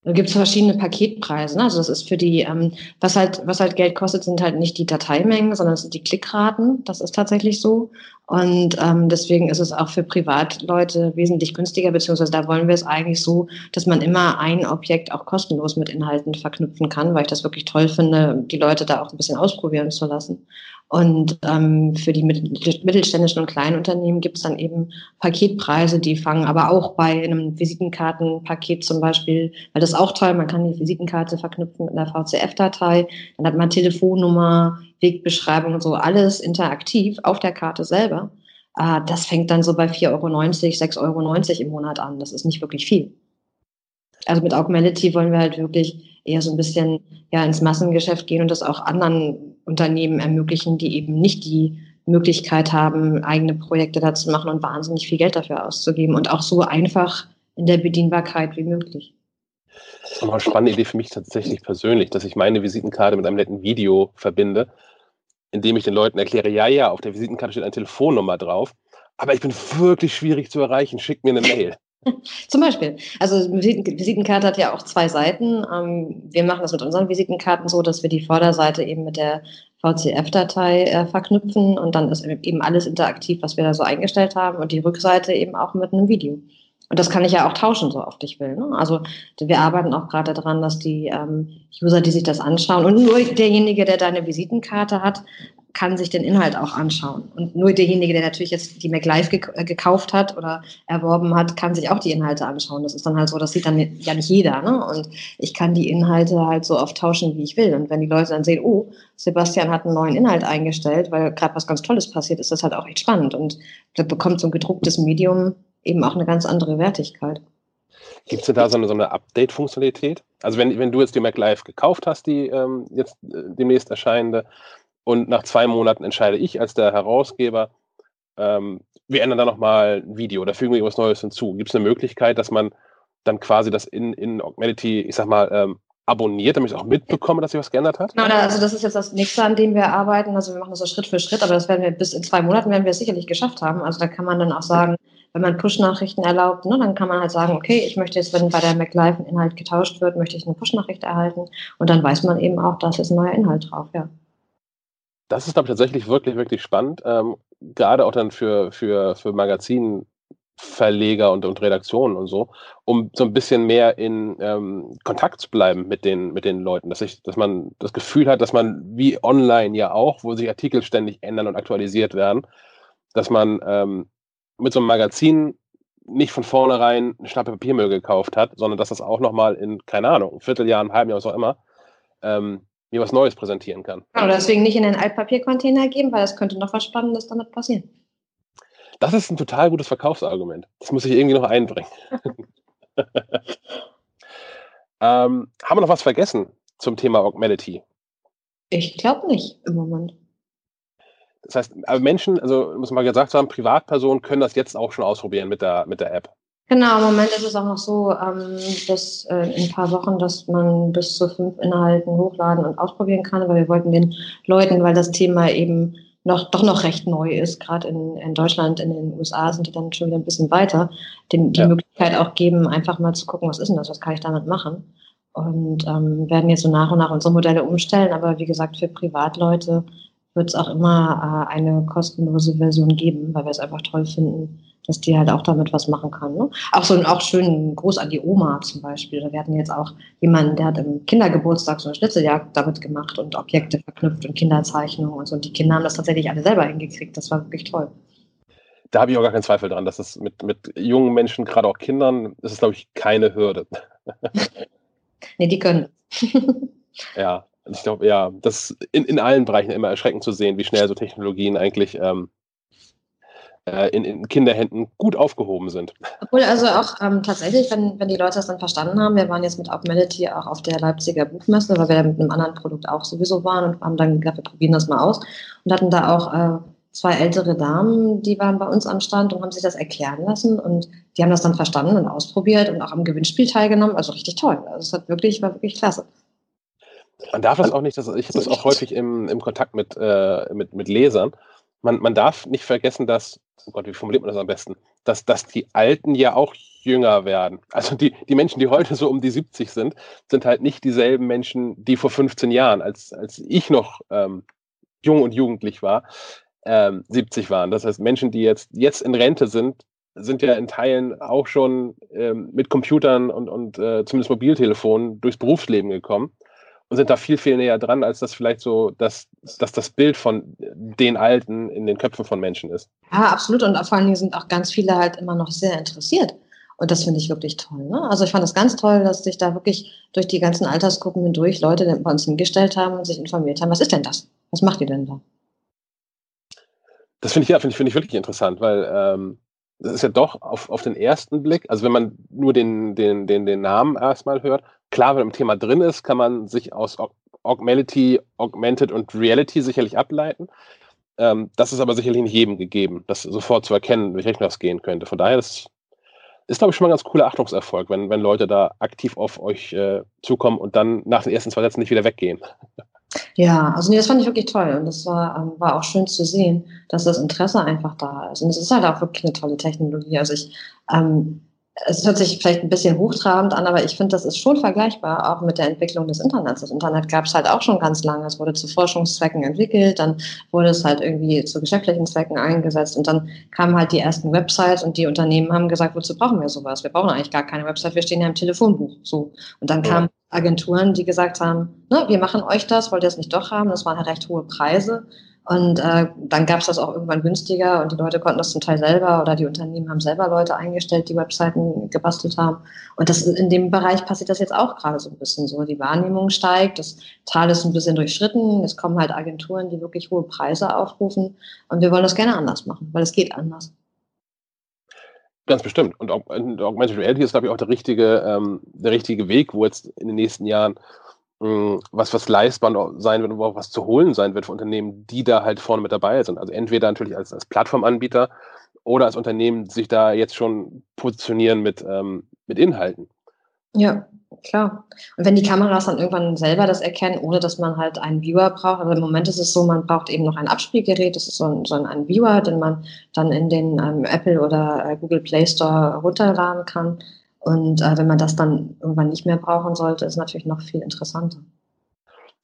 Da gibt es verschiedene Paketpreise. Ne? Also das ist für die, ähm, was halt, was halt Geld kostet, sind halt nicht die Dateimengen, sondern es sind die Klickraten. Das ist tatsächlich so. Und ähm, deswegen ist es auch für Privatleute wesentlich günstiger, beziehungsweise da wollen wir es eigentlich so, dass man immer ein Objekt auch kostenlos mit Inhalten verknüpfen kann, weil ich das wirklich toll finde, die Leute da auch ein bisschen ausprobieren zu lassen. Und ähm, für die mittelständischen und kleinen Unternehmen gibt es dann eben Paketpreise, die fangen aber auch bei einem Visitenkartenpaket zum Beispiel, weil das ist auch toll, man kann die Visitenkarte verknüpfen mit einer VCF-Datei, dann hat man Telefonnummer, Wegbeschreibung und so, alles interaktiv auf der Karte selber. Äh, das fängt dann so bei 4,90 Euro, 6,90 Euro im Monat an. Das ist nicht wirklich viel. Also mit Augmenity wollen wir halt wirklich eher so ein bisschen ja, ins Massengeschäft gehen und das auch anderen Unternehmen ermöglichen, die eben nicht die Möglichkeit haben, eigene Projekte da zu machen und wahnsinnig viel Geld dafür auszugeben und auch so einfach in der Bedienbarkeit wie möglich. Das ist eine spannende Idee für mich tatsächlich persönlich, dass ich meine Visitenkarte mit einem netten Video verbinde, indem ich den Leuten erkläre, ja, ja, auf der Visitenkarte steht eine Telefonnummer drauf, aber ich bin wirklich schwierig zu erreichen, schickt mir eine Mail. Zum Beispiel. Also Visitenkarte hat ja auch zwei Seiten. Ähm, wir machen das mit unseren Visitenkarten so, dass wir die Vorderseite eben mit der VCF-Datei äh, verknüpfen und dann ist eben alles interaktiv, was wir da so eingestellt haben und die Rückseite eben auch mit einem Video. Und das kann ich ja auch tauschen, so oft ich will. Ne? Also wir arbeiten auch gerade daran, dass die ähm, User, die sich das anschauen, und nur derjenige, der deine Visitenkarte hat, kann sich den Inhalt auch anschauen. Und nur derjenige, der natürlich jetzt die MacLive gek äh, gekauft hat oder erworben hat, kann sich auch die Inhalte anschauen. Das ist dann halt so, das sieht dann ja nicht jeder. Ne? Und ich kann die Inhalte halt so oft tauschen, wie ich will. Und wenn die Leute dann sehen, oh, Sebastian hat einen neuen Inhalt eingestellt, weil gerade was ganz Tolles passiert, ist das halt auch echt spannend. Und da bekommt so ein gedrucktes Medium eben auch eine ganz andere Wertigkeit. Gibt es da so eine, so eine Update-Funktionalität? Also wenn, wenn du jetzt die MacLive gekauft hast, die ähm, jetzt äh, demnächst erscheinende, und nach zwei Monaten entscheide ich als der Herausgeber, ähm, wir ändern da nochmal ein Video oder fügen wir irgendwas Neues hinzu. Gibt es eine Möglichkeit, dass man dann quasi das in, in Augmenity, ich sag mal, ähm, abonniert, damit ich auch mitbekomme, dass sich was geändert hat? Genau, also das ist jetzt das nächste, an dem wir arbeiten. Also wir machen das so Schritt für Schritt, aber das werden wir bis in zwei Monaten werden wir es sicherlich geschafft haben. Also da kann man dann auch sagen, wenn man Push-Nachrichten erlaubt, ne, dann kann man halt sagen, okay, ich möchte jetzt, wenn bei der MacLive ein Inhalt getauscht wird, möchte ich eine Push-Nachricht erhalten und dann weiß man eben auch, da ist ein neuer Inhalt drauf, ja das ist, glaube ich, tatsächlich wirklich, wirklich spannend. Ähm, gerade auch dann für, für, für Magazinverleger und, und Redaktionen und so, um so ein bisschen mehr in ähm, Kontakt zu bleiben mit den, mit den Leuten. Dass, ich, dass man das Gefühl hat, dass man wie online ja auch, wo sich Artikel ständig ändern und aktualisiert werden, dass man ähm, mit so einem Magazin nicht von vornherein eine Schnappe Papiermüll gekauft hat, sondern dass das auch nochmal in, keine Ahnung, ein Vierteljahr, ein halben Jahr, was auch immer, ähm, mir was Neues präsentieren kann. Genau, deswegen nicht in den Altpapiercontainer geben, weil es könnte noch was Spannendes damit passieren. Das ist ein total gutes Verkaufsargument. Das muss ich irgendwie noch einbringen. ähm, haben wir noch was vergessen zum Thema Augmenity? Ich glaube nicht im Moment. Das heißt, aber Menschen, also muss man mal gesagt haben, Privatpersonen können das jetzt auch schon ausprobieren mit der, mit der App. Genau, im Moment ist es auch noch so, ähm, bis äh, in ein paar Wochen, dass man bis zu fünf Inhalten hochladen und ausprobieren kann. Aber wir wollten den Leuten, weil das Thema eben noch, doch noch recht neu ist, gerade in, in Deutschland, in den USA sind die dann schon wieder ein bisschen weiter, den, die ja. Möglichkeit auch geben, einfach mal zu gucken, was ist denn das, was kann ich damit machen. Und ähm, werden jetzt so nach und nach unsere Modelle umstellen. Aber wie gesagt, für Privatleute wird es auch immer äh, eine kostenlose Version geben, weil wir es einfach toll finden, dass die halt auch damit was machen kann. Ne? Auch so ein auch schön Gruß an die Oma zum Beispiel. Wir hatten jetzt auch jemanden, der hat im Kindergeburtstag so eine Schnitzeljagd damit gemacht und Objekte verknüpft und Kinderzeichnungen und so. Und die Kinder haben das tatsächlich alle selber hingekriegt. Das war wirklich toll. Da habe ich auch gar keinen Zweifel dran, dass es mit, mit jungen Menschen, gerade auch Kindern, ist es, glaube ich, keine Hürde. nee, die können. ja, ich glaube, ja, das ist in, in allen Bereichen immer erschreckend zu sehen, wie schnell so Technologien eigentlich ähm, äh, in, in, Kinderhänden gut aufgehoben sind. Obwohl also auch ähm, tatsächlich, wenn, wenn die Leute das dann verstanden haben, wir waren jetzt mit Augmenity auch auf der Leipziger Buchmesse, weil wir mit einem anderen Produkt auch sowieso waren und haben dann gesagt, wir probieren das mal aus und hatten da auch äh, zwei ältere Damen, die waren bei uns am Stand und haben sich das erklären lassen und die haben das dann verstanden und ausprobiert und auch am Gewinnspiel teilgenommen. Also richtig toll. Also es hat wirklich, war wirklich klasse. Man darf das auch nicht, das, ich habe das auch häufig im, im Kontakt mit, äh, mit, mit Lesern. Man, man darf nicht vergessen, dass oh Gott, wie formuliert man das am besten? Dass, dass die Alten ja auch jünger werden. Also die, die Menschen, die heute so um die 70 sind, sind halt nicht dieselben Menschen, die vor 15 Jahren, als, als ich noch ähm, jung und jugendlich war, ähm, 70 waren. Das heißt, Menschen, die jetzt, jetzt in Rente sind, sind ja in Teilen auch schon ähm, mit Computern und, und äh, zumindest Mobiltelefonen durchs Berufsleben gekommen sind da viel, viel näher dran, als das vielleicht so, dass, dass das Bild von den Alten in den Köpfen von Menschen ist. Ja, absolut. Und vor allen Dingen sind auch ganz viele halt immer noch sehr interessiert. Und das finde ich wirklich toll. Ne? Also ich fand das ganz toll, dass sich da wirklich durch die ganzen Altersgruppen hindurch Leute bei uns hingestellt haben und sich informiert haben, was ist denn das? Was macht ihr denn da? Das finde ich ja, finde ich, find ich wirklich interessant, weil ähm, das ist ja doch auf, auf den ersten Blick, also wenn man nur den, den, den, den Namen erstmal hört, klar, wenn man im Thema drin ist, kann man sich aus Augmented, Augmented und Reality sicherlich ableiten. Ähm, das ist aber sicherlich nicht jedem gegeben, das sofort zu erkennen, welche Richtung das gehen könnte. Von daher ist, ist glaube ich, schon mal ein ganz cooler Achtungserfolg, wenn, wenn Leute da aktiv auf euch äh, zukommen und dann nach den ersten zwei Sätzen nicht wieder weggehen. Ja, also nee, das fand ich wirklich toll und das war, ähm, war auch schön zu sehen, dass das Interesse einfach da ist. Und es ist halt auch wirklich eine tolle Technologie. Also ich ähm, es hört sich vielleicht ein bisschen hochtrabend an, aber ich finde, das ist schon vergleichbar, auch mit der Entwicklung des Internets. Das Internet gab es halt auch schon ganz lange. Es wurde zu Forschungszwecken entwickelt, dann wurde es halt irgendwie zu geschäftlichen Zwecken eingesetzt und dann kamen halt die ersten Websites und die Unternehmen haben gesagt, wozu brauchen wir sowas? Wir brauchen eigentlich gar keine Website, wir stehen ja im Telefonbuch. So. Und dann kamen Agenturen, die gesagt haben, ne, wir machen euch das, wollt ihr es nicht doch haben? Das waren halt recht hohe Preise. Und äh, dann gab es das auch irgendwann günstiger und die Leute konnten das zum Teil selber oder die Unternehmen haben selber Leute eingestellt, die Webseiten gebastelt haben. Und das in dem Bereich passiert das jetzt auch gerade so ein bisschen so. Die Wahrnehmung steigt, das Tal ist ein bisschen durchschritten, es kommen halt Agenturen, die wirklich hohe Preise aufrufen und wir wollen das gerne anders machen, weil es geht anders. Ganz bestimmt. Und Augmented Reality ist, glaube ich, auch der richtige, ähm, der richtige Weg, wo jetzt in den nächsten Jahren was, was leistbar sein wird und auch was zu holen sein wird für Unternehmen, die da halt vorne mit dabei sind. Also entweder natürlich als, als Plattformanbieter oder als Unternehmen sich da jetzt schon positionieren mit, ähm, mit Inhalten. Ja, klar. Und wenn die Kameras dann irgendwann selber das erkennen, ohne dass man halt einen Viewer braucht, aber im Moment ist es so, man braucht eben noch ein Abspielgerät, das ist so ein, so ein Viewer, den man dann in den ähm, Apple oder äh, Google Play Store runterladen kann. Und äh, wenn man das dann irgendwann nicht mehr brauchen sollte, ist natürlich noch viel interessanter.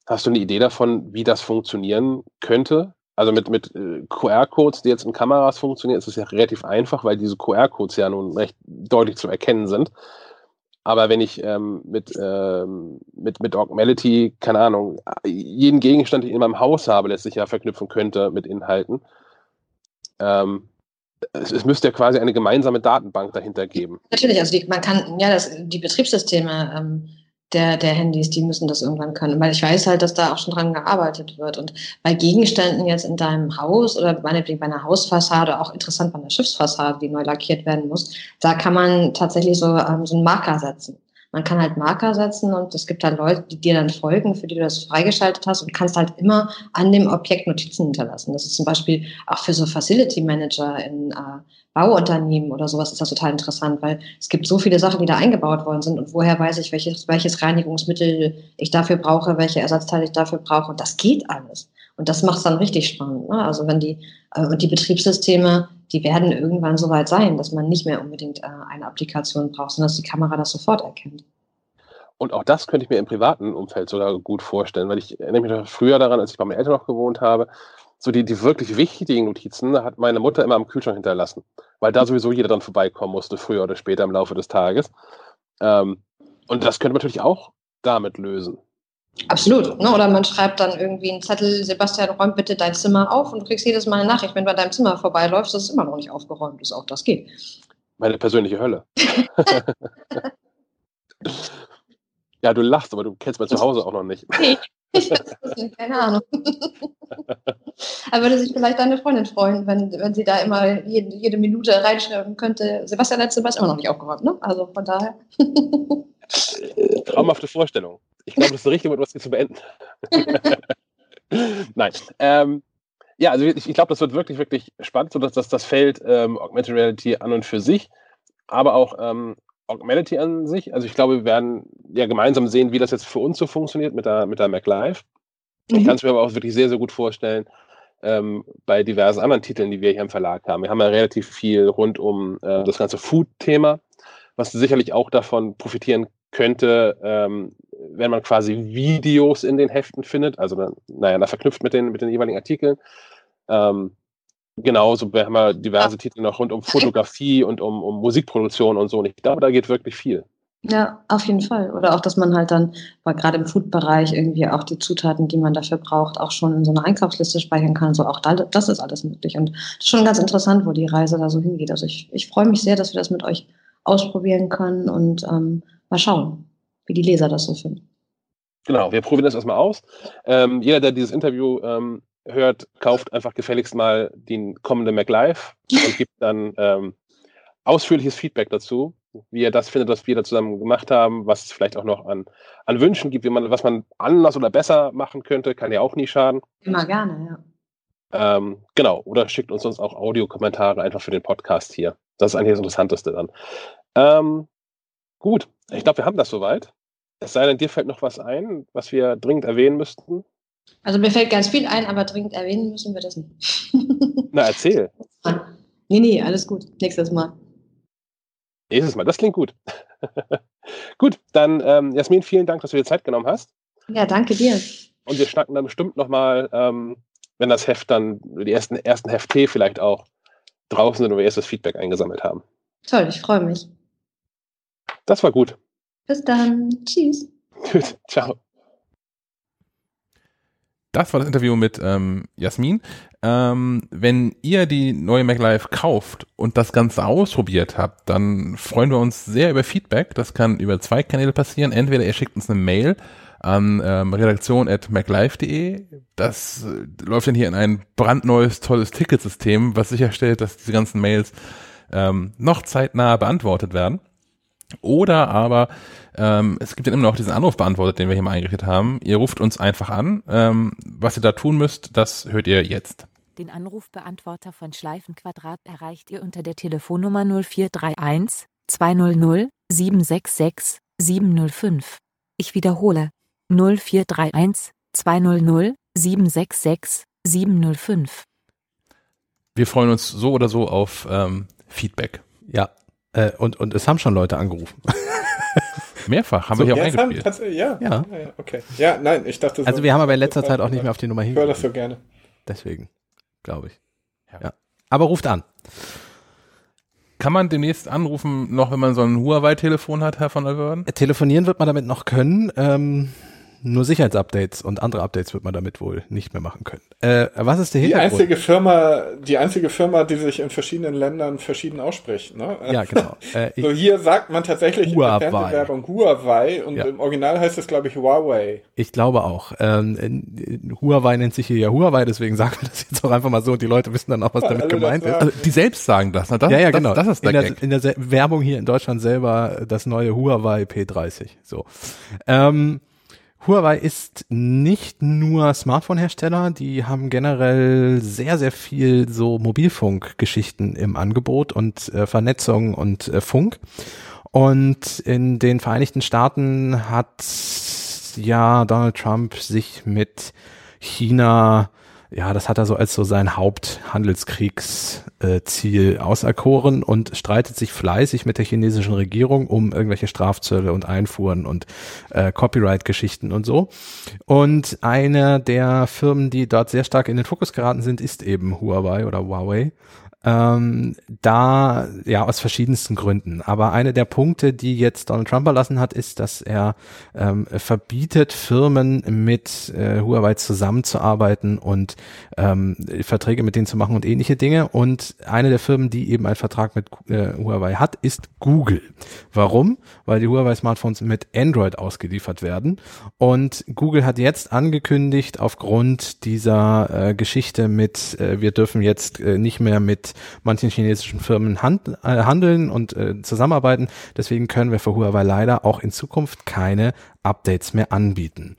Hast du eine Idee davon, wie das funktionieren könnte? Also mit, mit äh, QR-Codes, die jetzt in Kameras funktionieren, ist es ja relativ einfach, weil diese QR-Codes ja nun recht deutlich zu erkennen sind. Aber wenn ich ähm, mit, ähm, mit, mit Augmenity, keine Ahnung, jeden Gegenstand, den ich in meinem Haus habe, lässt sich ja verknüpfen könnte mit Inhalten. Ähm, es, es, müsste ja quasi eine gemeinsame Datenbank dahinter geben. Natürlich, also die, man kann, ja, das, die Betriebssysteme ähm, der, der Handys, die müssen das irgendwann können. Weil ich weiß halt, dass da auch schon dran gearbeitet wird. Und bei Gegenständen jetzt in deinem Haus oder meinetwegen bei einer Hausfassade, auch interessant bei einer Schiffsfassade, die neu lackiert werden muss, da kann man tatsächlich so, ähm, so einen Marker setzen. Man kann halt Marker setzen und es gibt dann Leute, die dir dann folgen, für die du das freigeschaltet hast und kannst halt immer an dem Objekt Notizen hinterlassen. Das ist zum Beispiel auch für so Facility Manager in äh, Bauunternehmen oder sowas ist das total interessant, weil es gibt so viele Sachen, die da eingebaut worden sind und woher weiß ich, welches, welches Reinigungsmittel ich dafür brauche, welche Ersatzteile ich dafür brauche und das geht alles. Und das macht es dann richtig spannend. Ne? Also wenn die, äh, und die Betriebssysteme, die werden irgendwann so weit sein, dass man nicht mehr unbedingt äh, eine Applikation braucht, sondern dass die Kamera das sofort erkennt. Und auch das könnte ich mir im privaten Umfeld sogar gut vorstellen, weil ich erinnere mich noch früher daran, als ich bei meinen Eltern noch gewohnt habe, so die, die wirklich wichtigen Notizen hat meine Mutter immer am Kühlschrank hinterlassen, weil da sowieso jeder dann vorbeikommen musste, früher oder später im Laufe des Tages. Ähm, und das könnte man natürlich auch damit lösen. Absolut. Ne? Oder man schreibt dann irgendwie einen Zettel, Sebastian, räum bitte dein Zimmer auf und du kriegst jedes Mal eine Nachricht, wenn du bei deinem Zimmer vorbeiläufst, dass es immer noch nicht aufgeräumt ist. Auch das geht. Meine persönliche Hölle. ja, du lachst, aber du kennst mein Zuhause auch noch nicht. Nee, ich weiß das nicht, keine Ahnung. aber würde sich vielleicht deine Freundin freuen, wenn, wenn sie da immer jede, jede Minute reinschreiben könnte, Sebastian, dein Zimmer ist immer noch nicht aufgeräumt. Ne? Also von daher. Traumhafte Vorstellung. Ich glaube, das ist der richtige Moment, was hier zu beenden. Nein. Ähm, ja, also ich, ich glaube, das wird wirklich, wirklich spannend, so dass das, das Feld ähm, Augmented Reality an und für sich, aber auch ähm, Augmented an sich. Also ich glaube, wir werden ja gemeinsam sehen, wie das jetzt für uns so funktioniert mit der, mit der Mac Live. Mhm. Ich kann es mir aber auch wirklich sehr, sehr gut vorstellen, ähm, bei diversen anderen Titeln, die wir hier im Verlag haben. Wir haben ja relativ viel rund um äh, das ganze Food-Thema, was sicherlich auch davon profitieren könnte, ähm, wenn man quasi Videos in den Heften findet, also dann, naja, da verknüpft mit den, mit den jeweiligen Artikeln. Ähm, genauso haben wir diverse Titel noch rund um Fotografie und um, um Musikproduktion und so. Und ich glaube, da geht wirklich viel. Ja, auf jeden Fall. Oder auch, dass man halt dann, weil gerade im Food-Bereich irgendwie auch die Zutaten, die man dafür braucht, auch schon in so einer Einkaufsliste speichern kann. So auch da, das ist alles möglich. Und das ist schon ganz interessant, wo die Reise da so hingeht. Also ich, ich freue mich sehr, dass wir das mit euch ausprobieren können und ähm, mal schauen, wie die Leser das so finden. Genau, wir probieren das erstmal aus. Ähm, jeder, der dieses Interview ähm, hört, kauft einfach gefälligst mal die kommende MacLive und gibt dann ähm, ausführliches Feedback dazu, wie ihr das findet, was wir da zusammen gemacht haben, was es vielleicht auch noch an, an Wünschen gibt, wie man, was man anders oder besser machen könnte, kann ja auch nie schaden. Immer gerne, ja. Ähm, genau, oder schickt uns sonst auch Audiokommentare einfach für den Podcast hier. Das ist eigentlich das Interessanteste dann. Ähm, gut, ich glaube, wir haben das soweit. Es sei denn, dir fällt noch was ein, was wir dringend erwähnen müssten. Also mir fällt ganz viel ein, aber dringend erwähnen müssen wir das nicht. Na, erzähl. Nee, nee, alles gut. Nächstes Mal. Nächstes Mal, das klingt gut. gut, dann ähm, Jasmin, vielen Dank, dass du dir Zeit genommen hast. Ja, danke dir. Und wir schnacken dann bestimmt nochmal, ähm, wenn das Heft dann, die ersten, ersten Heft-T vielleicht auch draußen sind und wir erstes Feedback eingesammelt haben. Toll, ich freue mich. Das war gut. Bis dann. Tschüss. Gut, ciao. Das war das Interview mit ähm, Jasmin. Ähm, wenn ihr die neue MacLife kauft und das Ganze ausprobiert habt, dann freuen wir uns sehr über Feedback. Das kann über zwei Kanäle passieren. Entweder ihr schickt uns eine Mail an ähm, redaktion.maclife.de. Das äh, läuft dann hier in ein brandneues, tolles Ticketsystem, was sicherstellt, dass diese ganzen Mails ähm, noch zeitnah beantwortet werden. Oder aber ähm, es gibt dann immer noch diesen Anruf beantwortet, den wir hier mal eingerichtet haben. Ihr ruft uns einfach an. Ähm, was ihr da tun müsst, das hört ihr jetzt. Den Anrufbeantworter von Schleifenquadrat erreicht ihr unter der Telefonnummer 0431 200 766 705. Ich wiederhole 0431 200 766 705. Wir freuen uns so oder so auf ähm, Feedback. Ja, äh, und, und es haben schon Leute angerufen. Mehrfach haben so, wir hier auch eingespielt. Haben, ja, ja. ja, okay. Ja, nein, ich dachte. Also wir haben aber in letzter Zeit auch nicht mehr auf die Nummer hingewiesen. Ich höre das so gerne. Deswegen, glaube ich. Ja. ja. Aber ruft an. Kann man demnächst anrufen, noch wenn man so ein Huawei-Telefon hat, Herr von der Wörden? Telefonieren wird man damit noch können. Ähm, nur Sicherheitsupdates und andere Updates wird man damit wohl nicht mehr machen können. Äh, was ist der Die Hintergrund? einzige Firma, die einzige Firma, die sich in verschiedenen Ländern verschieden ausspricht, ne? ja, genau. Äh, So hier sagt man tatsächlich in Huawei. der Fernsehwerbung Huawei und Ja. im Original heißt es, glaube ich, Huawei. Ich glaube auch. Ähm, in- in Huawei nennt sich hier ja Huawei, deswegen sagen wir das jetzt auch einfach mal so und die Leute wissen dann auch, was Weil damit gemeint das ist. Also die selbst sagen das. Ne? das ja, ja, das, genau. Das ist der in, der, Gag. in der Werbung hier in Deutschland selber das neue Huawei P30. So. Ähm, Huawei ist nicht nur Smartphone-Hersteller, die haben generell sehr, sehr viel so Mobilfunkgeschichten im Angebot und äh, Vernetzung und äh, Funk. Und in den Vereinigten Staaten hat ja Donald Trump sich mit China, ja, das hat er so als so sein Haupthandelskriegsziel äh, auserkoren und streitet sich fleißig mit der chinesischen Regierung um irgendwelche Strafzölle und Einfuhren und äh, Copyright-Geschichten und so. Und eine der Firmen, die dort sehr stark in den Fokus geraten sind, ist eben Huawei oder Huawei. Ähm, da, ja, aus verschiedensten Gründen. Aber eine der Punkte, die jetzt Donald Trump erlassen hat, ist, dass er ähm, verbietet, Firmen mit äh, Huawei zusammenzuarbeiten und ähm, Verträge mit denen zu machen und ähnliche Dinge. Und eine der Firmen, die eben einen Vertrag mit äh, Huawei hat, ist Google. Warum? Weil die Huawei-Smartphones mit Android ausgeliefert werden. Und Google hat jetzt angekündigt, aufgrund dieser äh, Geschichte mit, äh, wir dürfen jetzt äh, nicht mehr mit manchen chinesischen Firmen hand, äh, handeln und äh, zusammenarbeiten. Deswegen können wir für Huawei leider auch in Zukunft keine Updates mehr anbieten.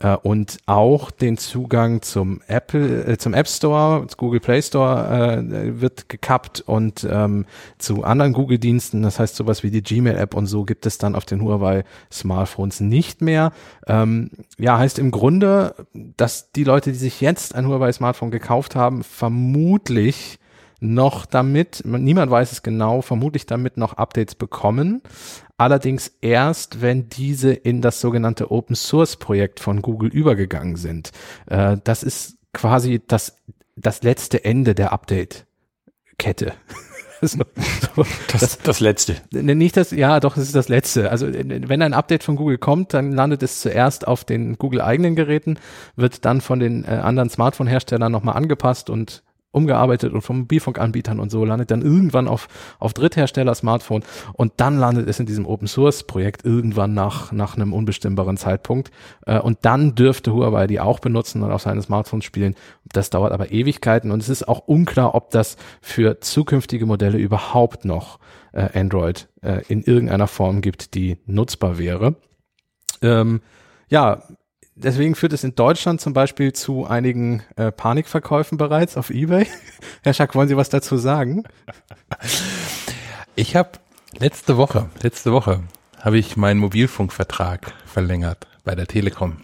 Äh, und auch den Zugang zum Apple, äh, zum App Store, Google Play Store äh, wird gekappt und ähm, zu anderen Google-Diensten, das heißt sowas wie die Gmail-App und so gibt es dann auf den Huawei-Smartphones nicht mehr. Ähm, ja, heißt im Grunde, dass die Leute, die sich jetzt ein Huawei-Smartphone gekauft haben, vermutlich noch damit, niemand weiß es genau, vermutlich damit noch Updates bekommen. Allerdings erst, wenn diese in das sogenannte Open Source Projekt von Google übergegangen sind. Äh, das ist quasi das, das letzte Ende der Update-Kette. so, so, Das, das letzte. Ne, Nicht das, ja, doch, es ist das letzte. Also wenn ein Update von Google kommt, dann landet es zuerst auf den Google eigenen Geräten, wird dann von den äh, anderen Smartphone-Herstellern nochmal angepasst und umgearbeitet und von Mobilfunkanbietern und so landet dann irgendwann auf, auf Dritthersteller Smartphone und dann landet es in diesem Open Source Projekt irgendwann nach, nach einem unbestimmbaren Zeitpunkt äh, und dann dürfte Huawei die auch benutzen und auf seine Smartphones spielen. Das dauert aber Ewigkeiten und es ist auch unklar, ob das für zukünftige Modelle überhaupt noch äh, Android äh, in irgendeiner Form gibt, die nutzbar wäre. Ähm, ja, deswegen führt es in Deutschland zum Beispiel zu einigen äh, Panikverkäufen bereits auf eBay. Herr Schack, wollen Sie was dazu sagen? Ich habe letzte Woche, letzte Woche habe ich meinen Mobilfunkvertrag verlängert bei der Telekom.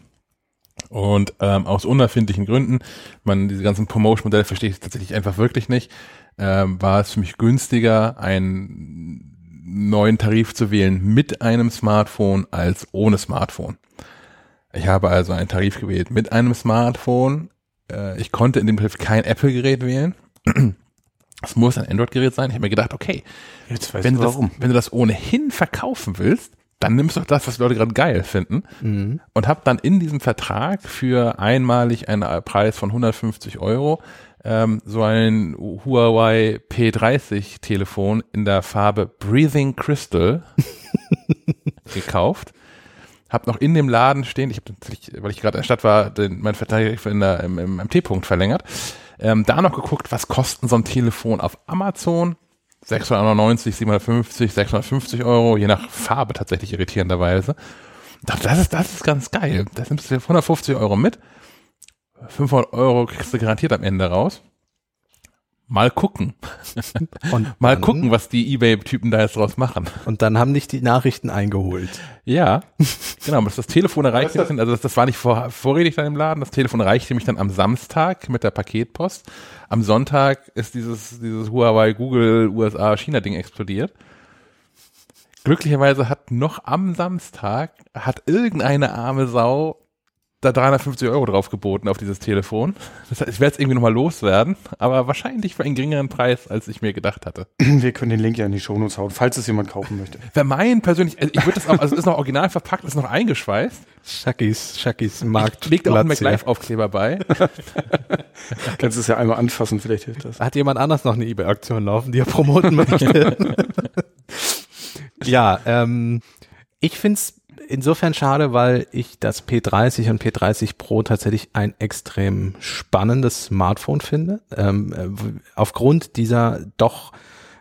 Und ähm, aus unerfindlichen Gründen, man diese ganzen Promotion-Modelle verstehe ich tatsächlich einfach wirklich nicht, ähm, war es für mich günstiger, einen neuen Tarif zu wählen mit einem Smartphone als ohne Smartphone. Ich habe also einen Tarif gewählt mit einem Smartphone. Äh, ich konnte in dem Tarif kein Apple-Gerät wählen. Es muss ein Android-Gerät sein. Ich habe mir gedacht, okay, wenn du das, wenn du das ohnehin verkaufen willst, dann nimmst du doch das, was die Leute gerade geil finden. Und habe dann in diesem Vertrag für einmalig einen Preis von 150 Euro ähm, so ein Huawei P30 Telefon in der Farbe Breathing Crystal gekauft. Hab noch in dem Laden stehen, ich habe natürlich, weil ich gerade in der Stadt war, den, mein Vertrag in der, im, im, im T-Punkt verlängert. Ähm, da noch geguckt, was kosten so ein Telefon auf Amazon. 699, 750, 650 Euro, je nach Farbe tatsächlich irritierenderweise. Das ist, das ist ganz geil. Das nimmst du für 150 Euro mit. 500 Euro kriegst du garantiert am Ende raus. Mal gucken. Und Mal dann, gucken, was die Ebay-Typen da jetzt draus machen. Und dann haben dich die Nachrichten eingeholt. Ja, genau. Das, das Telefon erreichte mich, also das, das war nicht vor, vorrätig dann im Laden. Das Telefon erreichte mich dann am Samstag mit der Paketpost. Am Sonntag ist dieses, dieses Huawei, Google, USA, China-Ding explodiert. Glücklicherweise hat noch am Samstag hat irgendeine arme Sau da 350 Euro drauf geboten auf dieses Telefon. Das heißt, ich werde es irgendwie nochmal loswerden, aber wahrscheinlich für einen geringeren Preis, als ich mir gedacht hatte. Wir können den Link ja in die Shownotes hauen, falls es jemand kaufen möchte. Wer mein persönlich, also ich würde das auch, also es ist noch original verpackt, ist noch eingeschweißt. Shakis, Shakis Markt. Legt auch einen MacLife-Aufkleber bei. Kannst es ja einmal anfassen, vielleicht hilft das. Hat jemand anders noch eine eBay-Aktion laufen, die er promoten möchte? ja, ähm, ich find's insofern schade, weil ich das P30 und P30 Pro tatsächlich ein extrem spannendes Smartphone finde. Ähm, äh, aufgrund dieser doch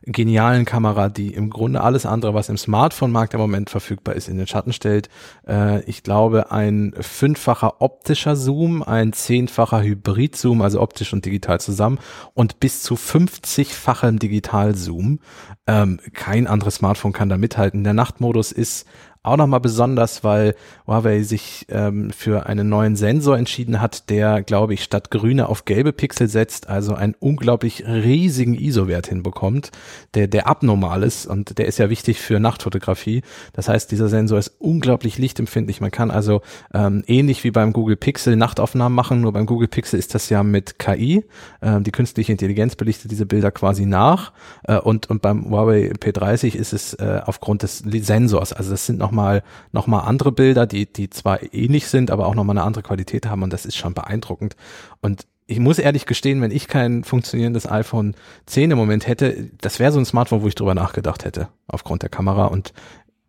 genialen Kamera, die im Grunde alles andere, was im Smartphone-Markt im Moment verfügbar ist, in den Schatten stellt. Äh, ich glaube, ein fünffacher optischer Zoom, ein zehnfacher Hybrid-Zoom, also optisch und digital zusammen und bis zu 50-fachem Digital-Zoom. Ähm, kein anderes Smartphone kann da mithalten. Der Nachtmodus ist auch nochmal besonders, weil Huawei sich ähm, für einen neuen Sensor entschieden hat, der, glaube ich, statt grüne auf gelbe Pixel setzt, also einen unglaublich riesigen ISO-Wert hinbekommt, der, der abnormal ist und der ist ja wichtig für Nachtfotografie. Das heißt, dieser Sensor ist unglaublich lichtempfindlich. Man kann also ähm, ähnlich wie beim Google Pixel Nachtaufnahmen machen, nur beim Google Pixel ist das ja mit KI. Ähm, die künstliche Intelligenz belichtet diese Bilder quasi nach äh, und, und beim Huawei P30 ist es äh, aufgrund des Sensors, also das sind noch nochmal noch mal andere Bilder, die, die zwar ähnlich sind, aber auch nochmal eine andere Qualität haben und das ist schon beeindruckend. Und ich muss ehrlich gestehen, wenn ich kein funktionierendes iPhone 10 im Moment hätte, das wäre so ein Smartphone, wo ich drüber nachgedacht hätte, aufgrund der Kamera. Und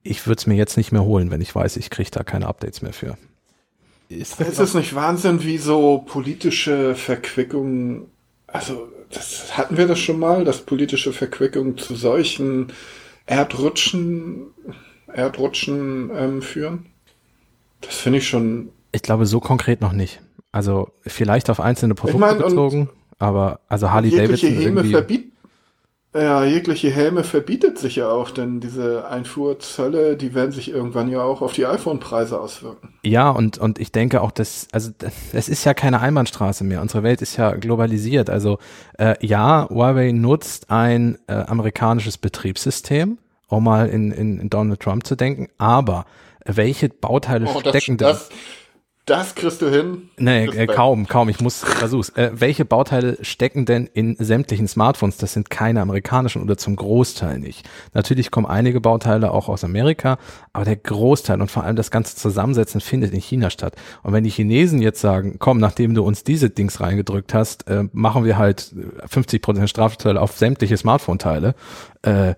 ich würde es mir jetzt nicht mehr holen, wenn ich weiß, ich kriege da keine Updates mehr für. Ist das, ist das nicht Wahnsinn, wie so politische Verquickungen, also das hatten wir das schon mal, dass politische Verquickungen zu solchen Erdrutschen Erdrutschen ähm, führen? Das finde ich schon. Ich glaube, so konkret noch nicht. Also vielleicht auf einzelne Produkte ich mein, bezogen, aber also Harley Davidson Häme verbiet, ja, jegliche Helme verbietet sich ja auch, denn diese Einfuhrzölle, die werden sich irgendwann ja auch auf die iPhone-Preise auswirken. Ja, und, und ich denke auch, dass, also es ist ja keine Einbahnstraße mehr. Unsere Welt ist ja globalisiert. Also äh, ja, Huawei nutzt ein äh, amerikanisches Betriebssystem, auch mal in, in, in Donald Trump zu denken, aber welche Bauteile oh, stecken denn? Das, das kriegst du hin. Nee, äh, kaum, kaum, ich muss versuch's. Äh, welche Bauteile stecken denn in sämtlichen Smartphones? Das sind keine amerikanischen oder zum Großteil nicht. Natürlich kommen einige Bauteile auch aus Amerika, aber der Großteil und vor allem das ganze Zusammensetzen findet in China statt. Und wenn die Chinesen jetzt sagen, komm, nachdem du uns diese Dings reingedrückt hast, äh, machen wir halt 50% Strafzölle auf sämtliche Smartphone-Teile, äh,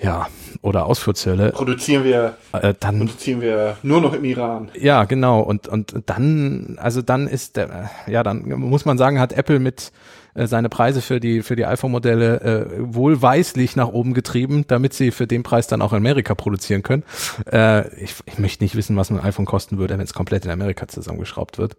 ja, oder Ausfuhrzölle. Produzieren wir, äh, dann produzieren wir nur noch im Iran. Ja, genau. Und, und dann, also dann ist der, ja, dann muss man sagen, hat Apple mit äh, seine Preise für die, für die iPhone-Modelle äh, wohlweislich nach oben getrieben, damit sie für den Preis dann auch in Amerika produzieren können. Äh, ich, ich möchte nicht wissen, was ein iPhone kosten würde, wenn es komplett in Amerika zusammengeschraubt wird.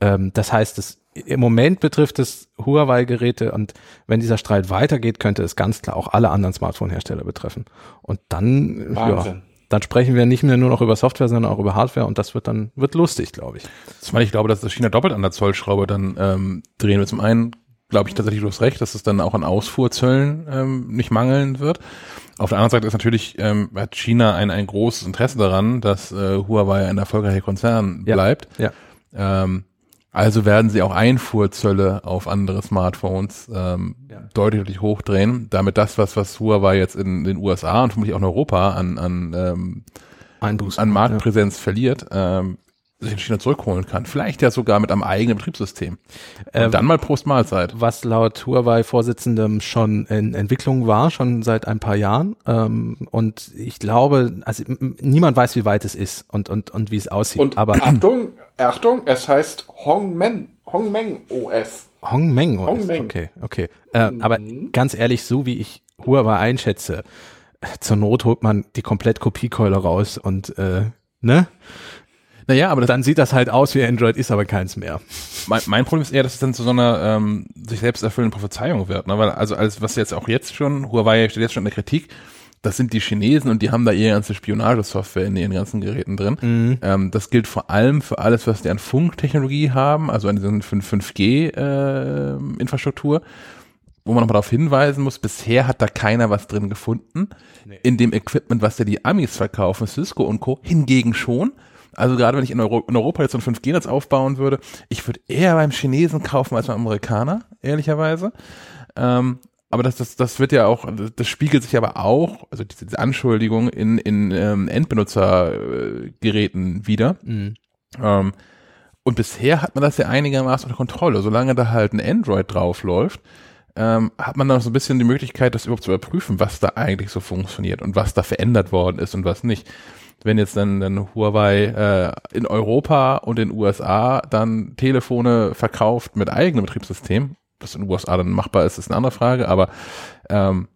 Ähm, das heißt, es, im Moment betrifft es Huawei-Geräte und wenn dieser Streit weitergeht, könnte es ganz klar auch alle anderen Smartphone-Hersteller betreffen. Und dann, ja, dann sprechen wir nicht mehr nur noch über Software, sondern auch über Hardware und das wird dann, wird lustig, glaube ich. Zumal ich glaube, dass das China doppelt an der Zollschraube dann ähm, drehen wird. Zum einen glaube ich tatsächlich, du hast recht, dass es dann auch an Ausfuhrzöllen ähm, nicht mangeln wird. Auf der anderen Seite ist natürlich, ähm, hat China ein, ein großes Interesse daran, dass äh, Huawei ein erfolgreicher Konzern bleibt. Ja. ja. Ähm, also werden sie auch Einfuhrzölle auf andere Smartphones ähm, ja. deutlich, deutlich hochdrehen, damit das, was, was Huawei jetzt in den USA und vermutlich auch in Europa an, an, ähm, an Marktpräsenz ja. verliert, ähm, sich in China zurückholen kann. Vielleicht ja sogar mit einem eigenen Betriebssystem. Und ähm, dann mal Prost Mahlzeit. Was laut Huawei-Vorsitzendem schon in Entwicklung war, schon seit ein paar Jahren. Ähm, und ich glaube, also niemand weiß, wie weit es ist und, und, und wie es aussieht. Und Aber Achtung, Achtung, es heißt Hongmen, Hongmeng OS. Hongmeng OS, Hongmeng. okay, okay. Äh, mhm. Aber ganz ehrlich, so wie ich Huawei einschätze, zur Not holt man die komplett Kopiekeule raus und äh, ne? Naja, aber dann sieht das halt aus wie Android, ist aber keins mehr. Mein, mein Problem ist eher, dass es dann zu so einer ähm, sich selbst erfüllenden Prophezeiung wird. Ne? Weil also als was jetzt auch jetzt schon, Huawei steht jetzt schon in der Kritik, das sind die Chinesen und die haben da ihre ganze Spionagesoftware in ihren ganzen Geräten drin. Mhm. Ähm, das gilt vor allem für alles, was die an Funktechnologie haben, also an diesen 5G-Infrastruktur. Äh, wo man nochmal darauf hinweisen muss, bisher hat da keiner was drin gefunden. Nee. In dem Equipment, was ja die Amis verkaufen, Cisco und Co. hingegen schon. Also gerade wenn ich in, Euro in Europa jetzt so ein 5G-Netz aufbauen würde, ich würde eher beim Chinesen kaufen als beim Amerikaner, ehrlicherweise. Ähm, aber das, das, das wird ja auch, das spiegelt sich aber auch, also diese, diese Anschuldigung in, in ähm, Endbenutzergeräten wieder. Mhm. Ähm, und bisher hat man das ja einigermaßen unter Kontrolle. Solange da halt ein Android draufläuft, ähm, hat man dann so ein bisschen die Möglichkeit, das überhaupt zu überprüfen, was da eigentlich so funktioniert und was da verändert worden ist und was nicht. Wenn jetzt dann, dann Huawei äh, in Europa und in den USA dann Telefone verkauft mit eigenem Betriebssystem, was in den USA dann machbar ist, ist eine andere Frage, aber ähm,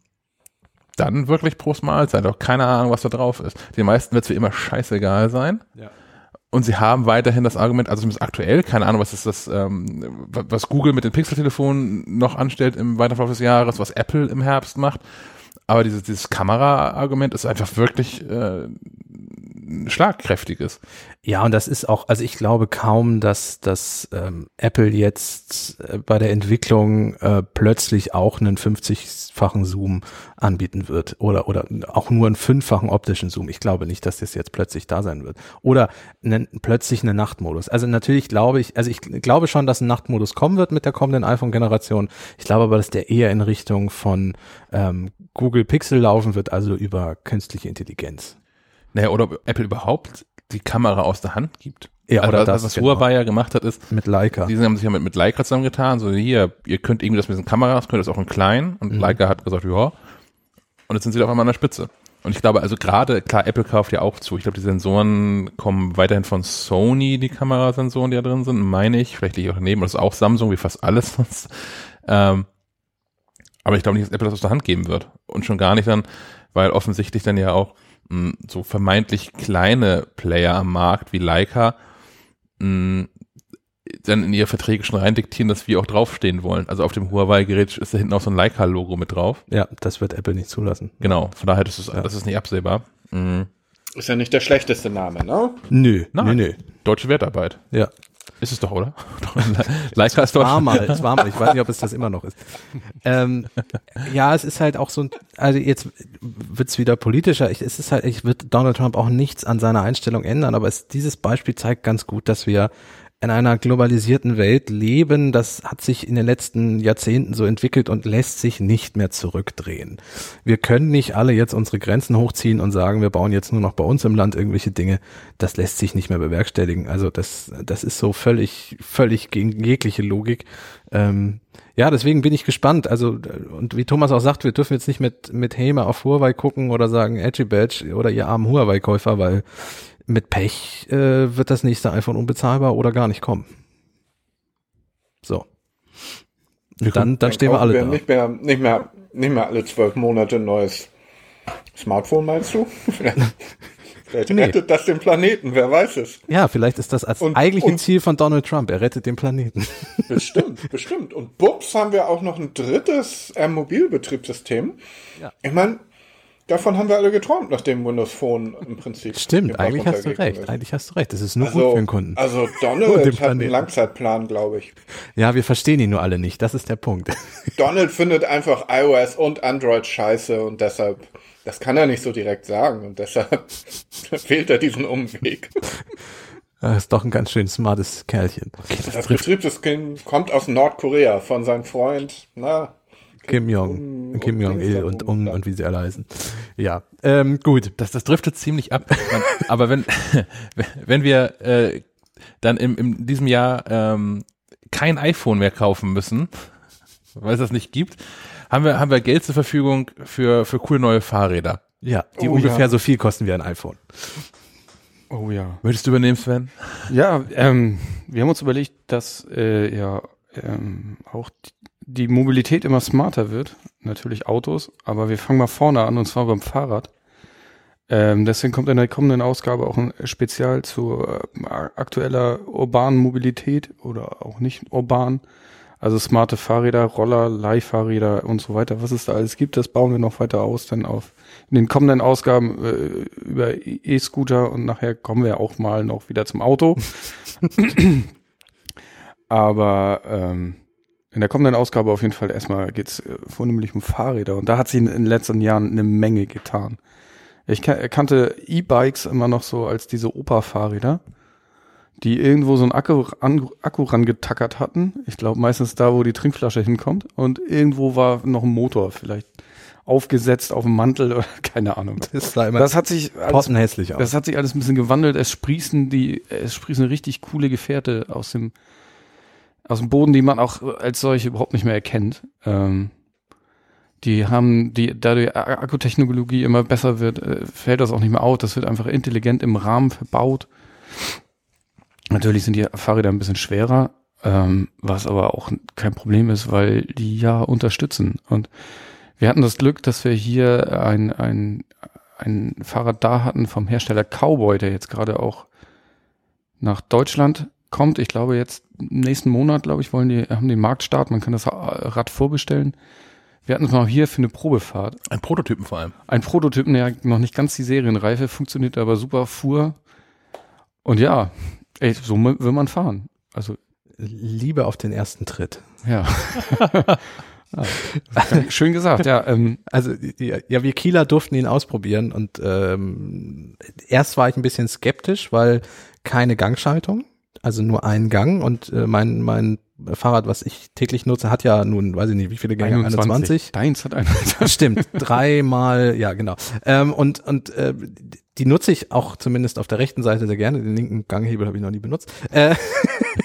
dann wirklich Prost Mahlzeit, auch keine Ahnung, was da drauf ist. Den meisten wird es wie immer scheißegal sein. Ja. Und sie haben weiterhin das Argument, also zumindest aktuell, keine Ahnung, was ist das, ähm, was Google mit den Pixel-Telefonen noch anstellt im weiteren Verlauf des Jahres, was Apple im Herbst macht. Aber dieses, dieses Kamera-Argument ist einfach wirklich äh, schlagkräftiges. Ja, und das ist auch, also ich glaube kaum, dass, dass ähm, Apple jetzt äh, bei der Entwicklung äh, plötzlich auch einen 50-fachen Zoom anbieten wird oder, oder auch nur einen fünffachen optischen Zoom. Ich glaube nicht, dass das jetzt plötzlich da sein wird. Oder einen, plötzlich einen Nachtmodus. Also natürlich glaube ich, also ich glaube schon, dass ein Nachtmodus kommen wird mit der kommenden iPhone-Generation. Ich glaube aber, dass der eher in Richtung von ähm, Google Pixel laufen wird, also über künstliche Intelligenz. Naja, oder ob Apple überhaupt die Kamera aus der Hand gibt. Ja, also oder was, das, was genau. Huawei ja gemacht hat, ist, Mit Leica. die haben sich ja mit, mit Leica zusammengetan, so hier, ihr könnt irgendwie das mit diesen Kameras, könnt das auch in klein und Mhm. Leica hat gesagt, ja, und jetzt sind sie auf einmal an der Spitze. Und ich glaube, also gerade, klar, Apple kauft ja auch zu. Ich glaube, die Sensoren kommen weiterhin von Sony, die Kamerasensoren, die da drin sind, meine ich. Vielleicht liege ich auch daneben. Das ist auch Samsung, wie fast alles sonst. Ähm, aber ich glaube nicht, dass Apple das aus der Hand geben wird. Und schon gar nicht dann, weil offensichtlich dann ja auch mh, so vermeintlich kleine Player am Markt wie Leica mh, dann in ihre Verträge schon reindiktieren, dass wir auch draufstehen wollen. Also auf dem Huawei-Gerät ist da hinten auch so ein Leica-Logo mit drauf. Ja, das wird Apple nicht zulassen. Genau, von daher das ist Ja. das ist nicht absehbar. Mhm. Ist ja nicht der schlechteste Name, ne? Nö, Nein. nö, nö. Deutsche Wertarbeit. Ja. Ist es doch, oder? Leica ist war doch. mal, es war mal. Ich weiß nicht, ob es das immer noch ist. Ähm, ja, es ist halt auch so ein, also jetzt wird's wieder politischer. Ich, es ist halt, ich wird Donald Trump auch nichts an seiner Einstellung ändern, aber es, dieses Beispiel zeigt ganz gut, dass wir in einer globalisierten Welt leben. Das hat sich in den letzten Jahrzehnten so entwickelt und lässt sich nicht mehr zurückdrehen. Wir können nicht alle jetzt unsere Grenzen hochziehen und sagen, wir bauen jetzt nur noch bei uns im Land irgendwelche Dinge. Das lässt sich nicht mehr bewerkstelligen. Also das, das ist so völlig, völlig gegen jegliche Logik. Ähm, ja, deswegen bin ich gespannt. Also, und wie Thomas auch sagt, wir dürfen jetzt nicht mit, mit Häme auf Huawei gucken oder sagen Edgy Badge oder ihr armen Huawei-Käufer, weil mit Pech äh, wird das nächste iPhone unbezahlbar oder gar nicht kommen. So. Und dann, dann stehen wir alle da. Nicht mehr, nicht mehr, nicht mehr alle zwölf Monate ein neues Smartphone, meinst du? Vielleicht, vielleicht Nee. rettet das den Planeten, wer weiß es. Ja, vielleicht ist das als Und- eigentliche und- Ziel von Donald Trump. Er rettet den Planeten. Bestimmt, bestimmt. Und bups haben wir auch noch ein drittes äh, Mobilbetriebssystem. Ja. Ich meine, davon haben wir alle geträumt, nachdem Windows Phone im Prinzip. Stimmt, eigentlich hast du recht. ist. Eigentlich hast du recht. Das ist nur Also, gut für den Kunden. also Donald hat einen Planeten. Langzeitplan, glaube ich. Ja, wir verstehen ihn nur alle nicht. Das ist der Punkt. Donald findet einfach iOS und Android scheiße und deshalb, das kann er nicht so direkt sagen und deshalb wählt er diesen Umweg. Er ist doch ein ganz schön smartes Kerlchen. Das Betriebssystem kommt aus Nordkorea von seinem Freund, na, Kim Jong, Un- Kim Jong Il Un- und Un und wie sie alle heißen. Ja, ähm, gut. Das, das driftet ziemlich ab. Aber wenn, wenn wir äh, dann im, in diesem Jahr ähm, kein iPhone mehr kaufen müssen, weil es das nicht gibt, haben wir, haben wir Geld zur Verfügung für, für coole neue Fahrräder. Ja, die Oh, ungefähr ja. so viel kosten wie ein iPhone. Oh ja. Würdest du übernehmen, Sven? Ja, ähm, wir haben uns überlegt, dass äh, ja ähm, auch die- Mobilität immer smarter wird. Natürlich Autos, aber wir fangen mal vorne an und zwar beim Fahrrad. Ähm, deswegen kommt in der kommenden Ausgabe auch ein Spezial zu äh, aktueller urbanen Mobilität oder auch nicht urban. Also smarte Fahrräder, Roller, Leihfahrräder und so weiter. Was es da alles gibt, das bauen wir noch weiter aus, dann auf in den kommenden Ausgaben äh, über E-Scooter und nachher kommen wir auch mal noch wieder zum Auto. Aber ähm, in der kommenden Ausgabe auf jeden Fall erstmal geht's äh, vornehmlich um Fahrräder und da hat sich in, in den letzten Jahren eine Menge getan. Ich kan- kannte E-Bikes immer noch so als diese Opa-Fahrräder, die irgendwo so einen Akku, an, Akku rangetackert hatten. Ich glaube meistens da, wo die Trinkflasche hinkommt. Und irgendwo war noch ein Motor vielleicht aufgesetzt auf dem Mantel oder keine Ahnung. Das sah immer Das hat sich alles, aus. das hat sich alles ein bisschen gewandelt. Es sprießen die, es sprießen richtig coole Gefährte aus dem, aus dem Boden, die man auch als solche überhaupt nicht mehr erkennt. Ähm, die haben, die, da die Akkutechnologie immer besser wird, äh, fällt das auch nicht mehr auf. Das wird einfach intelligent im Rahmen verbaut. Natürlich sind die Fahrräder ein bisschen schwerer, ähm, was aber auch kein Problem ist, weil die ja unterstützen. Und wir hatten das Glück, dass wir hier ein, ein, ein Fahrrad da hatten vom Hersteller Cowboy, der jetzt gerade auch nach Deutschland kommt. Ich glaube jetzt nächsten Monat, glaube ich, wollen die, haben den Marktstart. Man kann das Rad vorbestellen. Wir hatten es mal hier für eine Probefahrt. Ein Prototypen vor allem. Ein Prototypen, der noch nicht ganz die Serienreife, funktioniert aber super, fuhr. Und ja, ey, so will man fahren. Also, Liebe auf den ersten Tritt. ja. ja. Schön gesagt, ja. Ähm, Also ja, ja, wir Kieler durften ihn ausprobieren und ähm, erst war ich ein bisschen skeptisch, weil keine Gangschaltung, also nur ein Gang und äh, mein mein Fahrrad, was ich täglich nutze, hat ja nun, weiß ich nicht, wie viele Gänge, 21. Deins hat 21. Stimmt, dreimal, ja genau. Ähm, und und äh, die nutze ich auch zumindest auf der rechten Seite sehr gerne. Den linken Ganghebel habe ich noch nie benutzt. Äh,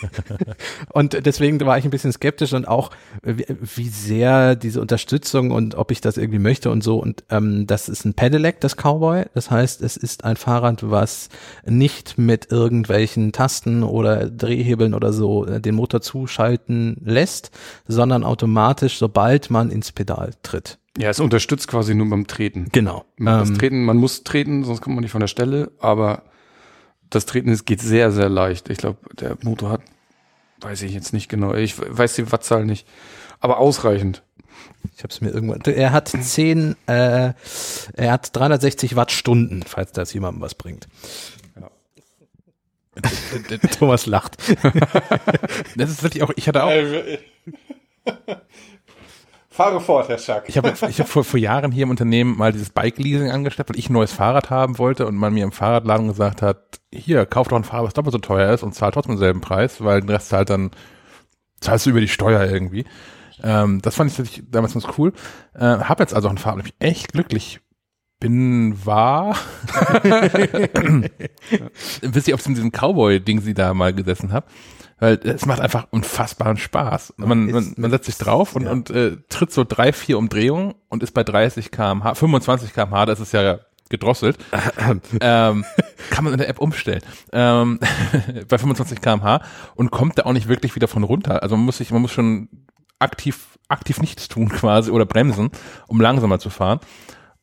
und deswegen war ich ein bisschen skeptisch und auch wie, wie sehr diese Unterstützung und ob ich das irgendwie möchte und so. Und ähm, das ist ein Pedelec, das Cowboy. Das heißt, es ist ein Fahrrad, was nicht mit irgendwelchen Tasten oder Drehhebeln oder so äh, den Motor zuschalten lässt, sondern automatisch, sobald man ins Pedal tritt. Ja, es unterstützt quasi nur beim Treten. Genau. Das Ähm, Treten, man muss treten, sonst kommt man nicht von der Stelle, aber das Treten ist, geht sehr, sehr leicht. Ich glaube, der Motor hat, weiß ich jetzt nicht genau, ich weiß die Wattzahl nicht, aber ausreichend. Ich habe es mir irgendwann. Er hat 10, äh, er hat 360 Wattstunden, falls das jemandem was bringt. Thomas lacht. Das ist wirklich auch, ich hatte auch, Fahre fort, Herr Schack. ich habe ich hab vor, vor Jahren hier im Unternehmen mal dieses Bike-Leasing angestellt, weil ich ein neues Fahrrad haben wollte und man mir im Fahrradladen gesagt hat, hier, kauf doch ein Fahrrad, was doppelt so teuer ist und zahl trotzdem denselben Preis, weil den Rest zahlt dann, zahlst du über die Steuer irgendwie. Ähm, das fand ich damals ganz cool. Äh, hab jetzt also ein Fahrrad, und ich bin echt glücklich bin, war, bis ich auf diesem Cowboy-Ding sie da mal gesessen habe. Weil es macht einfach unfassbaren Spaß. Man, man, man setzt sich drauf und, ja. und äh, tritt so drei, vier Umdrehungen und ist bei 30 kmh, 25 kmh, das ist ja gedrosselt, ähm, kann man in der App umstellen. Ähm, bei 25 kmh und kommt da auch nicht wirklich wieder von runter. Also man muss sich, man muss schon aktiv, aktiv nichts tun quasi oder bremsen, um langsamer zu fahren.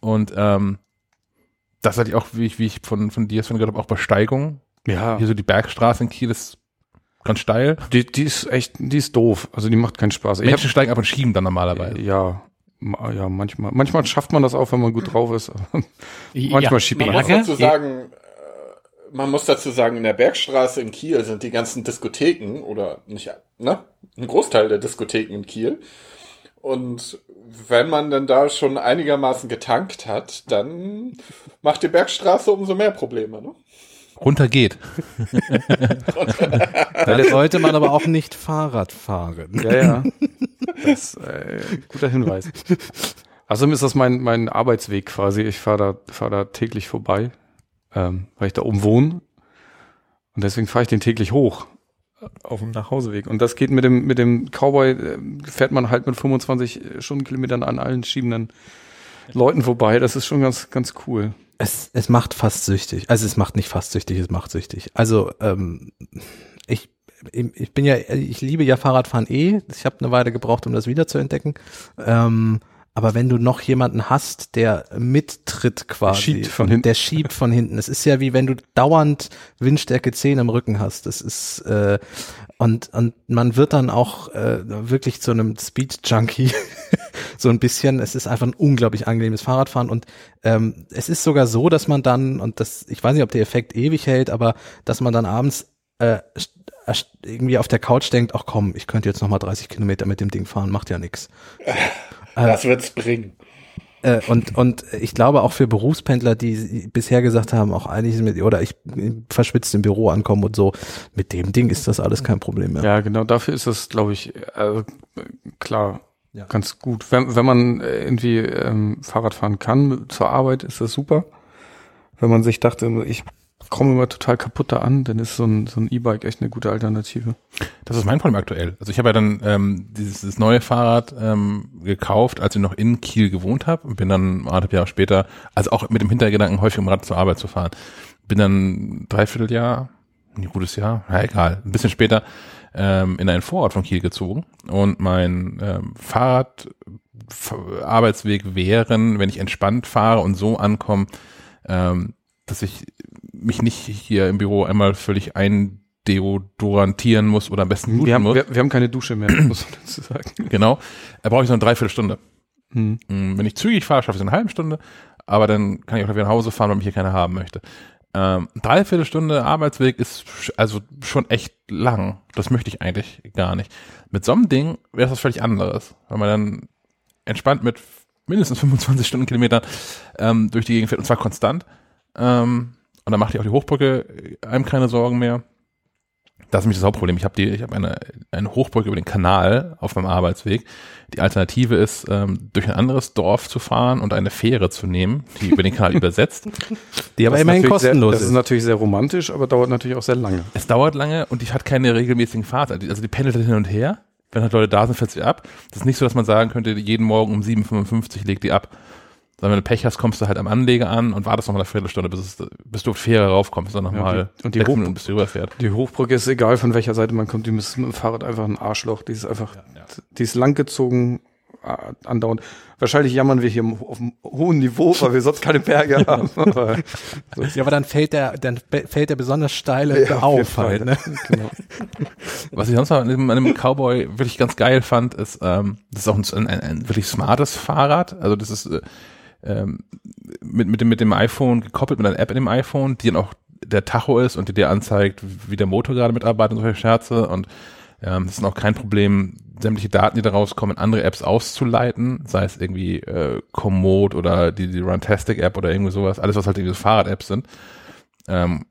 Und ähm, das hatte ich auch, wie ich, wie ich von, von dir schon gehört habe, auch bei Steigung. Ja, Hier so die Bergstraße in Kiel ist ganz steil. die, die ist echt, die ist doof. Also die macht keinen Spaß. Ich Menschen hab, steigen ab und schieben dann normalerweise. ja, ja, manchmal, manchmal schafft man das auch, wenn man gut drauf ist. Manchmal Ja, schiebt man Man muss dazu sagen, äh, man muss dazu sagen, in der Bergstraße in Kiel sind die ganzen Diskotheken oder nicht, ne? Ein Großteil der Diskotheken in Kiel. Und wenn man dann da schon einigermaßen getankt hat, dann macht die Bergstraße umso mehr Probleme, ne? Runter geht. Da sollte man aber auch nicht Fahrrad fahren. Ja, ja. Das äh, guter Hinweis. Außerdem ist das mein, mein Arbeitsweg quasi. Ich fahre da, fahr da täglich vorbei, ähm, weil ich da oben wohne. Und deswegen fahre ich den täglich hoch äh, auf dem Nachhauseweg. Und das geht mit dem, mit dem Cowboy, äh, fährt man halt mit 25 Stundenkilometern an allen schiebenden Leuten vorbei. Das ist schon ganz, ganz cool. Es, es macht fast süchtig. Also es macht nicht fast süchtig, es macht süchtig. Also ähm, ich, ich bin ja, ich liebe ja Fahrradfahren eh. Ich habe eine Weile gebraucht, um das wiederzuentdecken. Ähm, aber wenn du noch jemanden hast, der mittritt quasi, schiebt von hinten. der schiebt von hinten. Es ist ja wie wenn du dauernd Windstärke 10 im Rücken hast. Das ist äh, und und man wird dann auch äh, wirklich zu einem Speed Junkie so ein bisschen. Es ist einfach ein unglaublich angenehmes Fahrradfahren und ähm, es ist sogar so, dass man dann und das, ich weiß nicht, ob der Effekt ewig hält, aber dass man dann abends äh, irgendwie auf der Couch denkt, ach komm, ich könnte jetzt noch mal 30 Kilometer mit dem Ding fahren, macht ja nix. Das wird's bringen. Äh, und, und ich glaube auch für Berufspendler, die bisher gesagt haben, auch eigentlich mit, oder ich verschwitzt im Büro ankommen und so, mit dem Ding ist das alles kein Problem mehr. Ja, genau, dafür ist das, glaube ich, äh, klar, Ja. ganz gut. Wenn, wenn man äh, irgendwie ähm, Fahrrad fahren kann zur Arbeit, ist das super. Wenn man sich dachte, ich komme immer total kaputt da an, dann ist so ein, so ein E-Bike echt eine gute Alternative. Das ist mein Problem aktuell. Also ich habe ja dann ähm, dieses, dieses neue Fahrrad ähm, gekauft, als ich noch in Kiel gewohnt habe und bin dann anderthalb Jahre später, also auch mit dem Hintergedanken, häufig um Rad zur Arbeit zu fahren, bin dann dreiviertel Jahr, ein gutes Jahr, ja egal, ein bisschen später ähm, in einen Vorort von Kiel gezogen und mein ähm, Fahrrad Arbeitsweg wären, wenn ich entspannt fahre und so ankomme, ähm, dass ich mich nicht hier im Büro einmal völlig eindeodorantieren muss oder am besten duschen Wir haben, muss. wir, wir haben keine Dusche mehr, muss man dazu sagen. Genau. Da brauche ich so eine Dreiviertelstunde. Hm. Mm, Wenn ich zügig fahre, schaffe ich es in einer halben Stunde, aber dann kann ich auch wieder nach Hause fahren, weil mich hier keiner haben möchte. Ähm, Dreiviertelstunde Arbeitsweg ist also schon echt lang. Das möchte ich eigentlich gar nicht. Mit so einem Ding wäre das was völlig anderes, weil man dann entspannt mit mindestens 25 Stundenkilometern ähm, durch die Gegend fährt und zwar konstant. Ähm, und dann macht ihr auch die Hochbrücke äh, einem keine Sorgen mehr. Das ist nämlich das Hauptproblem. Ich habe die, ich habe eine, eine Hochbrücke über den Kanal auf meinem Arbeitsweg. Die Alternative ist, ähm, durch ein anderes Dorf zu fahren und eine Fähre zu nehmen, die über den Kanal übersetzt. Die aber immerhin natürlich sehr, kostenlos Das ist ist. natürlich sehr romantisch, aber dauert natürlich auch sehr lange. Es dauert lange und die hat keine regelmäßigen Fahrten. Also die pendelt hin und her. Wenn halt Leute da sind, fährt sie ab. Das ist nicht so, dass man sagen könnte, jeden Morgen um 7.55 legt die ab. Sondern wenn du Pech hast, kommst du halt am Anleger an und wartest nochmal eine Viertelstunde, bis, es, bis du auf die Fähre raufkommst und nochmal Ja, die- und die Minuten, bis du rüberfährt. Die Hochbrücke ist egal, von welcher Seite man kommt, die ist mit dem Fahrrad einfach ein Arschloch. Die ist einfach, die ist langgezogen, andauernd. Wahrscheinlich jammern wir hier auf einem hohen Niveau, weil wir sonst keine Berge haben. Aber so Ja, aber dann fällt der, dann fällt der besonders steile Ja, auf halt, ne? genau. Was ich sonst noch an dem Cowboy wirklich ganz geil fand, ist, ähm, das ist auch ein, ein, ein wirklich smartes Fahrrad. Also das ist äh, ähm, mit, mit, dem, mit dem iPhone gekoppelt, mit einer App in dem iPhone, die dann auch der Tacho ist und die dir anzeigt, wie der Motor gerade mitarbeitet und solche Scherze. Und ähm, es ist auch kein Problem, sämtliche Daten, die da rauskommen, in andere Apps auszuleiten, sei es irgendwie äh, Komoot oder die, die Runtastic-App oder irgendwie sowas, alles, was halt irgendwie so Fahrrad-Apps sind, ähm,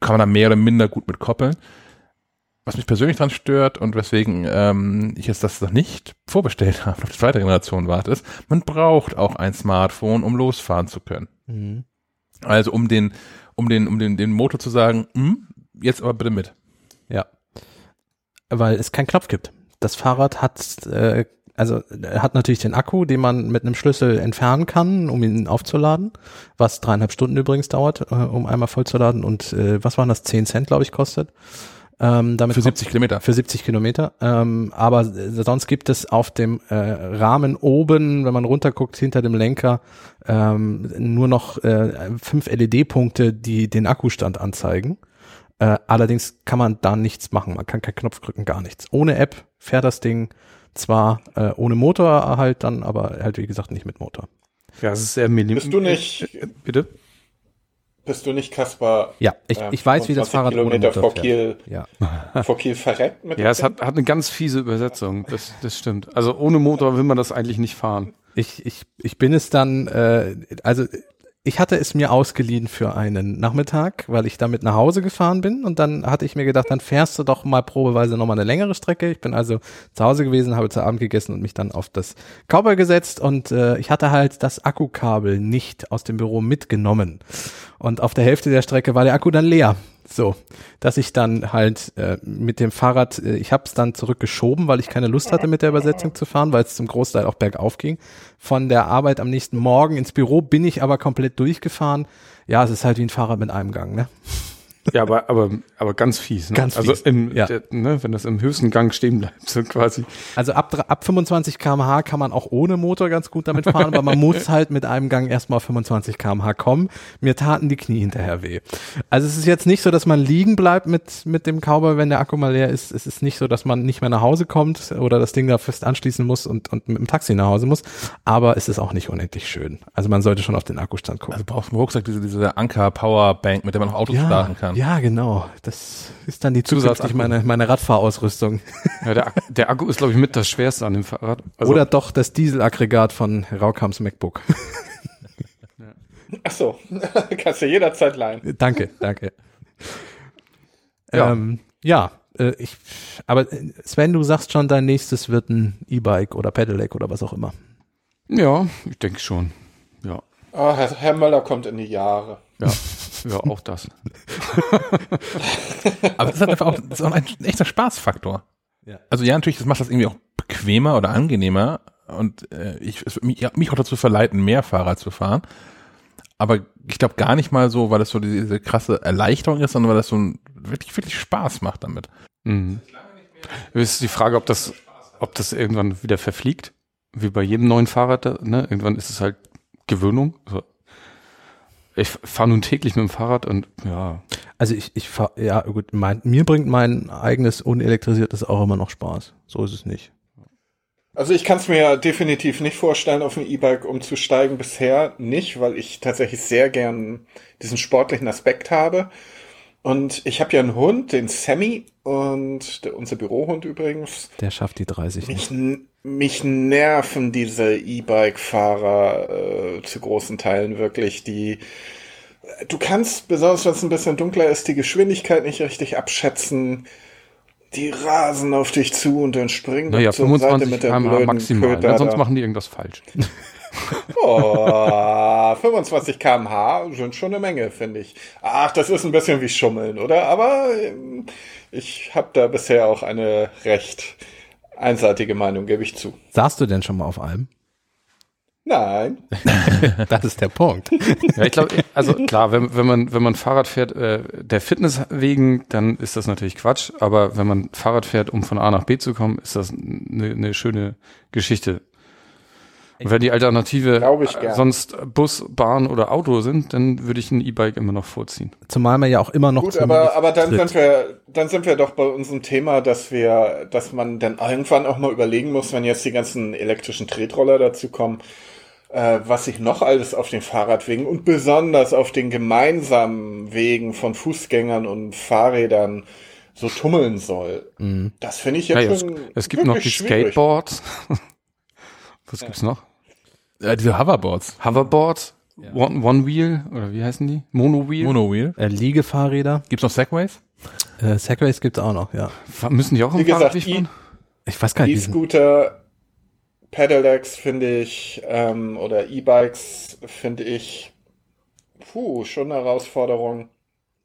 kann man da mehr oder minder gut mit koppeln. Was mich persönlich dran stört und weswegen ähm, ich jetzt das noch nicht vorbestellt habe, auf die zweite Generation warte, ist, man braucht auch ein Smartphone, um losfahren zu können. Mhm. Also um den, um den, um den, den Motor zu sagen, hm, jetzt aber bitte mit. Ja. Weil es keinen Knopf gibt. Das Fahrrad hat, äh, also er hat natürlich den Akku, den man mit einem Schlüssel entfernen kann, um ihn aufzuladen, was dreieinhalb Stunden übrigens dauert, äh, um einmal vollzuladen und äh, was waren das, 10 Cent, glaube ich, kostet. Ähm, damit Für kommt- 70 Kilometer. für 70 Kilometer. Ähm, aber sonst gibt es auf dem äh, Rahmen oben, wenn man runterguckt, hinter dem Lenker, ähm, nur noch äh, fünf LED-Punkte, die den Akkustand anzeigen. Äh, allerdings kann man da nichts machen. Man kann keinen Knopf drücken, gar nichts. Ohne App fährt das Ding zwar äh, ohne Motor halt dann, aber halt wie gesagt nicht mit Motor. Ja, es ist sehr minim. Bist du nicht, Bitte? Bist du nicht, Kaspar? Ja, ich, ähm, ich weiß, wie das 25 Fahrrad ohne Kilometer Motor vor. Kiel, Ja. vor Kiel verreckt mit Ja, es hat, hat eine ganz fiese Übersetzung. Das, das stimmt. Also ohne Motor will man das eigentlich nicht fahren. Ich, ich, ich bin es dann, äh, also ich hatte es mir ausgeliehen für einen Nachmittag, weil ich damit nach Hause gefahren bin und dann hatte ich mir gedacht, dann fährst du doch mal probeweise nochmal eine längere Strecke. Ich bin also zu Hause gewesen, habe zu Abend gegessen und mich dann auf das Cowboy gesetzt und äh, ich hatte halt das Akkukabel nicht aus dem Büro mitgenommen. Und auf der Hälfte der Strecke war der Akku dann leer. So, dass ich dann halt äh, mit dem Fahrrad, äh, ich habe es dann zurückgeschoben, weil ich keine Lust hatte mit der Übersetzung zu fahren, weil es zum Großteil auch bergauf ging. Von der Arbeit am nächsten Morgen ins Büro bin ich aber komplett durchgefahren. Ja, es ist halt wie ein Fahrrad mit einem Gang, ne? Ja, aber, aber, aber ganz fies. Ne? Ganz also fies, Im, ja. der, ne, wenn das im höchsten Gang stehen bleibt, so quasi. Also ab, ab 25 km/h kann man auch ohne Motor ganz gut damit fahren, aber man muss halt mit einem Gang erstmal auf 25 km/h kommen. Mir taten die Knie hinterher weh. Also es ist jetzt nicht so, dass man liegen bleibt mit, mit dem Cowboy, wenn der Akku mal leer ist. Es ist nicht so, dass man nicht mehr nach Hause kommt oder das Ding da fest anschließen muss und, und mit dem Taxi nach Hause muss. Aber es ist auch nicht unendlich schön. Also man sollte schon auf den Akkustand gucken. Also du brauchst im Rucksack diese, diese Anker Powerbank, mit der man auch Autos starten kann. Ja, genau. Das ist dann die zukünftig meine, meine Radfahrausrüstung. Ja, der, der Akku ist, glaube ich, mit das Schwerste an dem Fahrrad. Also, Oder doch das Dieselaggregat von Raukams MacBook. Ach so, kannst du jederzeit leihen. danke, danke. Ja. Ähm, ja, äh, ich, aber äh, Sven, du sagst schon, dein nächstes wird ein E-Bike oder Pedelec oder was auch immer. ja, ich denke schon. Ja, Oh, Herr, Herr Möller kommt in die Jahre. ja, ja, auch das. Aber das ist halt einfach auch, ist auch ein echter Spaßfaktor. Ja. Also ja, natürlich, das macht das irgendwie auch bequemer oder angenehmer und äh, ich, es mich, ja, mich auch dazu verleiten, mehr Fahrrad zu fahren. Aber ich glaube gar nicht mal so, weil das so diese, diese krasse Erleichterung ist, sondern weil das so ein, wirklich, wirklich Spaß macht damit. Mhm. Ist die Frage, ob das, ob das irgendwann wieder verfliegt, wie bei jedem neuen Fahrrad. Ne? Irgendwann ist es halt Gewöhnung. Also ich fahre nun täglich mit dem Fahrrad und ja, Also ich, ich fahr, ja gut, mein, mir bringt mein eigenes unelektrisiertes auch immer noch Spaß. So ist es nicht. Also ich kann es mir definitiv nicht vorstellen, auf ein E-Bike umzusteigen. Bisher nicht, weil ich tatsächlich sehr gern diesen sportlichen Aspekt habe. Und ich habe ja einen Hund, den Sammy, und der, unser Bürohund übrigens. Der schafft die 30 nicht. Mich, n- mich nerven diese E-Bike-Fahrer äh, zu großen Teilen wirklich. Die, du kannst, besonders wenn es ein bisschen dunkler ist, die Geschwindigkeit nicht richtig abschätzen. Die rasen auf dich zu und dann springen naja, zur Seite 25 mit der blöden maximal. Ne? Sonst da. machen die irgendwas falsch. Oh, 25 km/h sind schon eine Menge, finde ich. Ach, das ist ein bisschen wie Schummeln, oder? Aber ähm, ich habe da bisher auch eine recht einseitige Meinung, gebe ich zu. Saßt du denn schon mal auf einem? Nein. Das ist der Punkt. Ja, ich glaube, also klar, wenn, wenn man wenn man Fahrrad fährt, äh, der Fitness wegen, dann ist das natürlich Quatsch. Aber wenn man Fahrrad fährt, um von A nach B zu kommen, ist das eine, eine schöne Geschichte. Und wenn die Alternative sonst Bus, Bahn oder Auto sind, dann würde ich ein E-Bike immer noch vorziehen. Zumal man ja auch immer noch Gut, aber, aber dann tritt. sind wir, dann sind wir doch bei unserem Thema, dass wir, dass man dann irgendwann auch mal überlegen muss, wenn jetzt die ganzen elektrischen Tretroller dazu kommen, äh, was sich noch alles auf den Fahrradwegen und besonders auf den gemeinsamen Wegen von Fußgängern und Fahrrädern so tummeln soll. Mhm. Das finde ich jetzt es, schon es gibt noch die schwierig. Skateboards. Was gibt's noch? Äh, diese Hoverboards, Hoverboards, One, One Wheel oder wie heißen die? Mono Wheel. Monowheel. Äh, Liegefahrräder. Gibt's noch Segways? Äh, Segways gibt's auch noch, ja. Müssen die auch Wie im gesagt, Fahrradweg I- fahren? Ich weiß gar nicht, wie E-Scooter, Pedelecs finde ich, ähm, oder E-Bikes finde ich, puh, schon eine Herausforderung.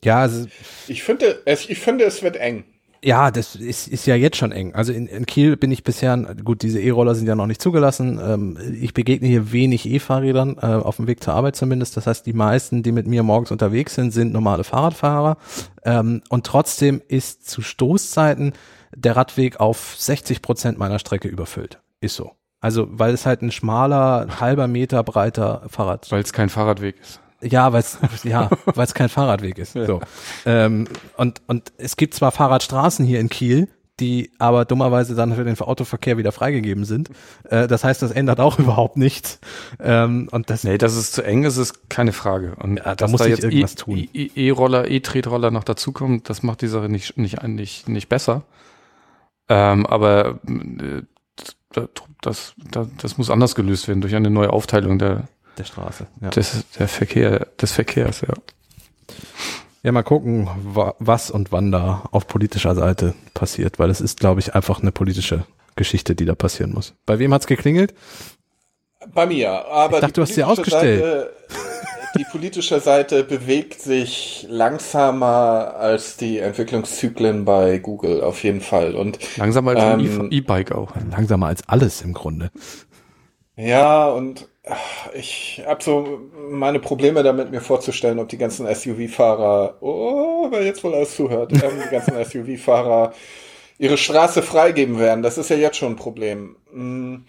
ja, also, Ich finde, es, ich finde, es wird eng. Ja, das ist, ist ja jetzt schon eng. Also in, in Kiel bin ich bisher, gut, diese E-Roller sind ja noch nicht zugelassen. Ähm, ich begegne hier wenig E-Fahrrädern, äh, auf dem Weg zur Arbeit zumindest. Das heißt, die meisten, die mit mir morgens unterwegs sind, sind normale Fahrradfahrer. Ähm, und trotzdem ist zu Stoßzeiten der Radweg auf 60 Prozent meiner Strecke überfüllt. Ist so. Also, weil es halt ein schmaler, halber Meter breiter Fahrrad Weil es kein Fahrradweg ist. Ja, weil es ja, weil es kein Fahrradweg ist. So. Ähm, und und es gibt zwar Fahrradstraßen hier in Kiel, die aber dummerweise dann für den Autoverkehr wieder freigegeben sind. Äh, das heißt, das ändert auch überhaupt nichts. Ähm, und das Nee, dass es zu eng ist, ist keine Frage. Und Ja, da muss da jetzt irgendwas E- tun. E- E-Roller, E-Tretroller noch dazukommen, das macht die Sache nicht, nicht, nicht, nicht besser. Ähm, aber äh, das, das, das muss anders gelöst werden durch eine neue Aufteilung der, der Straße. Ja. des, der Verkehr, des Verkehrs, ja. ja, mal gucken, wa was und wann da auf politischer Seite passiert, weil es ist, glaube ich, einfach eine politische Geschichte, die da passieren muss. Bei wem hat's geklingelt? Bei mir. Aber Ich dachte, die du hast sie politische ausgestellt. Seite, die politische Seite bewegt sich langsamer als die Entwicklungszyklen bei Google auf jeden Fall. Und Langsam als ein Ähm, E- E-Bike auch. Langsamer als alles im Grunde. Ja, und ich habe so meine Probleme damit, mir vorzustellen, ob die ganzen SUV-Fahrer, oh, wer jetzt wohl alles zuhört, ähm, die ganzen SUV-Fahrer ihre Straße freigeben werden. Das ist ja jetzt schon ein Problem. Hm,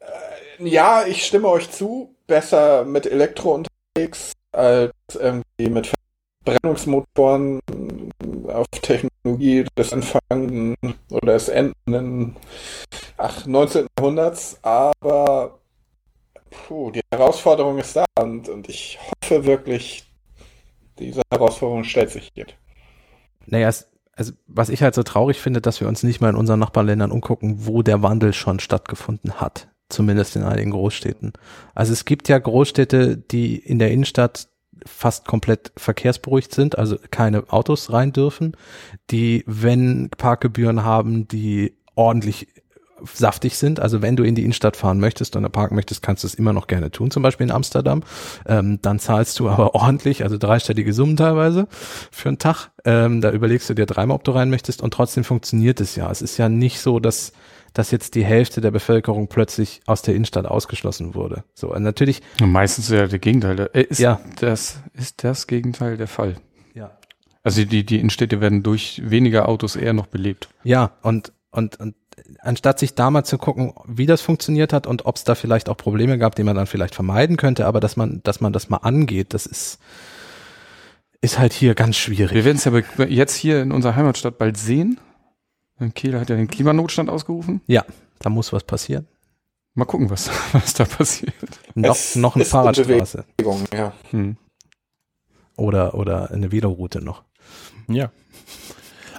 äh, ja, ich stimme euch zu, besser mit Elektro unterwegs als irgendwie mit Verbrennungsmotoren auf Technologie des Anfang oder des Enden ach, 19. Jahrhunderts, aber puh, die Herausforderung ist da und, und ich hoffe wirklich, diese Herausforderung stellt sich jetzt. naja, es, also was ich halt so traurig finde, dass wir uns nicht mal in unseren Nachbarländern umgucken, wo der Wandel schon stattgefunden hat. Zumindest in einigen Großstädten. Also es gibt ja Großstädte, die in der Innenstadt fast komplett verkehrsberuhigt sind, also keine Autos rein dürfen, die, wenn Parkgebühren haben, die ordentlich saftig sind. Also wenn du in die Innenstadt fahren möchtest und parken möchtest, kannst du es immer noch gerne tun, zum Beispiel in Amsterdam. Ähm, dann zahlst du aber ordentlich, also dreistellige Summen teilweise für einen Tag. Ähm, da überlegst du dir dreimal, ob du rein möchtest und trotzdem funktioniert es ja. Es ist ja nicht so, dass dass jetzt die Hälfte der Bevölkerung plötzlich aus der Innenstadt ausgeschlossen wurde. So, natürlich. Und meistens ja der Gegenteil. Äh, ist Ja. Das ist das Gegenteil der Fall. Ja. Also die, die Innenstädte werden durch weniger Autos eher noch belebt. Ja, und, und, und anstatt sich da mal zu gucken, wie das funktioniert hat und ob es da vielleicht auch Probleme gab, die man dann vielleicht vermeiden könnte, aber dass man, dass man das mal angeht, das ist, ist halt hier ganz schwierig. Wir werden es ja jetzt hier in unserer Heimatstadt bald sehen. Kiel hat ja den Klimanotstand ausgerufen. Ja, da muss was passieren. Mal gucken, was, was da passiert. Noch, Es noch eine ist Fahrradstraße Bewegung, ja. Hm. oder, oder eine Veloroute noch. Ja.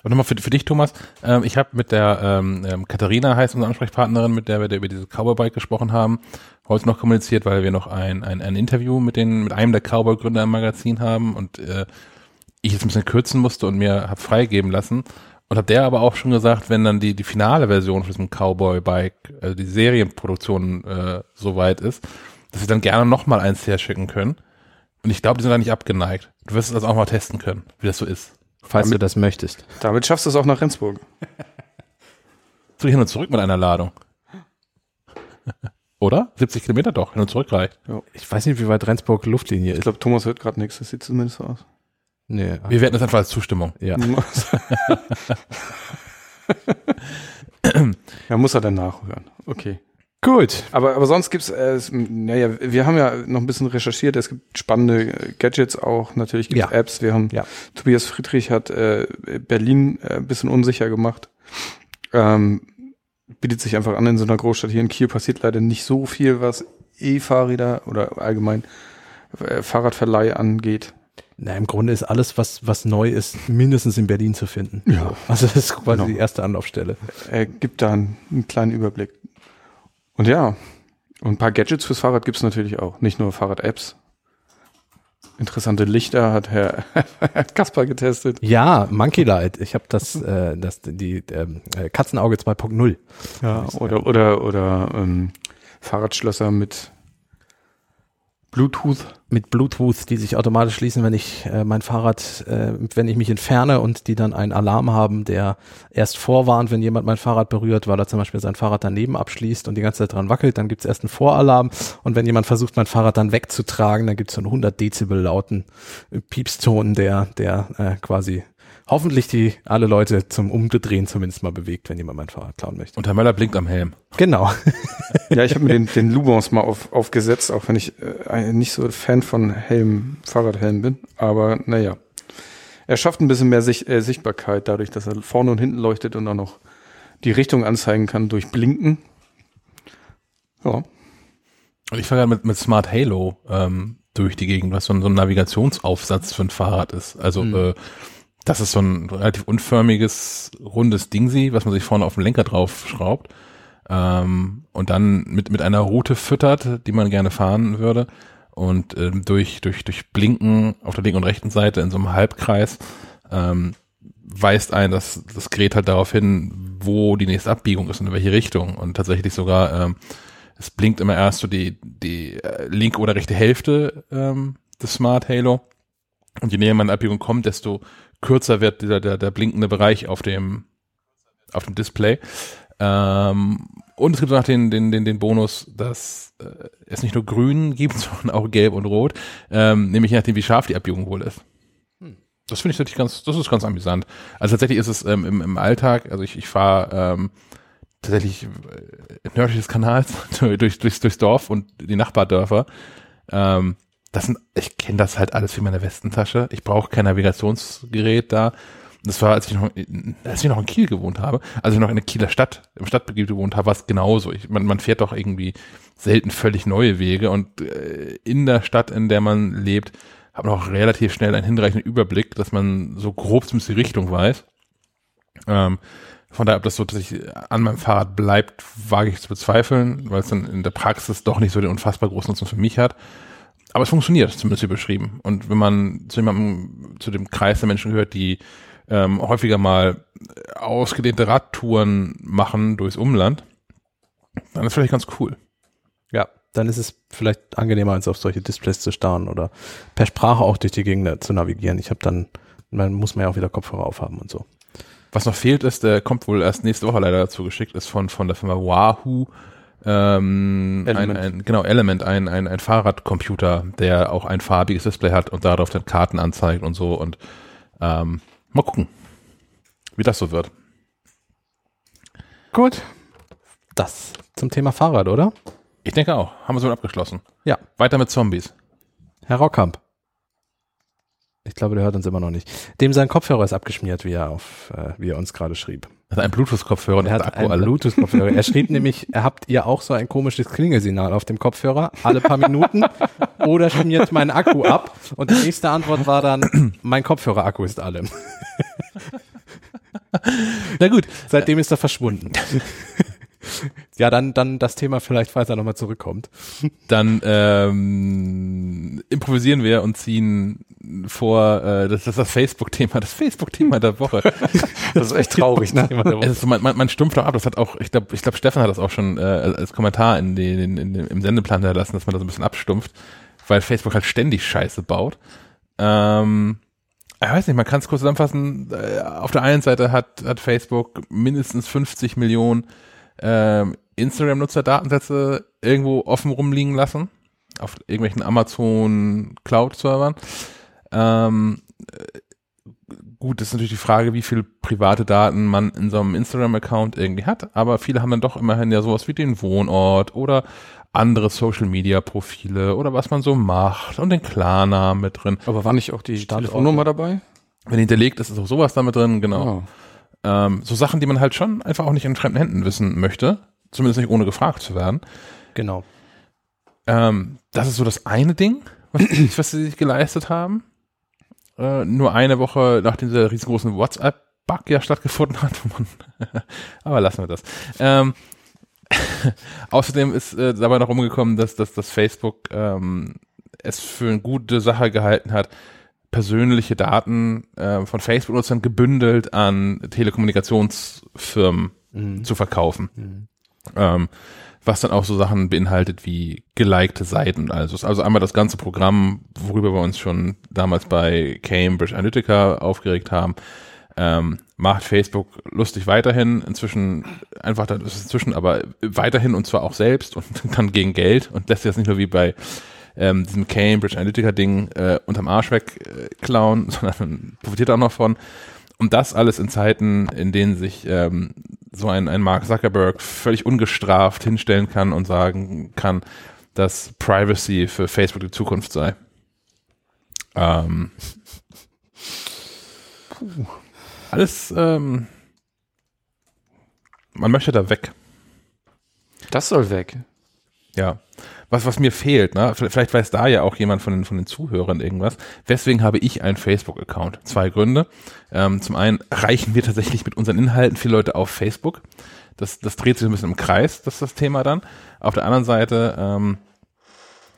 Aber nochmal für, für dich, Thomas. Ähm, ich habe mit der ähm, ähm, Katharina, heißt unsere Ansprechpartnerin, mit der wir über dieses Cowboy-Bike gesprochen haben, heute noch kommuniziert, weil wir noch ein, ein, ein Interview mit, den, mit einem der Cowboy-Gründer im Magazin haben und äh, ich jetzt ein bisschen kürzen musste und mir habe freigeben lassen. Und hat der aber auch schon gesagt, wenn dann die, die finale Version von diesem Cowboy-Bike, also die Serienproduktion äh, soweit ist, dass wir dann gerne nochmal eins herschicken können. Und ich glaube, die sind da nicht abgeneigt. Du wirst also auch mal testen können, wie das so ist. Falls Damit- du das möchtest. Damit schaffst du es auch nach Rendsburg. So hin und zurück mit einer Ladung. Oder? 70 Kilometer doch, hin und zurück reicht. Ich weiß nicht, wie weit Rendsburg Luftlinie Ich ist. glaube, Thomas hört gerade nichts. Das sieht zumindest so aus. Nee. Wir werten das einfach als Zustimmung. Ja. ja, muss er dann nachhören. Okay. Gut. Aber, aber sonst gibt's, äh, es- naja, wir haben ja noch ein bisschen recherchiert. Es gibt spannende äh, Gadgets auch. Natürlich gibt's Ja. Apps. Wir haben, Ja. Tobias Friedrich hat äh, Berlin äh, ein bisschen unsicher gemacht. Ähm, bietet sich einfach an in so einer Großstadt. Hier in Kiel passiert leider nicht so viel, was E-Fahrräder oder allgemein äh, Fahrradverleih angeht. Na, im Grunde ist alles, was, was neu ist, mindestens in Berlin zu finden. Ja. Also das ist quasi Genau. die erste Anlaufstelle. Er gibt da einen, einen kleinen Überblick. Und ja, und ein paar Gadgets fürs Fahrrad gibt's natürlich auch. Nicht nur Fahrrad-Apps. Interessante Lichter hat Herr Kasper getestet. Ja, Monkey Light. Ich habe das, äh, das, die ähm, äh, Katzenauge 2.0. Ja, oder, oder, oder ähm, Fahrradschlösser mit Bluetooth. Mit Bluetooth, die sich automatisch schließen, wenn ich äh, mein Fahrrad, äh, wenn ich mich entferne und die dann einen Alarm haben, der erst vorwarnt, wenn jemand mein Fahrrad berührt, weil er zum Beispiel sein Fahrrad daneben abschließt und die ganze Zeit dran wackelt, dann gibt's erst einen Voralarm und wenn jemand versucht, mein Fahrrad dann wegzutragen, dann gibt's so einen 100 Dezibel lauten Piepston, der, der äh, quasi hoffentlich die alle Leute zum Umdrehen zumindest mal bewegt, wenn jemand mein Fahrrad klauen möchte. Und Herr Möller blinkt am Helm. Genau. Ja, ich habe mir den, den Lubons mal auf, aufgesetzt, auch wenn ich äh, nicht so Fan von Helm, Fahrradhelm bin. Aber naja. Er schafft ein bisschen mehr Sicht, äh, Sichtbarkeit dadurch, dass er vorne und hinten leuchtet und auch noch die Richtung anzeigen kann durch Blinken. Ja. Und ich fahre gerade mit, mit Smart Halo ähm, durch die Gegend, was so ein, so ein Navigationsaufsatz für ein Fahrrad ist. Also Mhm. äh, das ist so ein relativ unförmiges, rundes Dingsi, was man sich vorne auf den Lenker drauf schraubt ähm, und dann mit, mit einer Route füttert, die man gerne fahren würde. Und ähm, durch, durch, durch Blinken auf der linken und rechten Seite in so einem Halbkreis ähm, weist ein, dass das Gerät halt darauf hin, wo die nächste Abbiegung ist und in welche Richtung. Und tatsächlich sogar, ähm, es blinkt immer erst so die, die äh, linke oder rechte Hälfte ähm, des Smart Halo. Und je näher man an Abbiegung kommt, desto kürzer wird dieser, der, der blinkende Bereich auf dem, auf dem Display. Ähm, und es gibt noch den, den, den, den Bonus, dass äh, es nicht nur grün gibt, sondern auch gelb und rot, ähm, nämlich je nachdem, wie scharf die Abbiegung wohl ist. Das finde ich tatsächlich ganz, das ist ganz amüsant. Also tatsächlich ist es ähm, im, im Alltag, also ich, ich fahre ähm, tatsächlich äh, nördlich des Kanals durch, durchs, durchs Dorf und die Nachbardörfer. Ähm, das sind, ich kenne das halt alles für meine Westentasche. Ich brauche kein Navigationsgerät da. Das war, als ich noch, als ich noch in Kiel gewohnt habe, als ich noch in der Kieler Stadt, im Stadtbetrieb gewohnt habe, war es genauso. Ich, man, man fährt doch irgendwie selten völlig neue Wege und äh, in der Stadt, in der man lebt, hat man auch relativ schnell einen hinreichenden Überblick, dass man so grob zumindest die Richtung weiß. Ähm, von daher, ob das so tatsächlich an meinem Fahrrad bleibt, wage ich zu bezweifeln, weil es dann in der Praxis doch nicht so den unfassbar großen Nutzen für mich hat. Aber es funktioniert, zumindest wie beschrieben. Und wenn man zu jemandem, zu dem Kreis der Menschen gehört, die ähm, häufiger mal ausgedehnte Radtouren machen durchs Umland, dann ist vielleicht ganz cool. Ja, dann ist es vielleicht angenehmer, als auf solche Displays zu starren oder per Sprache auch durch die Gegend zu navigieren. Ich habe dann, man muss man ja auch wieder Kopfhörer aufhaben und so. Was noch fehlt ist, der kommt wohl erst nächste Woche leider dazu geschickt, ist von, von der Firma Wahoo, ähm, Element. Ein, ein, genau, Element, ein, ein, ein Fahrradcomputer, der auch ein farbiges Display hat und darauf dann Karten anzeigt und so und ähm, mal gucken, wie das so wird. Gut. Das zum Thema Fahrrad, oder? Ich denke auch. Haben wir so abgeschlossen. Ja. Weiter mit Zombies. Herr Rockkamp. Ich glaube, der hört uns immer noch nicht. Dem sein Kopfhörer ist abgeschmiert, wie er auf, äh, wie er uns gerade schrieb. Hat ein Bluetooth-Kopfhörer und Er hat hat Akku einen alle. Bluetooth-Kopfhörer. Er schrieb nämlich, er habt ihr auch so ein komisches Klingelsignal auf dem Kopfhörer alle paar Minuten oder schmiert mein Akku ab? Und die nächste Antwort war dann, mein Kopfhörer-Akku ist alle. Na gut. Seitdem ist er verschwunden. ja, dann, dann das Thema vielleicht, falls er nochmal zurückkommt. Dann ähm, improvisieren wir und ziehen vor, äh, das ist das Facebook-Thema, das Facebook-Thema der Woche. Das ist echt traurig, ne? Ist man, man, man stumpft doch ab, das hat auch, ich glaube, ich glaube, Stefan hat das auch schon äh, als Kommentar in den, in, in, im Sendeplan hinterlassen, dass man da so ein bisschen abstumpft, weil Facebook halt ständig Scheiße baut. Ähm, ich weiß nicht, man kann es kurz zusammenfassen. Äh, Auf der einen Seite hat, hat Facebook mindestens 50 Millionen ähm, Instagram-Nutzer-Datensätze irgendwo offen rumliegen lassen. Auf irgendwelchen Amazon Cloud-Servern. Ähm, äh, gut, das ist natürlich die Frage, wie viel private Daten man in so einem Instagram-Account irgendwie hat, aber viele haben dann doch immerhin ja sowas wie den Wohnort oder andere Social-Media-Profile oder was man so macht und den Klarnamen mit drin. Aber war nicht auch die. Telefonnummer dabei? Wenn hinterlegt ist, ist auch sowas damit drin, genau. Oh. Ähm, so Sachen, die man halt schon einfach auch nicht in fremden Händen wissen möchte, zumindest nicht ohne gefragt zu werden. Genau. Ähm, das ist so das eine Ding, was, sie- was sie sich geleistet haben. Äh, nur eine Woche nachdem dieser riesengroßen WhatsApp-Bug ja stattgefunden hat. Aber lassen wir das. Ähm, außerdem ist äh, dabei noch rumgekommen, dass, dass, dass Facebook ähm, es für eine gute Sache gehalten hat, persönliche Daten äh, von Facebook-Nutzern gebündelt an Telekommunikationsfirmen Mhm. zu verkaufen. Mhm. Ähm, was dann auch so Sachen beinhaltet wie gelikte Seiten. Also, also einmal das ganze Programm, worüber wir uns schon damals bei Cambridge Analytica aufgeregt haben, ähm, macht Facebook lustig weiterhin. Inzwischen einfach, das ist inzwischen aber weiterhin und zwar auch selbst und dann gegen Geld und lässt sich das nicht nur wie bei ähm, diesem Cambridge Analytica Ding äh, unterm Arsch weg äh, klauen, sondern profitiert auch noch von. Und das alles in Zeiten, in denen sich ähm, so ein, ein Mark Zuckerberg völlig ungestraft hinstellen kann und sagen kann, dass Privacy für Facebook die Zukunft sei. Ähm, alles, ähm, man möchte da weg. Das soll weg. Ja. Was, was mir fehlt, ne? Vielleicht weiß da ja auch jemand von den, von den Zuhörern irgendwas. Weswegen habe ich einen Facebook-Account? Zwei Gründe. Ähm, zum einen reichen wir tatsächlich mit unseren Inhalten viele Leute auf Facebook. Das, das dreht sich ein bisschen im Kreis, das ist das Thema dann. Auf der anderen Seite, ähm,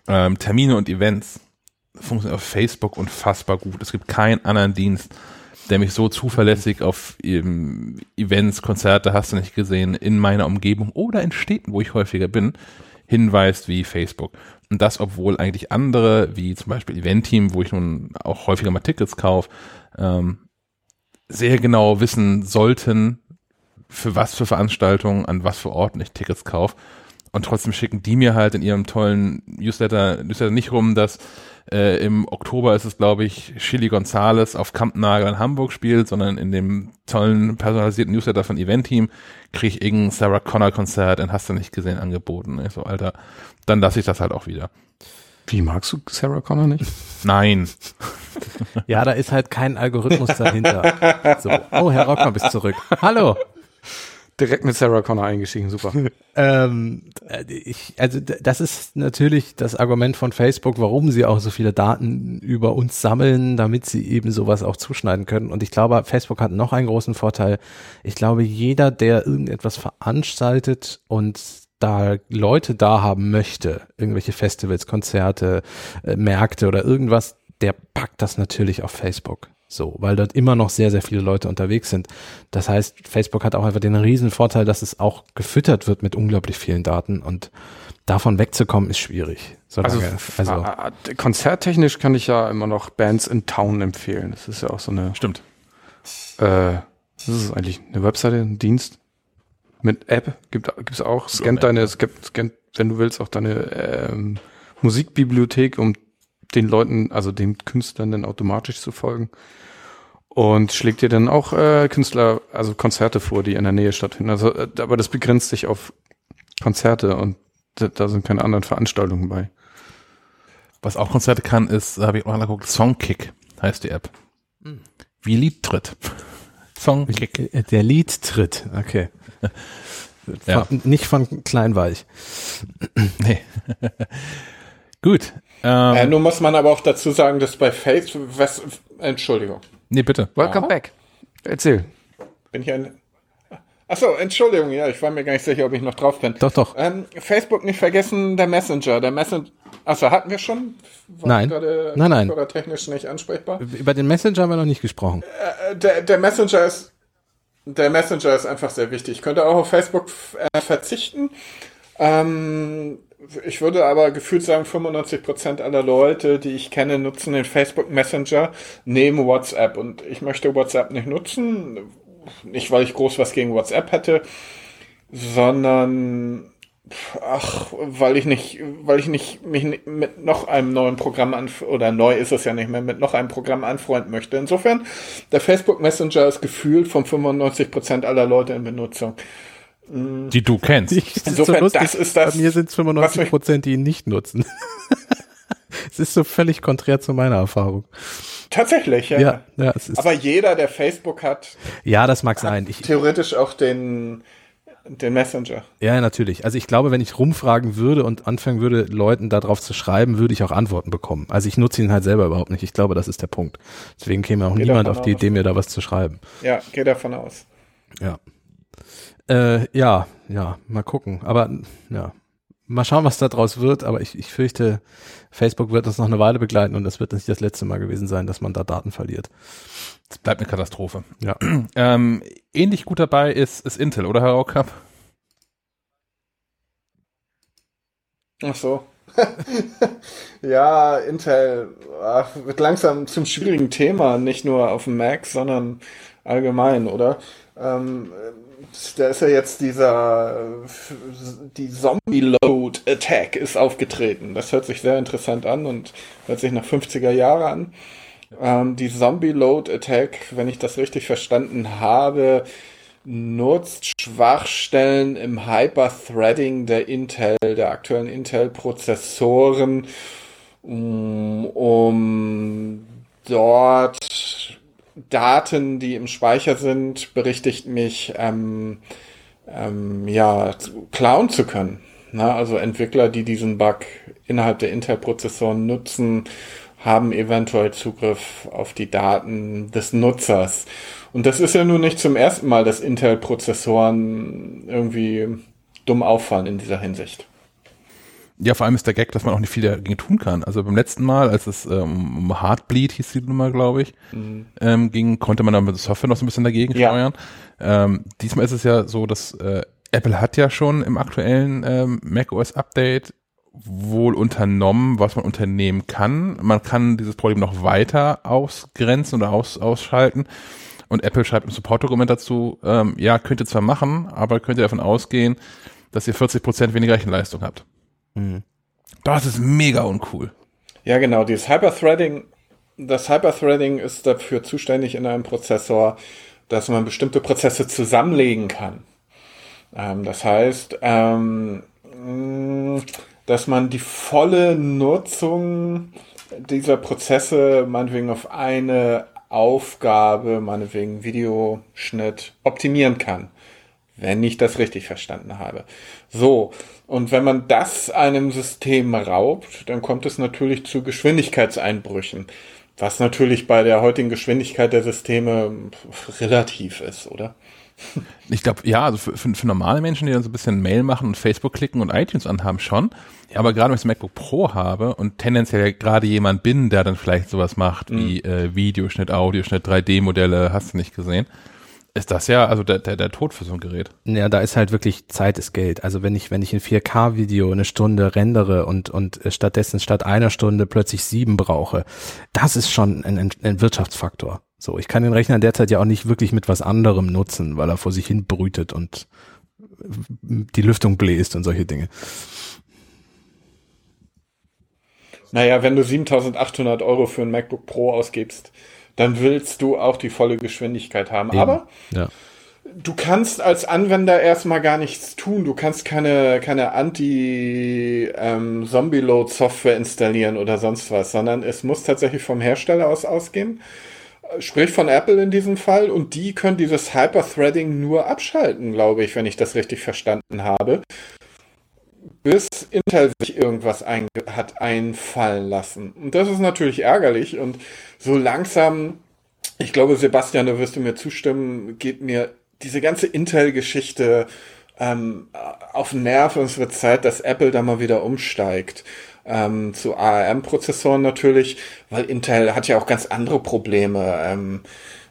ähm, Termine und Events funktionieren auf Facebook unfassbar gut. Es gibt keinen anderen Dienst, der mich so zuverlässig auf ähm, Events, Konzerte, hast du nicht gesehen, in meiner Umgebung oder in Städten, wo ich häufiger bin, hinweist wie Facebook. Und das, obwohl eigentlich andere, wie zum Beispiel Event-Team, wo ich nun auch häufiger mal Tickets kaufe, ähm, sehr genau wissen sollten, für was für Veranstaltungen, an was für Orten ich Tickets kaufe. Und trotzdem schicken die mir halt in ihrem tollen Newsletter, Newsletter nicht rum, dass äh, im Oktober ist es, glaube ich, Chili Gonzales auf Kampnagel in Hamburg spielt, sondern in dem tollen personalisierten Newsletter von Event Team kriege ich irgendein Sarah Connor Konzert in Hast du nicht gesehen angeboten. Ich so, Alter, dann lasse ich das halt auch wieder. Wie magst du Sarah Connor nicht? Nein. Ja, da ist halt kein Algorithmus dahinter. So. Oh, Herr Rockner, bist zurück. Hallo. Direkt mit Sarah Connor eingestiegen, super. Ähm, äh, ich, also das ist natürlich das Argument von Facebook, warum sie auch so viele Daten über uns sammeln, damit sie eben sowas auch zuschneiden können. Und ich glaube, Facebook hat noch einen großen Vorteil. Ich glaube, jeder, der irgendetwas veranstaltet und da Leute da haben möchte, irgendwelche Festivals, Konzerte, äh, Märkte oder irgendwas, der packt das natürlich auf Facebook. So, weil dort immer noch sehr, sehr viele Leute unterwegs sind. Das heißt, Facebook hat auch einfach den riesen Vorteil, dass es auch gefüttert wird mit unglaublich vielen Daten und davon wegzukommen ist schwierig. Also, Solange, also, äh, konzerttechnisch kann ich ja immer noch Bands in Town empfehlen. Das ist ja auch so eine, Stimmt. äh, das ist eigentlich eine Webseite, ein Dienst mit App gibt gibt's auch. Scannt deine, scannt, scannt, wenn du willst, auch deine ähm, Musikbibliothek, um den Leuten, also den Künstlern dann automatisch zu folgen. Und schlägt dir dann auch äh, Künstler, also Konzerte vor, die in der Nähe stattfinden. Also, äh, aber das begrenzt sich auf Konzerte und da, da sind keine anderen Veranstaltungen bei. Was auch Konzerte kann, ist, habe ich auch angeguckt, Songkick heißt die App. Wie Liedtritt. Songkick. äh, der Liedtritt, okay. Ja. Von, nicht von Kleinweich. Nee. Gut. Ähm, Äh, nun muss man aber auch dazu sagen, dass bei Facebook, was, Entschuldigung, nee, bitte. Welcome back. Erzähl. bin ich ein, achso, Entschuldigung, ja, ich war mir gar nicht sicher, ob ich noch drauf bin. Doch, doch. Ähm, Facebook nicht vergessen, der Messenger, der Messenger, achso, hatten wir schon? War Nein. Gerade Nein, nein. Oder technisch nicht ansprechbar? Über den Messenger haben wir noch nicht gesprochen. Äh, der, der Messenger ist, der Messenger ist einfach sehr wichtig. Ich könnte auch auf Facebook äh, verzichten. Ähm, ich würde aber gefühlt sagen, 95% aller Leute, die ich kenne, nutzen den Facebook Messenger neben WhatsApp. Und ich möchte WhatsApp nicht nutzen. Nicht, weil ich groß was gegen WhatsApp hätte, sondern ach, weil ich nicht, weil ich nicht mich mit noch einem neuen Programm anf oder neu ist es ja nicht mehr, mit noch einem Programm anfreunden möchte. Insofern, der Facebook Messenger ist gefühlt von 95% aller Leute in Benutzung. Die du kennst. Ich, das Insofern, das ist das, Bei mir sind es was 95 mich- Prozent, die ihn nicht nutzen. Es ist so völlig konträr zu meiner Erfahrung. Tatsächlich, ja. Ja, ja, es ist, Aber jeder, der Facebook hat, ja das mag sein. Ich, theoretisch auch den, den Messenger. ja, natürlich. Also ich glaube, wenn ich rumfragen würde und anfangen würde, Leuten darauf zu schreiben, würde ich auch Antworten bekommen. Also ich nutze ihn halt selber überhaupt nicht. Ich glaube, das ist der Punkt. Deswegen käme auch Geht niemand auf die aus. Idee, mir da was zu schreiben. Ja, geh davon aus. Ja. Äh, ja, ja, mal gucken. Aber ja, mal schauen, was da draus wird. Aber ich, ich fürchte, Facebook wird uns noch eine Weile begleiten und das wird nicht das letzte Mal gewesen sein, dass man da Daten verliert. Es bleibt eine Katastrophe. Ja. Ähm, ähnlich gut dabei ist, ist Intel, oder Herr Raukap? Ach so. ja, Intel ach, wird langsam zum schwierigen Thema, nicht nur auf dem Mac, sondern allgemein, oder? Ähm, da ist ja jetzt dieser, die Zombie-Load Attack ist aufgetreten. Das hört sich sehr interessant an und hört sich nach 50er Jahre an. Ähm, die Zombie-Load Attack, wenn ich das richtig verstanden habe, nutzt Schwachstellen im Hyper-Threading der Intel, der aktuellen Intel-Prozessoren, um, um dort Daten, die im Speicher sind, berichtigt mich, ähm, ähm, ja, klauen zu können. Na, also Entwickler, die diesen Bug innerhalb der Intel-Prozessoren nutzen, haben eventuell Zugriff auf die Daten des Nutzers. Und das ist ja nun nicht zum ersten Mal, dass Intel-Prozessoren irgendwie dumm auffallen in dieser Hinsicht. Ja, vor allem ist der Gag, dass man auch nicht viel dagegen tun kann. Also beim letzten Mal, als es ähm, um Heartbleed hieß die Nummer, glaube ich, ähm, ging, konnte man dann mit der Software noch so ein bisschen dagegen Ja. steuern. Ähm, diesmal ist es ja so, dass äh, Apple hat ja schon im aktuellen ähm, macOS Update wohl unternommen, was man unternehmen kann. Man kann dieses Problem noch weiter ausgrenzen oder aus, ausschalten. Und Apple schreibt im Support-Dokument dazu, ähm, ja, könnt ihr zwar machen, aber könnt ihr davon ausgehen, dass ihr 40% weniger Rechenleistung habt. Das ist mega uncool. Ja, genau, dieses Hyperthreading, das Hyperthreading ist dafür zuständig in einem Prozessor, dass man bestimmte Prozesse zusammenlegen kann. Ähm, das heißt, ähm, dass man die volle Nutzung dieser Prozesse meinetwegen auf eine Aufgabe, meinetwegen Videoschnitt, optimieren kann. wenn ich das richtig verstanden habe. So, und wenn man das einem System raubt, dann kommt es natürlich zu Geschwindigkeitseinbrüchen, was natürlich bei der heutigen Geschwindigkeit der Systeme relativ ist, oder? Ich glaube, ja, also für, für, für, normale Menschen, die dann so ein bisschen Mail machen und Facebook klicken und iTunes anhaben, schon. Ja. Aber gerade wenn ich das MacBook Pro habe und tendenziell gerade jemand bin, der dann vielleicht sowas macht mhm. wie äh, Videoschnitt, Audioschnitt, 3D-Modelle, hast du nicht gesehen, ist das ja also der, der, der Tod für so ein Gerät. Ja, da ist halt wirklich Zeit ist Geld. Also wenn ich, wenn ich ein 4K-Video eine Stunde rendere und, und stattdessen statt einer Stunde plötzlich sieben brauche, das ist schon ein, ein, ein Wirtschaftsfaktor. So, ich kann den Rechner derzeit ja auch nicht wirklich mit was anderem nutzen, weil er vor sich hin brütet und die Lüftung bläst und solche Dinge. Naja, wenn du 7800 Euro für ein MacBook Pro ausgibst, dann willst du auch die volle Geschwindigkeit haben. Eben. Aber ja. du kannst als Anwender erstmal gar nichts tun. Du kannst keine, keine Anti-Zombie-Load-Software ähm, installieren oder sonst was, sondern es muss tatsächlich vom Hersteller aus ausgehen. Sprich von Apple in diesem Fall. Und die können dieses Hyper-Threading nur abschalten, glaube ich, wenn ich das richtig verstanden habe bis Intel sich irgendwas ein, hat einfallen lassen. Und das ist natürlich ärgerlich und so langsam, ich glaube, Sebastian, da wirst du mir zustimmen, geht mir diese ganze Intel-Geschichte ähm, auf den Nerv und es wird Zeit, dass Apple da mal wieder umsteigt. Ähm, zu ARM-Prozessoren natürlich, weil Intel hat ja auch ganz andere Probleme. Ähm,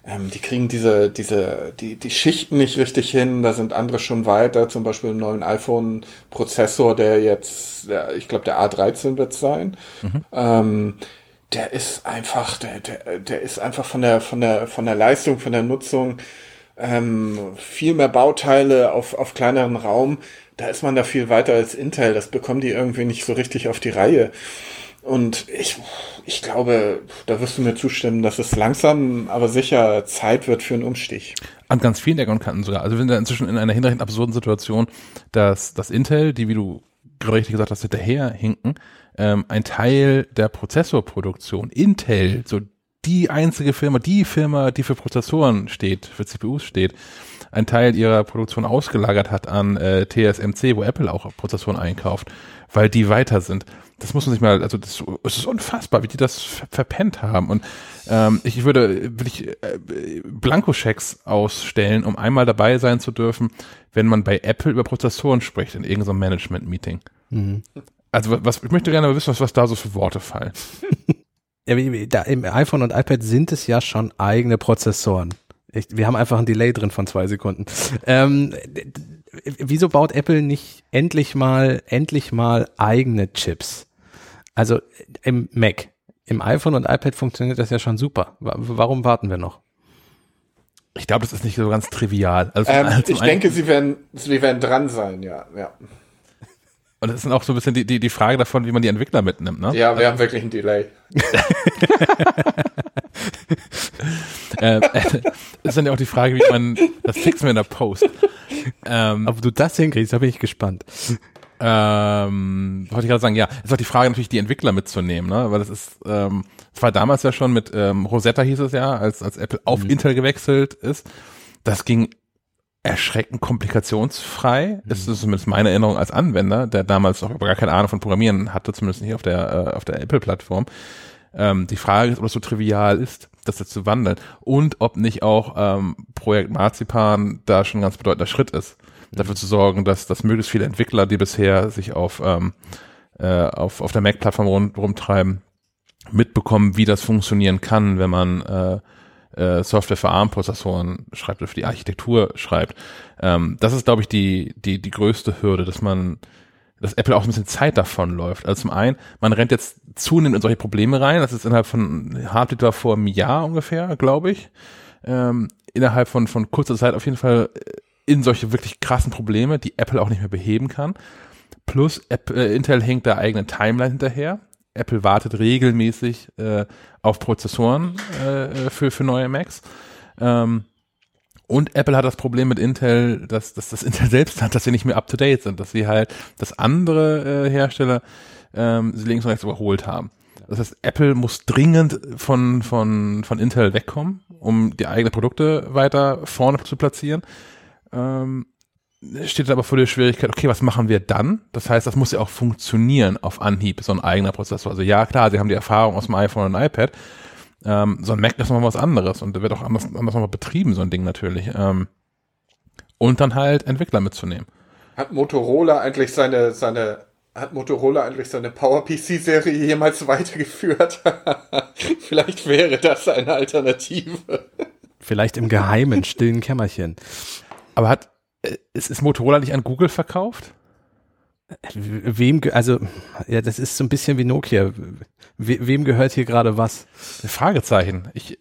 ähm, die kriegen diese, diese, die, die Schichten nicht richtig hin, da sind andere schon weiter, zum Beispiel im neuen iPhone-Prozessor, der jetzt, der, ich glaube, der A13 wird sein. Mhm. Ähm, der ist einfach, der, der, der ist einfach von der, von der, von der Leistung, von der Nutzung, ähm, viel mehr Bauteile auf, auf kleineren Raum. Da ist man da viel weiter als Intel. Das bekommen die irgendwie nicht so richtig auf die Reihe. Und ich, ich glaube, da wirst du mir zustimmen, dass es langsam, aber sicher Zeit wird für einen Umstich. An ganz vielen Ecken und Kanten sogar. Also wir sind da inzwischen in einer hinreichend absurden Situation, dass das Intel, die, wie du richtig gesagt hast, hinterher hinken, ähm, ein Teil der Prozessorproduktion, Intel, so die einzige Firma, die Firma, die für Prozessoren steht, für CPUs steht, ein Teil ihrer Produktion ausgelagert hat an äh, TSMC, wo Apple auch Prozessoren einkauft, weil die weiter sind das muss man sich mal, also das, es ist unfassbar, wie die das verpennt haben. Und ähm, ich würde, will ich äh, Blankoschecks ausstellen, um einmal dabei sein zu dürfen, wenn man bei Apple über Prozessoren spricht in irgendeinem Management-Meeting. Mhm. Also was, ich möchte gerne wissen, was, was da so für Worte fallen. ja, da, Im iPhone und iPad sind es ja schon eigene Prozessoren. Ich, wir haben einfach ein Delay drin von zwei Sekunden. Ähm, wieso baut Apple nicht endlich mal, endlich mal eigene Chips? Also im Mac, im iPhone und iPad funktioniert das ja schon super. Warum warten wir noch? Ich glaube, das ist nicht so ganz trivial. Also, ähm, also ich denke, sie werden, sie werden dran sein, ja, ja. Und das ist dann auch so ein bisschen die, die, die Frage davon, wie man die Entwickler mitnimmt, ne? Ja, wir also, haben wirklich ein Delay. äh, äh, ist dann ja auch die Frage, wie man, das fixen wir in der Post. Ähm, Ob du das hinkriegst, da bin ich gespannt. Ähm, wollte ich gerade sagen, ja, ist auch die Frage natürlich, die Entwickler mitzunehmen, ne? Weil das ist, ähm, das war damals ja schon mit ähm, Rosetta hieß es ja, als, als Apple auf mhm. Intel gewechselt ist. Das ging erschreckend komplikationsfrei. Mhm. Ist zumindest meine Erinnerung als Anwender, der damals auch gar keine Ahnung von Programmieren hatte, zumindest nicht auf der, äh, auf der Apple-Plattform. Ähm, die Frage ist, ob es so trivial ist, das jetzt zu wandeln und ob nicht auch ähm, Projekt Marzipan da schon ein ganz bedeutender Schritt ist dafür zu sorgen, dass, dass möglichst viele Entwickler, die bisher sich auf, ähm, äh, auf, auf der Mac-Plattform rum, rumtreiben, mitbekommen, wie das funktionieren kann, wenn man äh, äh, Software für ARM-Prozessoren schreibt oder für die Architektur schreibt. Ähm, das ist, glaube ich, die, die, die größte Hürde, dass man, dass Apple auch ein bisschen Zeit davon läuft. Also zum einen, man rennt jetzt zunehmend in solche Probleme rein. Das ist innerhalb von Hardware war vor einem Jahr ungefähr, glaube ich. Ähm, innerhalb von, von kurzer Zeit auf jeden Fall äh, in solche wirklich krassen Probleme, die Apple auch nicht mehr beheben kann. Plus Apple, äh, Intel hängt der eigenen Timeline hinterher. Apple wartet regelmäßig äh, auf Prozessoren äh, für, für neue Macs. Ähm, und Apple hat das Problem mit Intel, dass, dass das Intel selbst hat, dass sie nicht mehr up-to-date sind, dass sie halt, dass andere äh, Hersteller ähm, sie links und rechts überholt haben. Das heißt, Apple muss dringend von, von, von Intel wegkommen, um die eigenen Produkte weiter vorne zu platzieren. Ähm, steht aber vor der Schwierigkeit, okay, was machen wir dann? Das heißt, das muss ja auch funktionieren auf Anhieb, so ein eigener Prozessor. Also ja, klar, sie haben die Erfahrung aus dem iPhone und iPad. Ähm, so ein Mac ist nochmal was anderes und wird auch anders, anders nochmal betrieben, so ein Ding natürlich. Ähm, und dann halt Entwickler mitzunehmen. Hat Motorola eigentlich seine, seine, hat Motorola eigentlich seine PowerPC-Serie jemals weitergeführt? Vielleicht wäre das eine Alternative. Vielleicht im geheimen, stillen Kämmerchen. Aber hat, äh, ist, ist Motorola nicht an Google verkauft? Wem, also, ja, das ist so ein bisschen wie Nokia. We, wem gehört hier gerade was? Fragezeichen. Ich,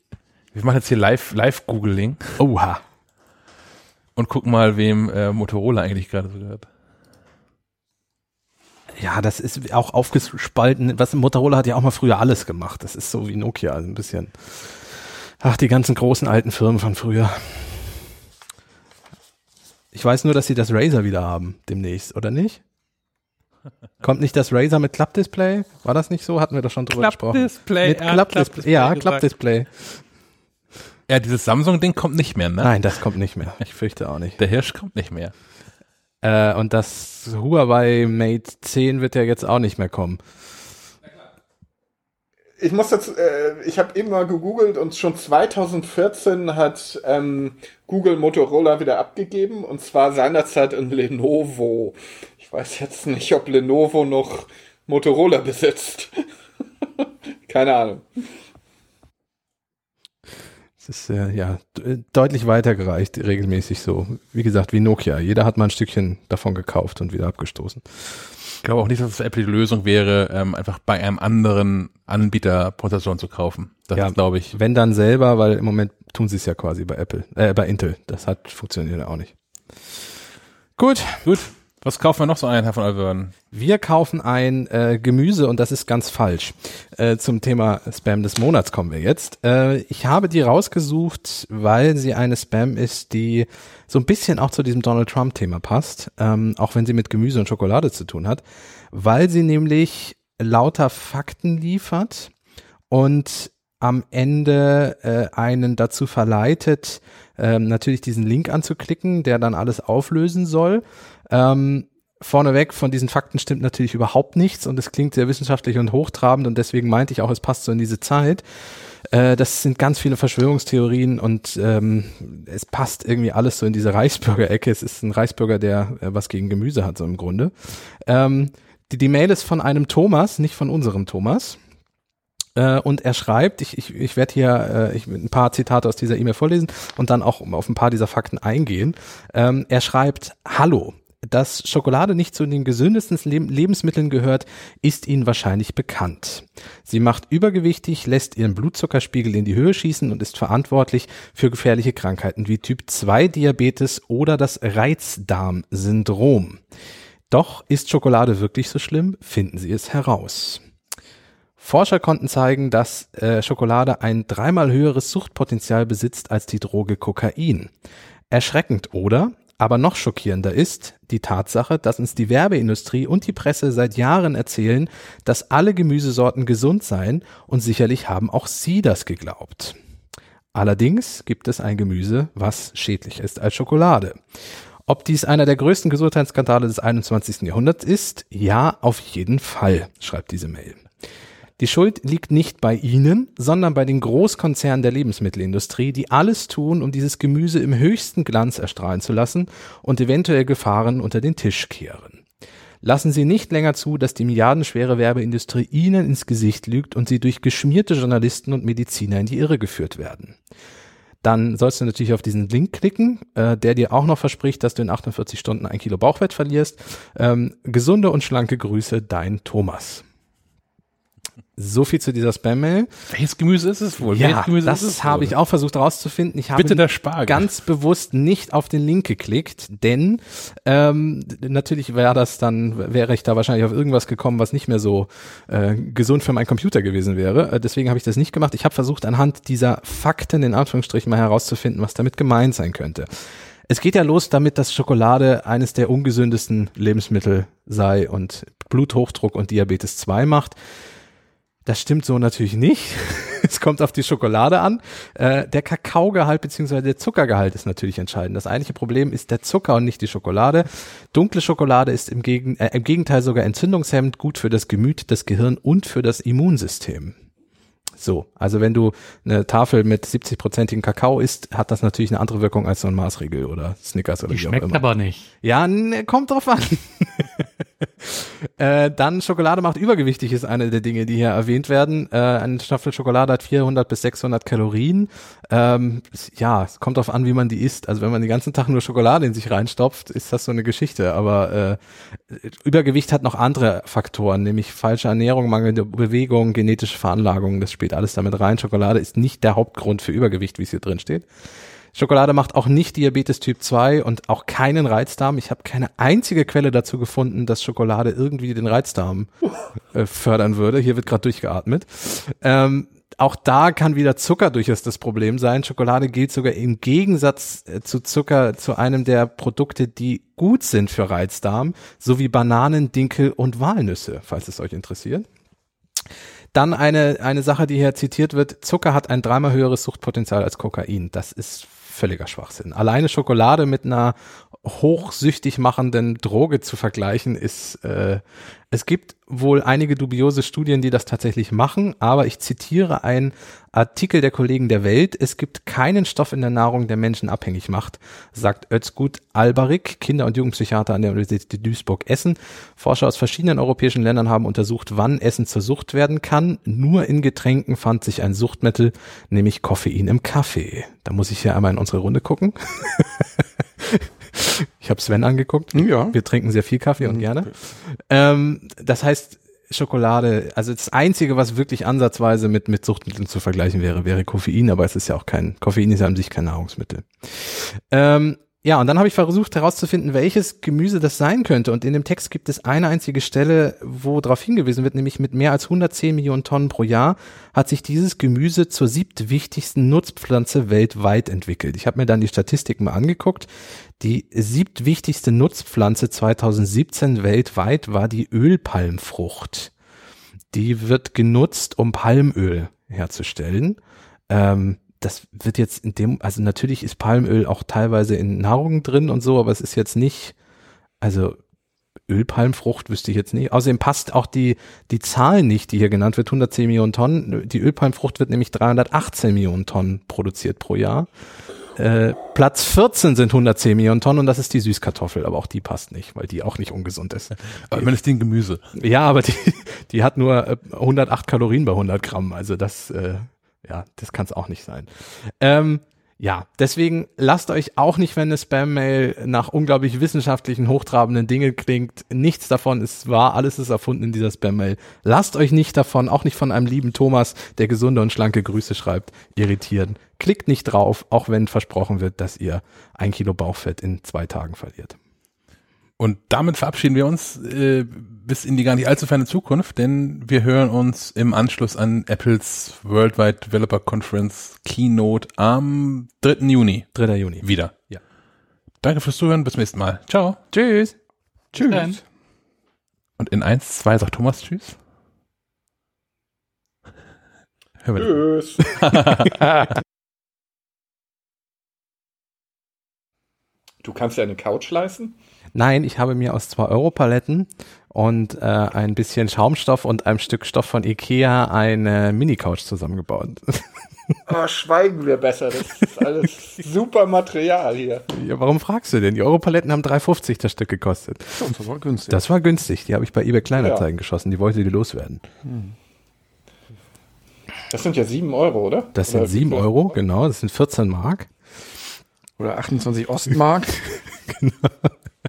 wir machen jetzt hier live, live Googling Oha. und gucken mal, wem äh, Motorola eigentlich gerade so gehört. Ja, das ist auch aufgespalten. Was Motorola hat ja auch mal früher alles gemacht. Das ist so wie Nokia, also ein bisschen. Ach, die ganzen großen alten Firmen von früher. Ich weiß nur, dass sie das Razer wieder haben demnächst, oder nicht? Kommt nicht das Razer mit Klappdisplay? War das nicht so? Hatten wir doch schon drüber gesprochen. Klappdisplay, Mit Klappdisplay. Ja. Klappdisplay. Ja, dieses Samsung-Ding kommt nicht mehr, ne? Nein, das kommt nicht mehr. Ich fürchte auch nicht. Der Hirsch kommt nicht mehr. Äh, und das Huawei Mate 10 wird ja jetzt auch nicht mehr kommen. Ich muss jetzt, äh, ich habe eben mal gegoogelt und schon 2014 hat ähm, Google Motorola wieder abgegeben und zwar seinerzeit in Lenovo. Ich weiß jetzt nicht, ob Lenovo noch Motorola besitzt. Keine Ahnung. Es ist äh, ja d- deutlich weitergereicht, regelmäßig so. Wie gesagt, wie Nokia. Jeder hat mal ein Stückchen davon gekauft und wieder abgestoßen. Ich glaube auch nicht, dass es für Apple die Lösung wäre, ähm, einfach bei einem anderen Anbieter Prozessoren zu kaufen. Das Ja. glaube ich, Wenn dann selber, weil im Moment tun sie es ja quasi bei Apple, äh, bei Intel. Das hat funktioniert ja auch nicht. Gut, gut. Was kaufen wir noch so ein, Herr von Alverden? wir kaufen ein äh, Gemüse und das ist ganz falsch. Äh, zum Thema Spam des Monats kommen wir jetzt. Äh, ich habe die rausgesucht, weil sie eine Spam ist, die so ein bisschen auch zu diesem Donald Trump-Thema passt, ähm, auch wenn sie mit Gemüse und Schokolade zu tun hat, weil sie nämlich lauter Fakten liefert und am Ende äh, einen dazu verleitet, ähm, natürlich diesen Link anzuklicken, der dann alles auflösen soll. Ähm, vorneweg von diesen Fakten stimmt natürlich überhaupt nichts und es klingt sehr wissenschaftlich und hochtrabend und deswegen meinte ich auch, es passt so in diese Zeit. Äh, das sind ganz viele Verschwörungstheorien und ähm, es passt irgendwie alles so in diese Reichsbürger-Ecke. Es ist ein Reichsbürger, der äh, was gegen Gemüse hat, so im Grunde. Ähm, die, die Mail ist von einem Thomas, nicht von unserem Thomas. Äh, und er schreibt, ich, ich, ich werde hier äh, ich, ein paar Zitate aus dieser E-Mail vorlesen und dann auch auf ein paar dieser Fakten eingehen. Ähm, er schreibt, Hallo, dass Schokolade nicht zu den gesündesten Leb Lebensmitteln gehört, ist Ihnen wahrscheinlich bekannt. Sie macht übergewichtig, lässt Ihren Blutzuckerspiegel in die Höhe schießen und ist verantwortlich für gefährliche Krankheiten wie Typ 2 Diabetes oder das Reizdarmsyndrom. Doch ist Schokolade wirklich so schlimm? Finden Sie es heraus. Forscher konnten zeigen, dass äh, Schokolade ein dreimal höheres Suchtpotenzial besitzt als die Droge Kokain. Erschreckend, oder? Aber noch schockierender ist die Tatsache, dass uns die Werbeindustrie und die Presse seit Jahren erzählen, dass alle Gemüsesorten gesund seien und sicherlich haben auch sie das geglaubt. Allerdings gibt es ein Gemüse, was schädlich ist als Schokolade. Ob dies einer der größten Gesundheitsskandale des 21. Jahrhunderts ist? Ja, auf jeden Fall, schreibt diese Mail. Die Schuld liegt nicht bei Ihnen, sondern bei den Großkonzernen der Lebensmittelindustrie, die alles tun, um dieses Gemüse im höchsten Glanz erstrahlen zu lassen und eventuell Gefahren unter den Tisch kehren. Lassen Sie nicht länger zu, dass die milliardenschwere Werbeindustrie Ihnen ins Gesicht lügt und Sie durch geschmierte Journalisten und Mediziner in die Irre geführt werden. Dann sollst du natürlich auf diesen Link klicken, äh, der dir auch noch verspricht, dass du in 48 Stunden ein Kilo Bauchfett verlierst. Ähm, gesunde und schlanke Grüße, dein Thomas. So viel zu dieser Spam-Mail. Welches Gemüse ist es wohl? Ja, das habe ich auch versucht herauszufinden. Ich habe Bitte der Spargel. ganz bewusst nicht auf den Link geklickt, denn ähm, natürlich wäre das dann, wäre ich da wahrscheinlich auf irgendwas gekommen, was nicht mehr so äh, gesund für meinen Computer gewesen wäre. Äh, deswegen habe ich das nicht gemacht. Ich habe versucht, anhand dieser Fakten in Anführungsstrichen mal herauszufinden, was damit gemeint sein könnte. Es geht ja los damit, dass Schokolade eines der ungesündesten Lebensmittel sei und Bluthochdruck und Diabetes 2 macht. Das stimmt so natürlich nicht. es kommt auf die Schokolade an. Äh, der Kakaogehalt bzw. der Zuckergehalt ist natürlich entscheidend. Das eigentliche Problem ist der Zucker und nicht die Schokolade. Dunkle Schokolade ist im, Gegen äh, im Gegenteil sogar entzündungshemmend, gut für das Gemüt, das Gehirn und für das Immunsystem. So, also wenn du eine Tafel mit 70-prozentigen Kakao isst, hat das natürlich eine andere Wirkung als so ein Maßregel oder Snickers oder Die wie auch schmeckt immer. aber nicht. Ja, ne, kommt drauf an. äh, dann Schokolade macht übergewichtig ist eine der Dinge, die hier erwähnt werden. Äh, eine Staffel Schokolade hat 400 bis 600 Kalorien. Ähm, ja, es kommt drauf an, wie man die isst. Also wenn man den ganzen Tag nur Schokolade in sich reinstopft, ist das so eine Geschichte. Aber äh, Übergewicht hat noch andere Faktoren, nämlich falsche Ernährung, mangelnde Bewegung, genetische Veranlagung. Das spielt alles damit rein. Schokolade ist nicht der Hauptgrund für Übergewicht, wie es hier drin steht. Schokolade macht auch nicht Diabetes Typ 2 und auch keinen Reizdarm. Ich habe keine einzige Quelle dazu gefunden, dass Schokolade irgendwie den Reizdarm äh, fördern würde. Hier wird gerade durchgeatmet. Ähm, auch da kann wieder Zucker durchaus das Problem sein. Schokolade gilt sogar im Gegensatz äh, zu Zucker zu einem der Produkte, die gut sind für Reizdarm, sowie Bananen, Dinkel und Walnüsse, falls es euch interessiert. Dann eine, eine Sache, die hier zitiert wird. Zucker hat ein dreimal höheres Suchtpotenzial als Kokain. Das ist völliger Schwachsinn. Alleine Schokolade mit einer hochsüchtig machenden Droge zu vergleichen ist, äh, es gibt wohl einige dubiose Studien, die das tatsächlich machen, aber ich zitiere einen Artikel der Kollegen der Welt. Es gibt keinen Stoff in der Nahrung, der Menschen abhängig macht, sagt Özgut Albarik, Kinder- und Jugendpsychiater an der Universität Duisburg-Essen. Forscher aus verschiedenen europäischen Ländern haben untersucht, wann Essen zur Sucht werden kann. Nur in Getränken fand sich ein Suchtmittel, nämlich Koffein im Kaffee. Da muss ich hier einmal in unsere Runde gucken. ich habe Sven angeguckt. Ja. Wir trinken sehr viel Kaffee und gerne. Ähm, das heißt, Schokolade, also das Einzige, was wirklich ansatzweise mit, mit Suchtmitteln zu vergleichen wäre, wäre Koffein, aber es ist ja auch kein, Koffein ist ja an sich kein Nahrungsmittel. Ähm, ja, und dann habe ich versucht herauszufinden, welches Gemüse das sein könnte. Und in dem Text gibt es eine einzige Stelle, wo darauf hingewiesen wird, nämlich mit mehr als 110 Millionen Tonnen pro Jahr hat sich dieses Gemüse zur siebtwichtigsten Nutzpflanze weltweit entwickelt. Ich habe mir dann die Statistiken mal angeguckt. Die siebtwichtigste Nutzpflanze 2017 weltweit war die Ölpalmfrucht. Die wird genutzt, um Palmöl herzustellen. Ähm, das wird jetzt in dem, also natürlich ist Palmöl auch teilweise in Nahrung drin und so, aber es ist jetzt nicht, also Ölpalmfrucht wüsste ich jetzt nicht. Außerdem passt auch die, die Zahl nicht, die hier genannt wird, 110 Millionen Tonnen. Die Ölpalmfrucht wird nämlich 318 Millionen Tonnen produziert pro Jahr. Äh, Platz 14 sind 110 Millionen Tonnen und das ist die Süßkartoffel, aber auch die passt nicht, weil die auch nicht ungesund ist. Aber man ist den Gemüse. Ja, aber die, die hat nur äh, 108 Kalorien bei 100 Gramm. Also das, äh, ja, das kann es auch nicht sein. Ähm, ja, deswegen lasst euch auch nicht, wenn eine Spam-Mail nach unglaublich wissenschaftlichen, hochtrabenden Dingen klingt, nichts davon ist wahr, alles ist erfunden in dieser Spam-Mail. Lasst euch nicht davon, auch nicht von einem lieben Thomas, der gesunde und schlanke Grüße schreibt, irritieren. Klickt nicht drauf, auch wenn versprochen wird, dass ihr ein Kilo Bauchfett in zwei Tagen verliert. Und damit verabschieden wir uns äh, bis in die gar nicht allzu ferne Zukunft, denn wir hören uns im Anschluss an Apples Worldwide Developer Conference Keynote am 3. Juni 3. Juni. wieder. Ja. Danke fürs Zuhören, bis zum nächsten Mal. Ciao. Tschüss. Tschüss. Dann. Und in 1, 2 sagt Thomas Tschüss. Tschüss. Du kannst dir eine Couch leisten? Nein, ich habe mir aus 2 Euro Paletten und äh, ein bisschen Schaumstoff und einem Stück Stoff von Ikea eine Mini-Couch zusammengebaut. Oh, schweigen wir besser. Das ist alles super Material hier. ja, warum fragst du denn? Die Euro-Paletten haben 3,50 das Stück gekostet. Das war günstig. Das war günstig. Die habe ich bei eBay Kleinanzeigen Ja. geschossen. Die wollte die loswerden. Das sind ja sieben Euro, oder? Das Oder sind 7 wie viel? Euro, genau. Das sind 14 Mark. Oder 28 Ostmark.